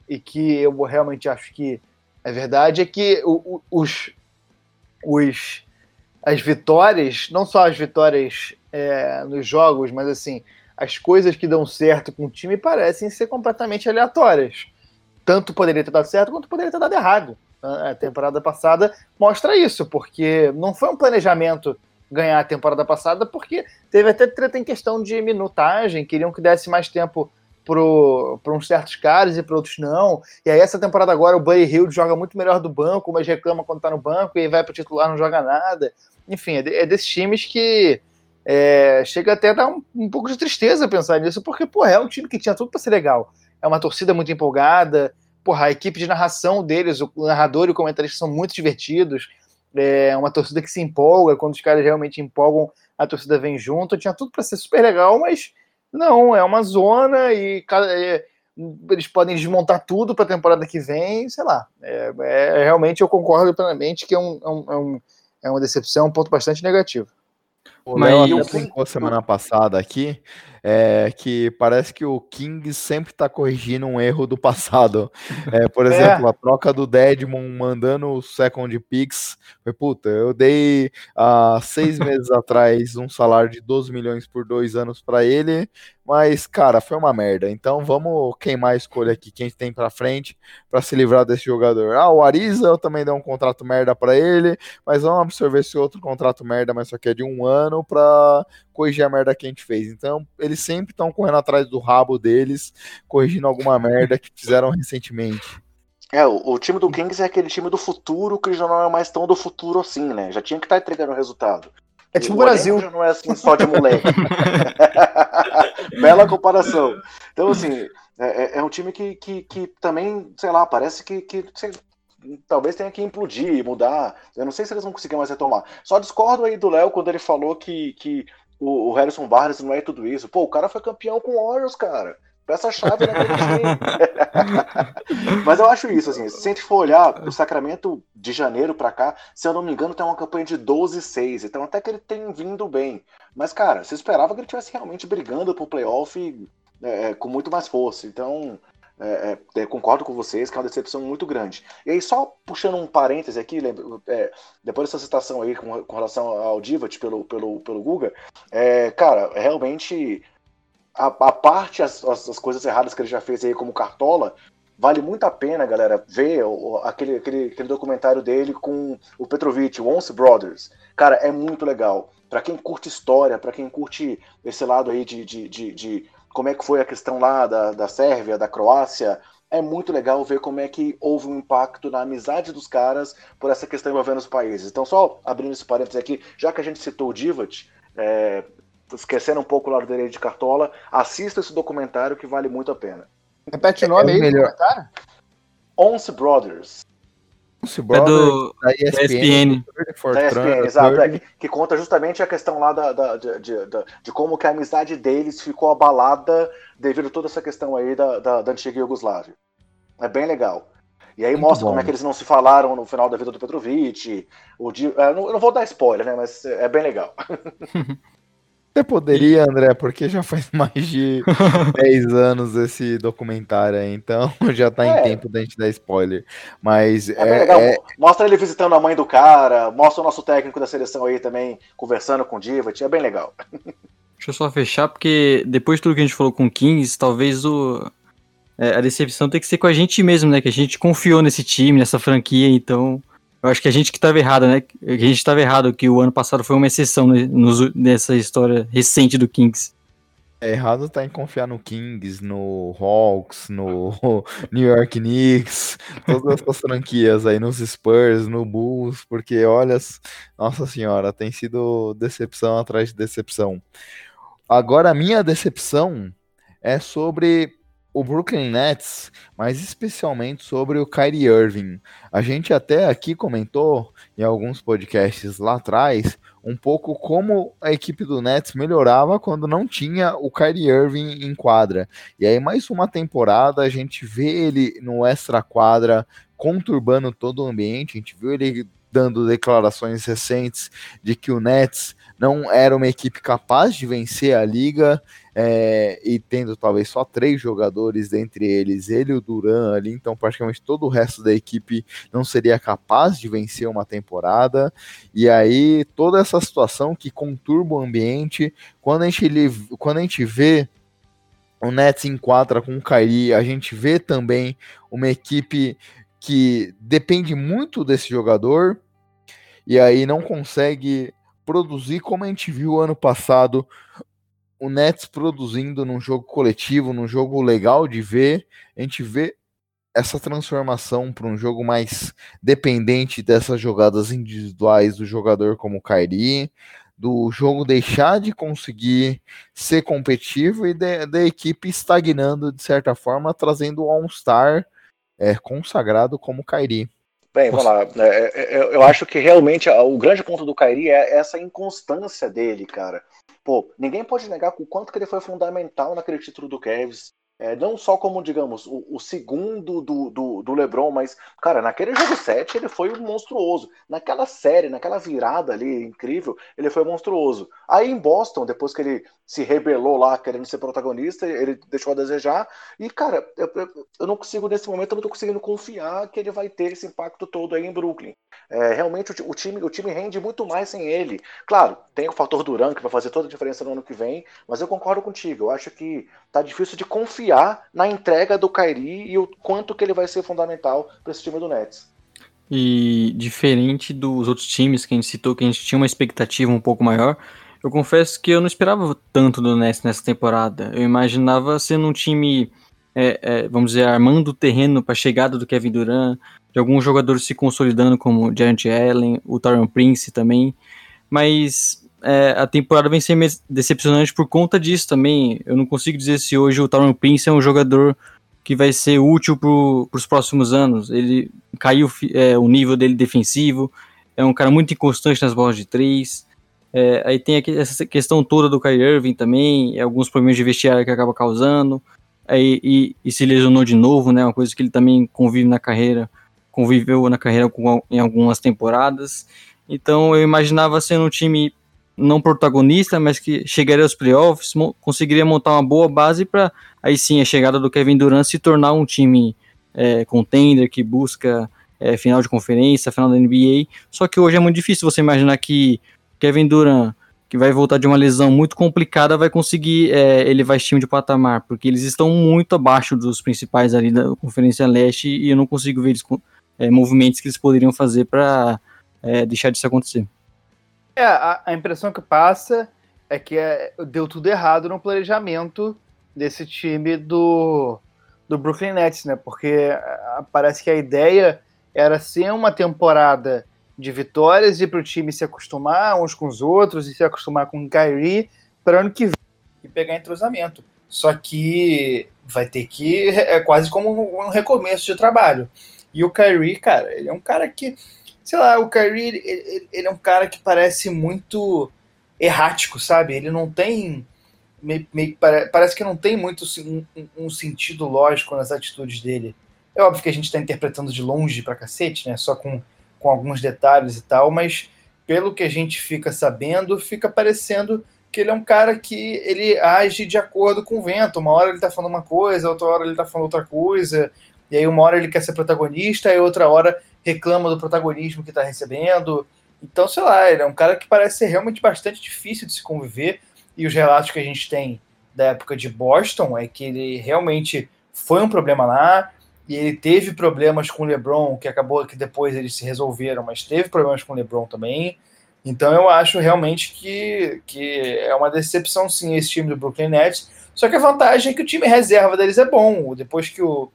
Speaker 4: e que eu realmente acho que é verdade, é que o, o, os, os, as vitórias, não só as vitórias é, nos jogos, mas assim, as coisas que dão certo com o time parecem ser completamente aleatórias. Tanto poderia ter dado certo quanto poderia ter dado errado. A temporada passada mostra isso, porque não foi um planejamento ganhar a temporada passada, porque teve até treta em questão de minutagem, queriam que desse mais tempo para uns certos caras e para outros não. E aí, essa temporada agora, o Buddy Hill joga muito melhor do banco, mas reclama quando tá no banco e vai para titular, não joga nada. Enfim, é, é desses times que é, chega até a dar um, um, pouco de tristeza pensar nisso, porque, porra, é um time que tinha tudo para ser legal. É uma torcida muito empolgada, porra, a equipe de narração deles, o narrador e o comentarista são muito divertidos. É uma torcida que se empolga, quando os caras realmente empolgam, a torcida vem junto. Tinha tudo para ser super legal, mas não, é uma zona e é, eles podem desmontar tudo para a temporada que vem, sei lá. É, é, realmente eu concordo plenamente que é, um, é, um, é uma decepção, um ponto bastante negativo.
Speaker 1: O Léo até brincou semana passada aqui é, que parece que o King sempre está corrigindo um erro do passado. É, por é. exemplo, é. a troca do Deadmon mandando o second picks. Foi, puta, eu dei há seis meses atrás um salário de 12 milhões por dois anos para ele, mas, cara, foi uma merda. Então vamos queimar a escolha aqui, quem tem para frente, para se livrar desse jogador. Ah, o Ariza eu também dei um contrato merda para ele, mas vamos absorver esse outro contrato merda, mas só que é de um ano, para corrigir a merda que a gente fez. Então, eles sempre estão correndo atrás do rabo deles, corrigindo alguma merda que fizeram recentemente.
Speaker 3: É, o, o, time do Kings é aquele time do futuro que já não é mais tão do futuro assim, né? Já tinha que estar tá entregando o resultado.
Speaker 4: É tipo o Brasil.
Speaker 3: Já não é assim só de moleque. Bela comparação. Então, assim, é, é, é um time que, que, que, também, sei lá, parece que, que sei, talvez tenha que implodir, mudar. Eu não sei se eles vão conseguir mais retomar. Só discordo aí do Léo quando ele falou que, que o, o Harrison Barnes não é tudo isso. Pô, o cara foi campeão com o Orioles, cara. Peça-chave time. Mas eu acho isso, assim, se a gente for olhar o Sacramento de janeiro para cá, se eu não me engano, tem uma campanha de 12-6, então até que ele tem vindo bem. Mas, cara, você esperava que ele estivesse realmente brigando pro playoff é, com muito mais força. Então, é, é, concordo com vocês que é uma decepção muito grande. E aí, só puxando um parêntese aqui, lembra, é, depois dessa citação aí com, com, relação ao Divat pelo, pelo, pelo Guga, é, cara, realmente a, a parte, as, as, as, coisas erradas que ele já fez aí como Cartola, vale muito a pena, galera, ver aquele, aquele, aquele documentário dele com o Petrovic, o Once Brothers. Cara, é muito legal. Para quem curte história, para quem curte esse lado aí de, de, de, de, como é que foi a questão lá da, da Sérvia, da Croácia, é muito legal ver como é que houve um impacto na amizade dos caras por essa questão envolvendo os países. Então, só abrindo esse parênteses aqui, já que a gente citou o Divat, é, esquecendo um pouco o lado dele de Cartola, assista esse documentário que vale muito a pena.
Speaker 4: Repete o nome é, aí melhor.
Speaker 3: Once Brothers.
Speaker 2: Once Brothers, é do da ESPN.
Speaker 3: Da ESPN, exato. É, que, que, conta justamente a questão lá da, da de, de, de, de, como que a amizade deles ficou abalada devido a toda essa questão aí da, da, da antiga Iugoslávia. É bem legal. E aí Muito mostra bom. como é que eles não se falaram no final da vida do Petrovic. O dia, eu não, eu não vou dar spoiler, né? Mas é bem legal.
Speaker 1: Você poderia, André, porque já faz mais de 10 anos esse documentário aí, então já tá é. em tempo da gente dar spoiler. Mas é, é, legal. É...
Speaker 3: Mostra ele visitando a mãe do cara, mostra o nosso técnico da seleção aí também conversando com o Divat, é bem legal.
Speaker 2: Deixa eu só fechar, porque depois de tudo que a gente falou com o Kings, talvez o, é, a decepção tem que ser com a gente mesmo, né? Que a gente confiou nesse time, nessa franquia, então eu acho que a gente que estava errado, né? A gente estava errado que o ano passado foi uma exceção né, nessa história recente do Kings.
Speaker 1: É, errado tá em confiar no Kings, no Hawks, no New York Knicks, todas essas franquias aí, nos Spurs, no Bulls, porque olha, nossa senhora, tem sido decepção atrás de decepção. Agora a minha decepção é sobre o Brooklyn Nets, mas especialmente sobre o Kyrie Irving. A gente até aqui comentou em alguns podcasts lá atrás um pouco como a equipe do Nets melhorava quando não tinha o Kyrie Irving em quadra. E aí mais uma temporada a gente vê ele no extra quadra conturbando todo o ambiente, a gente viu ele dando declarações recentes de que o Nets não era uma equipe capaz de vencer a liga é, e tendo talvez só três jogadores dentre eles, ele e o Duran ali, então praticamente todo o resto da equipe não seria capaz de vencer uma temporada. E aí toda essa situação que conturba o ambiente, quando a gente, quando a gente vê o Nets enquadra com o Kyrie, a gente vê também uma equipe que depende muito desse jogador e aí não consegue produzir como a gente viu ano passado o Nets produzindo num jogo coletivo, num jogo legal de ver, a gente vê essa transformação para um jogo mais dependente dessas jogadas individuais do jogador como o Kyrie, do jogo deixar de conseguir ser competitivo e da equipe estagnando de certa forma, trazendo um All-Star é, consagrado como o.
Speaker 3: Bem, vamos lá. É, é, é, eu acho que realmente o grande ponto do Kairi é essa inconstância dele, cara. Pô, ninguém pode negar o quanto que ele foi fundamental naquele título do Cavs. É, não só como, digamos, o, o segundo do, do, do, LeBron, mas, cara, naquele jogo 7 ele foi monstruoso. Naquela série, naquela virada ali incrível, ele foi monstruoso. Aí em Boston, depois que ele se rebelou lá querendo ser protagonista, ele deixou a desejar. E, cara, eu, eu, eu não consigo, nesse momento, eu não tô conseguindo confiar que ele vai ter esse impacto todo aí em Brooklyn. É, realmente o, o, time, o time rende muito mais sem ele. Claro, tem o fator Duran que vai fazer toda a diferença no ano que vem, mas eu concordo contigo. Eu acho que tá difícil de confiar na entrega do Kairi e o quanto que ele vai ser fundamental para esse time do Nets.
Speaker 2: E diferente dos outros times que a gente citou, que a gente tinha uma expectativa um pouco maior, eu confesso que eu não esperava tanto do Nets nessa temporada. Eu imaginava sendo um time, é, é, vamos dizer, armando o terreno para a chegada do Kevin Durant, de alguns jogadores se consolidando, como o Giant Allen, o Tyron Prince também. Mas é, a temporada vem sendo decepcionante por conta disso também. Eu não consigo dizer se hoje o Tyron Prince é um jogador que vai ser útil para os próximos anos. Ele caiu é, o nível dele defensivo, é um cara muito inconstante nas bolas de três. É, aí tem aqui, essa questão toda do Kyrie Irving também, alguns problemas de vestiário que acaba causando. Aí, e, e, se lesionou de novo, né? Uma coisa que ele também convive na carreira conviveu na carreira com, em algumas temporadas. Então eu imaginava sendo um time não protagonista, mas que chegaria aos playoffs, conseguiria montar uma boa base para aí sim a chegada do Kevin Durant se tornar um time é, contender que busca é, final de conferência, final da NBA. Só que hoje é muito difícil você imaginar que Kevin Durant que vai voltar de uma lesão muito complicada vai conseguir é, elevar esse time de patamar, porque eles estão muito abaixo dos principais ali da Conferência Leste e eu não consigo ver eles, é, movimentos que eles poderiam fazer para é, deixar disso acontecer.
Speaker 4: É, a, a, impressão que passa é que é, deu tudo errado no planejamento desse time do, do Brooklyn Nets, né? Porque é, parece que a ideia era ser uma temporada de vitórias e para o time se acostumar uns com os outros e se acostumar com o Kyrie para ano que vem e pegar entrosamento. Só que vai ter que é quase como um recomeço de trabalho. E o Kyrie, cara, ele é um cara que sei lá, o Kyrie, ele, ele, é um cara que parece muito errático, sabe? Ele não tem. Meio, meio, parece que não tem muito um, um, sentido lógico nas atitudes dele. É óbvio que a gente está interpretando de longe pra cacete, né? Só com, com alguns detalhes e tal, mas pelo que a gente fica sabendo, fica parecendo que ele é um cara que ele age de acordo com o vento. Uma hora ele tá falando uma coisa, outra hora ele tá falando outra coisa, e aí uma hora ele quer ser protagonista, e outra hora reclama do protagonismo que está recebendo. Então, sei lá, ele é um cara que parece ser realmente bastante difícil de se conviver. E os relatos que a gente tem da época de Boston é que ele realmente foi um problema lá. E ele teve problemas com o LeBron, que acabou que depois eles se resolveram, mas teve problemas com o LeBron também. Então eu acho realmente que, que é uma decepção sim esse time do Brooklyn Nets. Só que a vantagem é que o time reserva deles é bom. Depois que o,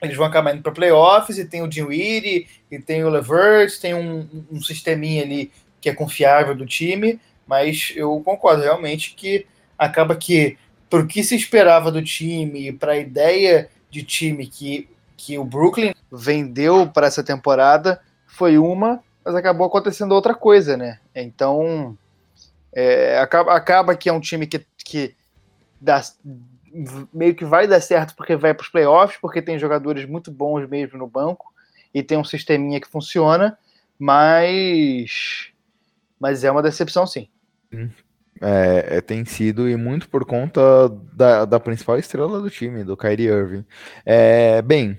Speaker 4: eles vão acabar indo para playoffs e tem o Dinwiddie e tem o Levert, tem um, um sisteminha ali que é confiável do time, mas eu concordo realmente que acaba que por que se esperava do time, para a ideia de time que, que o Brooklyn vendeu para essa temporada foi uma, mas acabou acontecendo outra coisa, né? Então é, acaba, acaba que é um time que, que dá, meio que vai dar certo porque vai para os playoffs, porque tem jogadores muito bons mesmo no banco e tem um sisteminha que funciona, mas mas é uma decepção sim.
Speaker 1: É, é, tem sido e muito por conta da, da principal estrela do time, do Kyrie Irving. É, bem,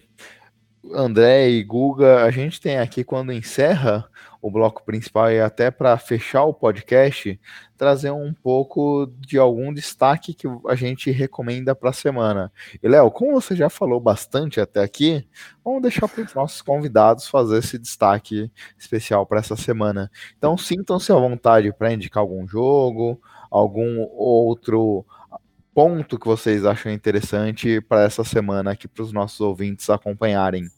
Speaker 1: André e Guga, a gente tem aqui quando encerra o bloco principal e até para fechar o podcast, trazer um pouco de algum destaque que a gente recomenda para a semana. E Léo, como você já falou bastante até aqui, vamos deixar para os nossos convidados fazer esse destaque especial para essa semana. Então sintam-se à vontade para indicar algum jogo, algum outro ponto que vocês acham interessante para essa semana aqui para os nossos ouvintes acompanharem.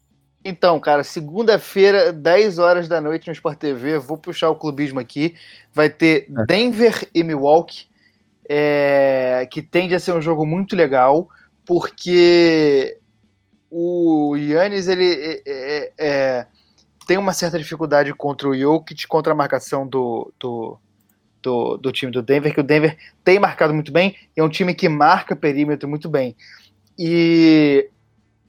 Speaker 4: Então, cara, segunda-feira, 10 horas da noite no Sport TV, vou puxar o clubismo aqui. Vai ter é. Denver e Milwaukee, é, que tende a ser um jogo muito legal, porque o Yannis ele é, é, é, tem uma certa dificuldade contra o Jokic, contra a marcação do, do, do, do time do Denver, que o Denver tem marcado muito bem, é um time que marca perímetro muito bem. E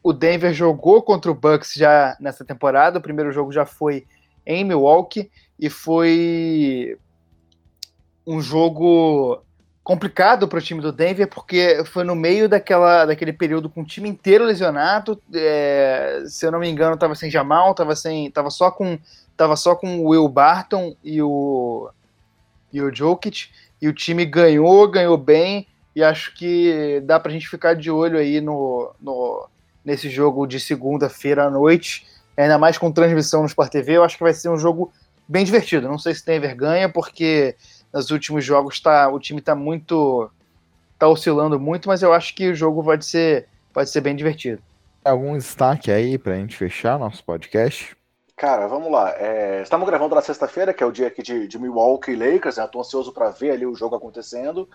Speaker 4: o Denver jogou contra o Bucks já nessa temporada. O primeiro jogo já foi em Milwaukee e foi um jogo complicado para o time do Denver porque foi no meio daquela, daquele período com o time inteiro lesionado. É, se eu não me engano, estava sem Jamal, estava sem, tava só com, tava só com o Will Barton e o e o Jokic e o time ganhou, ganhou bem e acho que dá para a gente ficar de olho aí no, no nesse jogo de segunda-feira à noite, ainda mais com transmissão no Sport TV. Eu acho que vai ser um jogo bem divertido. Não sei se tem vergonha, porque nos últimos jogos tá, o time está muito. tá oscilando muito, mas eu acho que o jogo pode ser, pode ser bem divertido.
Speaker 1: Algum destaque aí para a gente fechar nosso podcast?
Speaker 3: Cara, vamos lá. É, estamos gravando na sexta-feira, que é o dia aqui de, de Milwaukee Lakers. Né? Estou ansioso para ver ali o jogo acontecendo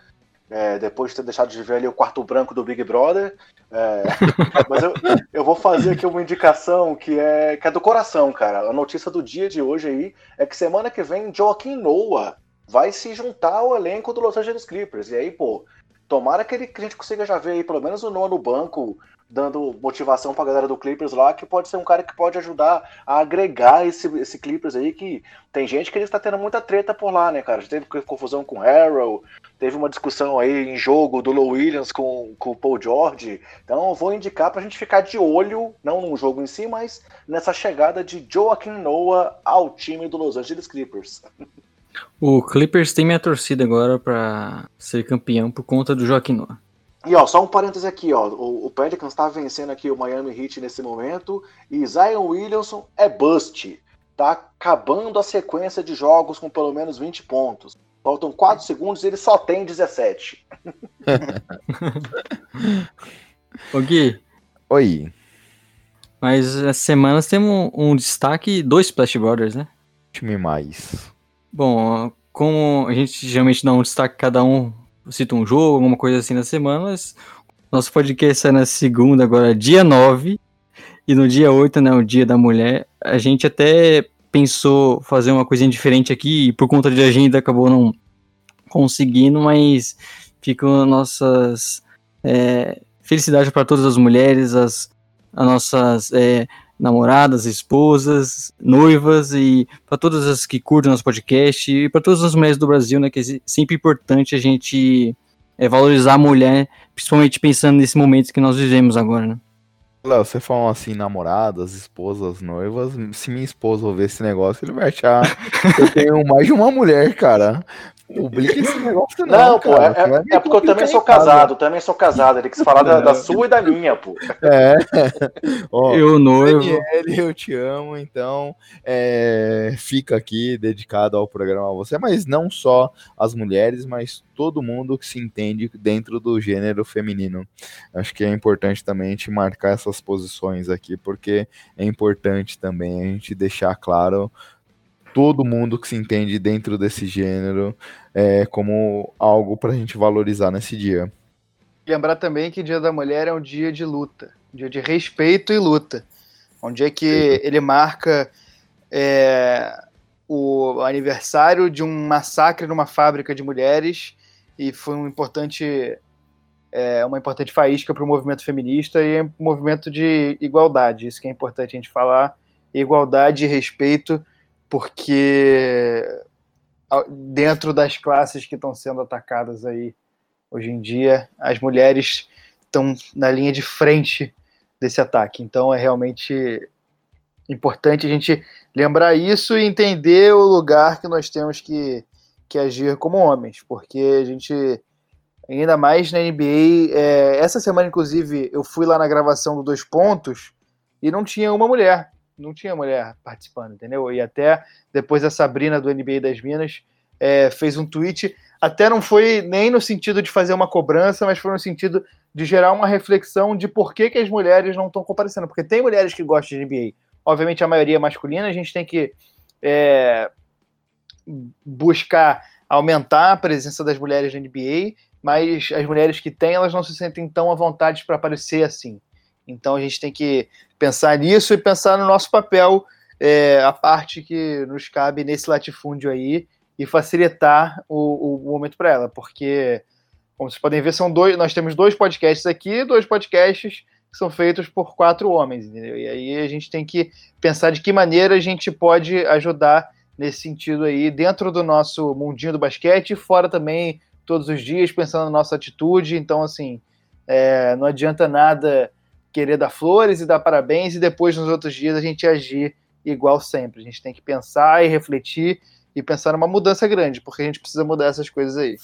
Speaker 3: é, depois de ter deixado de ver ali o quarto branco do Big Brother. É, mas eu, eu, vou fazer aqui uma indicação que é, que é do coração, cara. A notícia do dia de hoje aí é que semana que vem Joaquim Noah vai se juntar ao elenco do Los Angeles Clippers. E aí, pô, tomara que, ele, que a gente consiga já ver aí pelo menos o Noah no banco, dando motivação pra galera do Clippers lá, que pode ser um cara que pode ajudar a agregar esse, esse Clippers aí, que tem gente que ele está tendo muita treta por lá, né, cara? Já teve confusão com o Harrell, teve uma discussão aí em jogo do Low Williams com, com o Paul George. Então vou indicar pra gente ficar de olho, não no jogo em si, mas nessa chegada de Joaquim Noah ao time do Los Angeles Clippers.
Speaker 2: O Clippers tem minha torcida agora para ser campeão por conta do Joaquim Noah.
Speaker 3: E ó, só um parêntese aqui, ó. O, o Pelicans está vencendo aqui o Miami Heat nesse momento e Zion Williamson é bust. Tá acabando a sequência de jogos com pelo menos 20 pontos. Faltam 4 segundos e ele só tem 17.
Speaker 2: Ô Gui.
Speaker 1: Oi.
Speaker 2: Mas essa semana temos um, um destaque dois Splash Brothers, né?
Speaker 1: Time mais.
Speaker 2: Bom, como a gente geralmente dá um destaque cada um, cita um jogo, alguma coisa assim na semana, mas nosso podcast sai na segunda, agora dia 9, e no dia 8, né, o dia da mulher, a gente até pensou fazer uma coisinha diferente aqui, e por conta de agenda acabou não conseguindo, mas ficam nossas é, felicidades para todas as mulheres, as, as nossas é, namoradas, esposas, noivas e para todas as que curtem nosso podcast e para todas as mulheres do Brasil, né, que é sempre importante a gente é, valorizar a mulher, principalmente pensando nesse momento que nós vivemos agora, né?
Speaker 1: Léo, você falou assim, namoradas, esposas, noivas. Se minha esposa ouvir esse negócio, ele vai achar que eu tenho mais de uma mulher, cara. Publica esse negócio
Speaker 3: não, não pô, é, é, é, porque eu também sou casado, também sou casado, ele quis falar da, da, sua e da minha, pô.
Speaker 1: É. Ó, eu noivo. Daniel, eu te amo, então é, fica aqui dedicado ao programa a você, mas não só as mulheres, mas todo mundo que se entende dentro do gênero feminino. Acho que é importante também a gente marcar essas posições aqui, porque é importante também a gente deixar claro todo mundo que se entende dentro desse gênero é, como algo para a gente valorizar nesse dia.
Speaker 4: Lembrar também que Dia da Mulher é um dia de luta, um dia de respeito e luta. Um dia que ele marca é, o aniversário de um massacre numa fábrica de mulheres e foi um importante é, uma importante faísca para o movimento feminista e um movimento de igualdade. Isso que é importante a gente falar: igualdade e respeito porque dentro das classes que estão sendo atacadas aí hoje em dia, as mulheres estão na linha de frente desse ataque. Então é realmente importante a gente lembrar isso e entender o lugar que nós temos que, que agir como homens, porque a gente ainda mais na NBA. É, essa semana, inclusive, eu fui lá na gravação do Dois Pontos e não tinha uma mulher não tinha mulher participando, entendeu? E até depois a Sabrina do NBA das Minas é, fez um tweet, até não foi nem no sentido de fazer uma cobrança, mas foi no sentido de gerar uma reflexão de por que, que as mulheres não estão comparecendo. Porque tem mulheres que gostam de NBA. Obviamente a maioria é masculina, a gente tem que é, buscar aumentar a presença das mulheres na NBA, mas as mulheres que têm, elas não se sentem tão à vontade para aparecer assim. Então a gente tem que pensar nisso e pensar no nosso papel, é, a parte que nos cabe nesse latifúndio aí e facilitar o, o momento para ela, porque como vocês podem ver, são dois, nós temos dois podcasts aqui, dois podcasts que são feitos por quatro homens, entendeu? E aí a gente tem que pensar de que maneira a gente pode ajudar nesse sentido aí, dentro do nosso mundinho do basquete e fora também todos os dias, pensando na nossa atitude. Então, assim, é, não adianta nada querer dar flores e dar parabéns e depois nos outros dias a gente agir igual sempre. A gente tem que pensar e refletir e pensar numa mudança grande, porque a gente precisa mudar essas coisas aí.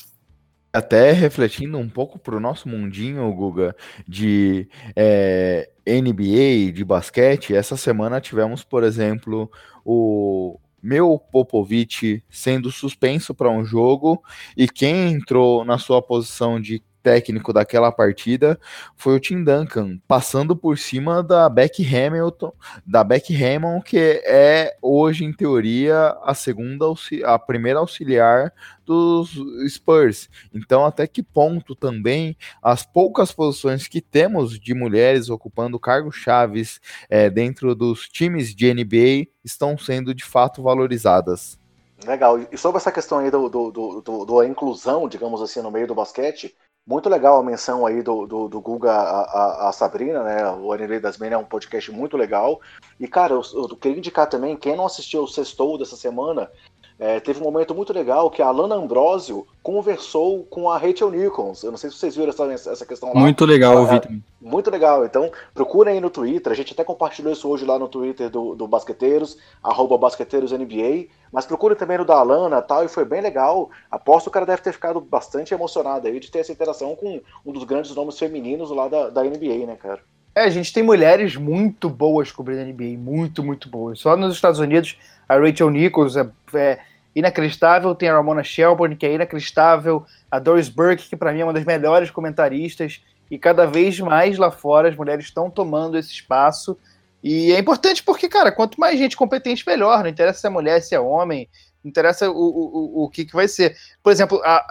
Speaker 1: Até refletindo um pouco para o nosso mundinho, Guga, de é, NBA, de basquete, essa semana tivemos, por exemplo, o meu Popovic sendo suspenso para um jogo e quem entrou na sua posição de técnico daquela partida foi o Tim Duncan, passando por cima da Beck Hamilton, da Beck Hammond, que é hoje em teoria a segunda a primeira auxiliar dos Spurs. Então, até que ponto também as poucas posições que temos de mulheres ocupando cargos chaves é, dentro dos times de NBA estão sendo de fato valorizadas.
Speaker 3: Legal. E sobre essa questão aí do, do, do, do, do inclusão, digamos assim, no meio do basquete, muito legal a menção aí do, do, do Guga a, a, a, Sabrina, né? O Anime das Men é um podcast muito legal. E, cara, eu, eu, queria indicar também, quem não assistiu o Sextou dessa semana, é, teve um momento muito legal que a Alana Ambrosio conversou com a Rachel Nichols. Eu não sei se vocês viram essa, essa questão lá.
Speaker 2: Muito legal, ouvi também.
Speaker 3: Muito legal. Então, procurem aí no Twitter. A gente até compartilhou isso hoje lá no Twitter do, do Basqueteiros, arroba BasqueteirosNBA. Mas procurem também no da Alana tal, e foi bem legal. Aposto que o cara deve ter ficado bastante emocionado aí de ter essa interação com um dos grandes nomes femininos lá da, da NBA, né, cara?
Speaker 4: É, a gente tem mulheres muito boas cobrindo a NBA, muito, muito boas. Só nos Estados Unidos, a Rachel Nichols é, é inacreditável, tem a Ramona Shelburne, que é inacreditável, a Doris Burke, que para mim é uma das melhores comentaristas, e cada vez mais lá fora as mulheres estão tomando esse espaço. E é importante porque, cara, quanto mais gente competente, melhor. Não interessa se é mulher, se é homem, não interessa o, o, o que, que vai ser. Por exemplo, a,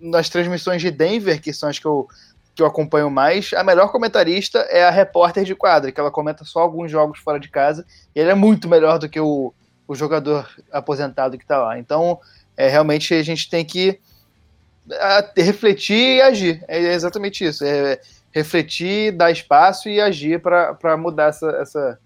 Speaker 4: nas transmissões de Denver, que são as que eu, que eu acompanho mais, a melhor comentarista é a repórter de quadra, que ela comenta só alguns jogos fora de casa, e ele é muito melhor do que o, o jogador aposentado que está lá. Então, é, realmente a gente tem que a, refletir e agir. É exatamente isso. É refletir, dar espaço e agir para mudar essa, essa,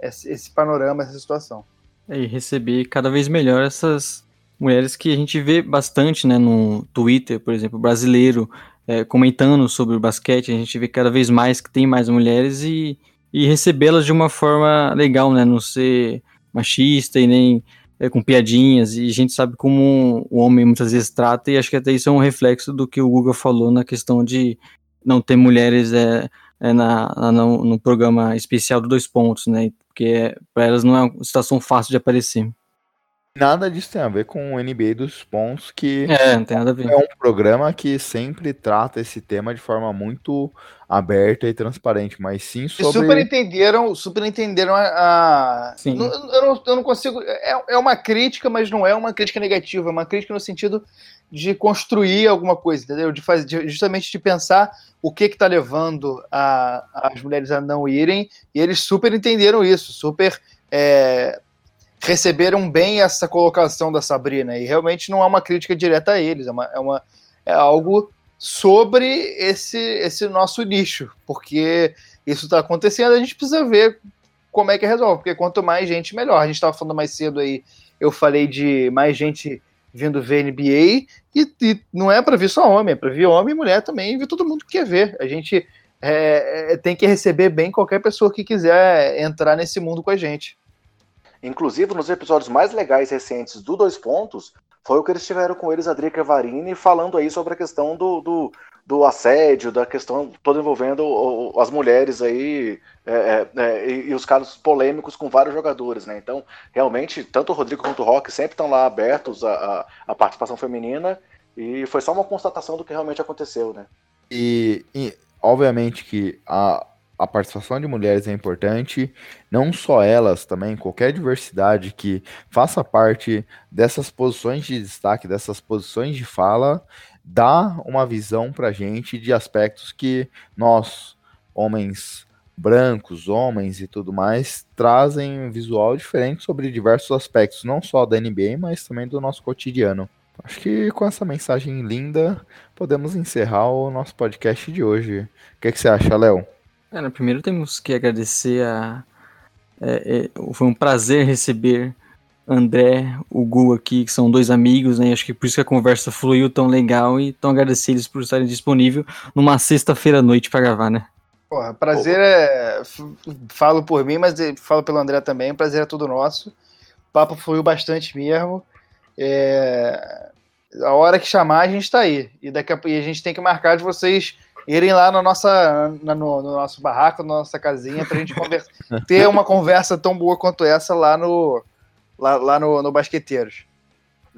Speaker 4: esse panorama, essa situação.
Speaker 2: É, e receber cada vez melhor essas mulheres que a gente vê bastante né, no Twitter, por exemplo, brasileiro, é, comentando sobre o basquete, a gente vê cada vez mais que tem mais mulheres e, e recebê-las de uma forma legal, né? Não ser machista e nem é, com piadinhas, e a gente sabe como o homem muitas vezes trata, e acho que até isso é um reflexo do que o Google falou na questão de não ter mulheres é, é na, na, no programa especial do Dois Pontos, né? Porque para elas não é uma situação fácil de aparecer.
Speaker 1: Nada disso tem a ver com o NBA dos pontos, que
Speaker 2: é, não tem nada a ver.
Speaker 1: é um programa que sempre trata esse tema de forma muito aberta e transparente, mas sim sobre...
Speaker 4: E super entenderam, super entenderam a... a... Sim. Não, eu, não, eu, não, consigo... É, é uma crítica, mas não é uma crítica negativa, é uma crítica no sentido de construir alguma coisa, entendeu? De fazer, de, justamente de pensar o que está levando a, as mulheres a não irem, e eles super entenderam isso, super... É, receberam bem essa colocação da Sabrina, e realmente não é uma crítica direta a eles, é, uma, é, uma, é algo sobre esse, esse nosso nicho, porque isso está acontecendo, a gente precisa ver como é que resolve, porque quanto mais gente, melhor. A gente estava falando mais cedo aí, eu falei de mais gente vindo ver NBA, e, e não é para ver só homem, é para ver homem e mulher também, ver todo mundo que quer ver. A gente é, é, tem que receber bem qualquer pessoa que quiser entrar nesse mundo com a gente.
Speaker 3: Inclusive, nos episódios mais legais recentes do Dois Pontos, foi o que eles tiveram com eles, a Drica Varini, falando aí sobre a questão do, do, do, assédio, da questão toda envolvendo as mulheres aí é, é, é, e, e, os casos polêmicos com vários jogadores, né? Então, realmente, tanto o Rodrigo quanto o Rock sempre estão lá abertos à, à participação feminina e foi só uma constatação do que realmente aconteceu, né?
Speaker 1: E, e obviamente que a, a participação de mulheres é importante, não só elas, também qualquer diversidade que faça parte dessas posições de destaque, dessas posições de fala, dá uma visão para gente de aspectos que nós, homens brancos, homens e tudo mais, trazem um visual diferente sobre diversos aspectos, não só da NBA, mas também do nosso cotidiano. Acho que com essa mensagem linda podemos encerrar o nosso podcast de hoje. O que, é que você acha, Léo?
Speaker 2: Cara, primeiro temos que agradecer a. É, é, foi um prazer receber André, o Gu aqui, que são dois amigos, né? Acho que por isso que a conversa fluiu tão legal e tão agradecer eles por estarem disponíveis numa sexta-feira à noite para gravar, né?
Speaker 4: Porra, prazer é. Falo por mim, mas falo pelo André também. Prazer é tudo nosso. O papo fluiu bastante mesmo. É... A hora que chamar, a gente tá aí. E daqui a... e a gente tem que marcar de vocês irem lá na nossa, na, no, no, nosso barraco, na nossa casinha, pra gente conversa, ter uma conversa tão boa quanto essa lá no, lá, lá no, no Basqueteiros.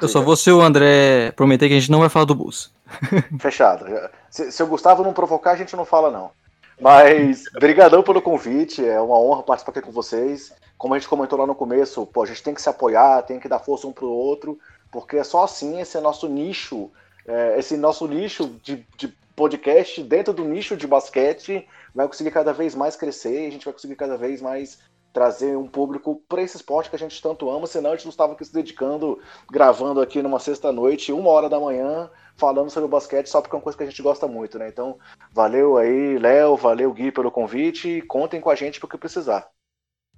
Speaker 2: Eu só vou ser o André prometer que a gente não vai falar do Bus.
Speaker 3: Fechado. Se, se o Gustavo não provocar, a gente não fala, não. Mas, brigadão pelo convite, é uma honra participar aqui com vocês. Como a gente comentou lá no começo, pô, a gente tem que se apoiar, tem que dar força um pro outro, porque é só assim esse nosso nicho, é, esse nosso nicho de, de podcast dentro do nicho de basquete vai conseguir cada vez mais crescer e a gente vai conseguir cada vez mais trazer um público para esse esporte que a gente tanto ama, senão a gente não estava aqui se dedicando, gravando aqui numa sexta-noite, uma hora da manhã, falando sobre o basquete, só porque é uma coisa que a gente gosta muito, né? Então, valeu aí, Léo, valeu, Gui, pelo convite, contem com a gente para o que precisar.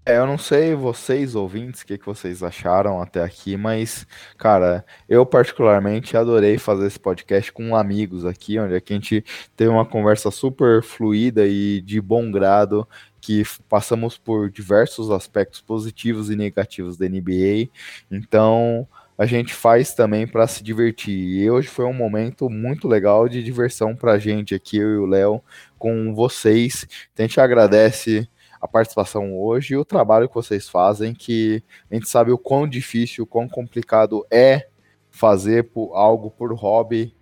Speaker 1: É, eu não sei vocês, ouvintes, o que, que vocês acharam até aqui, mas, cara, eu particularmente adorei fazer esse podcast com amigos aqui, onde aqui a gente teve uma conversa super fluida e de bom grado, que passamos por diversos aspectos positivos e negativos da NBA. Então, a gente faz também para se divertir. E hoje foi um momento muito legal de diversão para a gente aqui, eu e o Léo, com vocês. Então, a gente agradece a participação hoje e o trabalho que vocês fazem, que a gente sabe o quão difícil, o quão complicado é fazer por, algo por hobby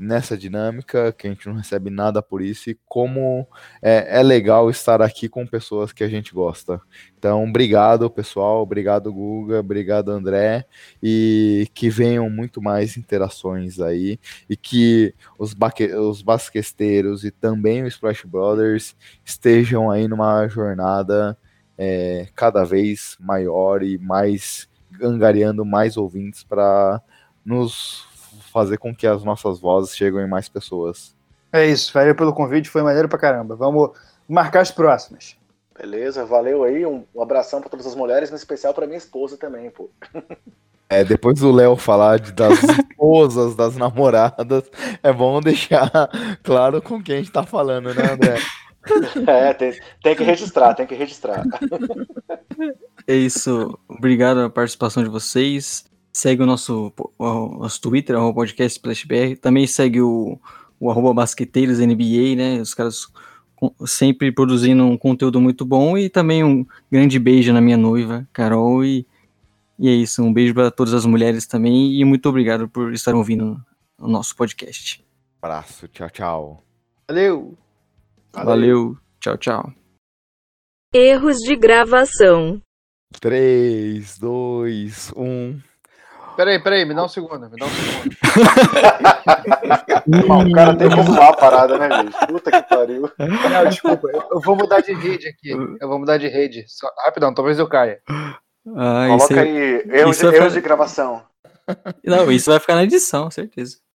Speaker 1: nessa dinâmica, que a gente não recebe nada por isso, e como é, é, legal estar aqui com pessoas que a gente gosta. Então, obrigado, pessoal, obrigado, Guga, obrigado, André, e que venham muito mais interações aí, e que os, os basquesteiros e também o Splash Brothers estejam aí numa jornada é, cada vez maior e mais angariando mais ouvintes para nos fazer com que as nossas vozes cheguem em mais pessoas.
Speaker 4: É isso, valeu pelo convite, foi maneiro pra caramba. Vamos marcar as próximas.
Speaker 3: Beleza, valeu aí. Um, um abração para todas as mulheres, em especial para minha esposa também, pô.
Speaker 1: É, depois do Léo falar de, das esposas, das namoradas, é bom deixar claro com quem a gente tá falando, né, André?
Speaker 3: É, tem, tem que registrar, tem que registrar.
Speaker 2: É isso. Obrigado pela participação de vocês. Segue o nosso, o nosso Twitter, o podcast SplashBR. Também segue o, o arroba basqueteiros NBA, né? Os caras sempre produzindo um conteúdo muito bom. E também um grande beijo na minha noiva, Carol. E, e é isso. Um beijo para todas as mulheres também. E muito obrigado por estar ouvindo o nosso podcast.
Speaker 1: Abraço. Tchau, tchau.
Speaker 4: Valeu.
Speaker 2: Valeu. Valeu. Tchau, tchau.
Speaker 5: Erros de gravação.
Speaker 1: 3, 2, 1.
Speaker 4: Peraí, peraí, me dá um segundo, me dá um segundo.
Speaker 3: o cara tem que arrumar a parada, né, gente? Puta que pariu.
Speaker 4: Não, desculpa, eu vou mudar de rede aqui. Eu vou mudar de rede. Só, rapidão, talvez eu caia.
Speaker 3: Ah, Coloca aí, erros, de, erros de gravação.
Speaker 2: Não, isso vai ficar na edição, certeza.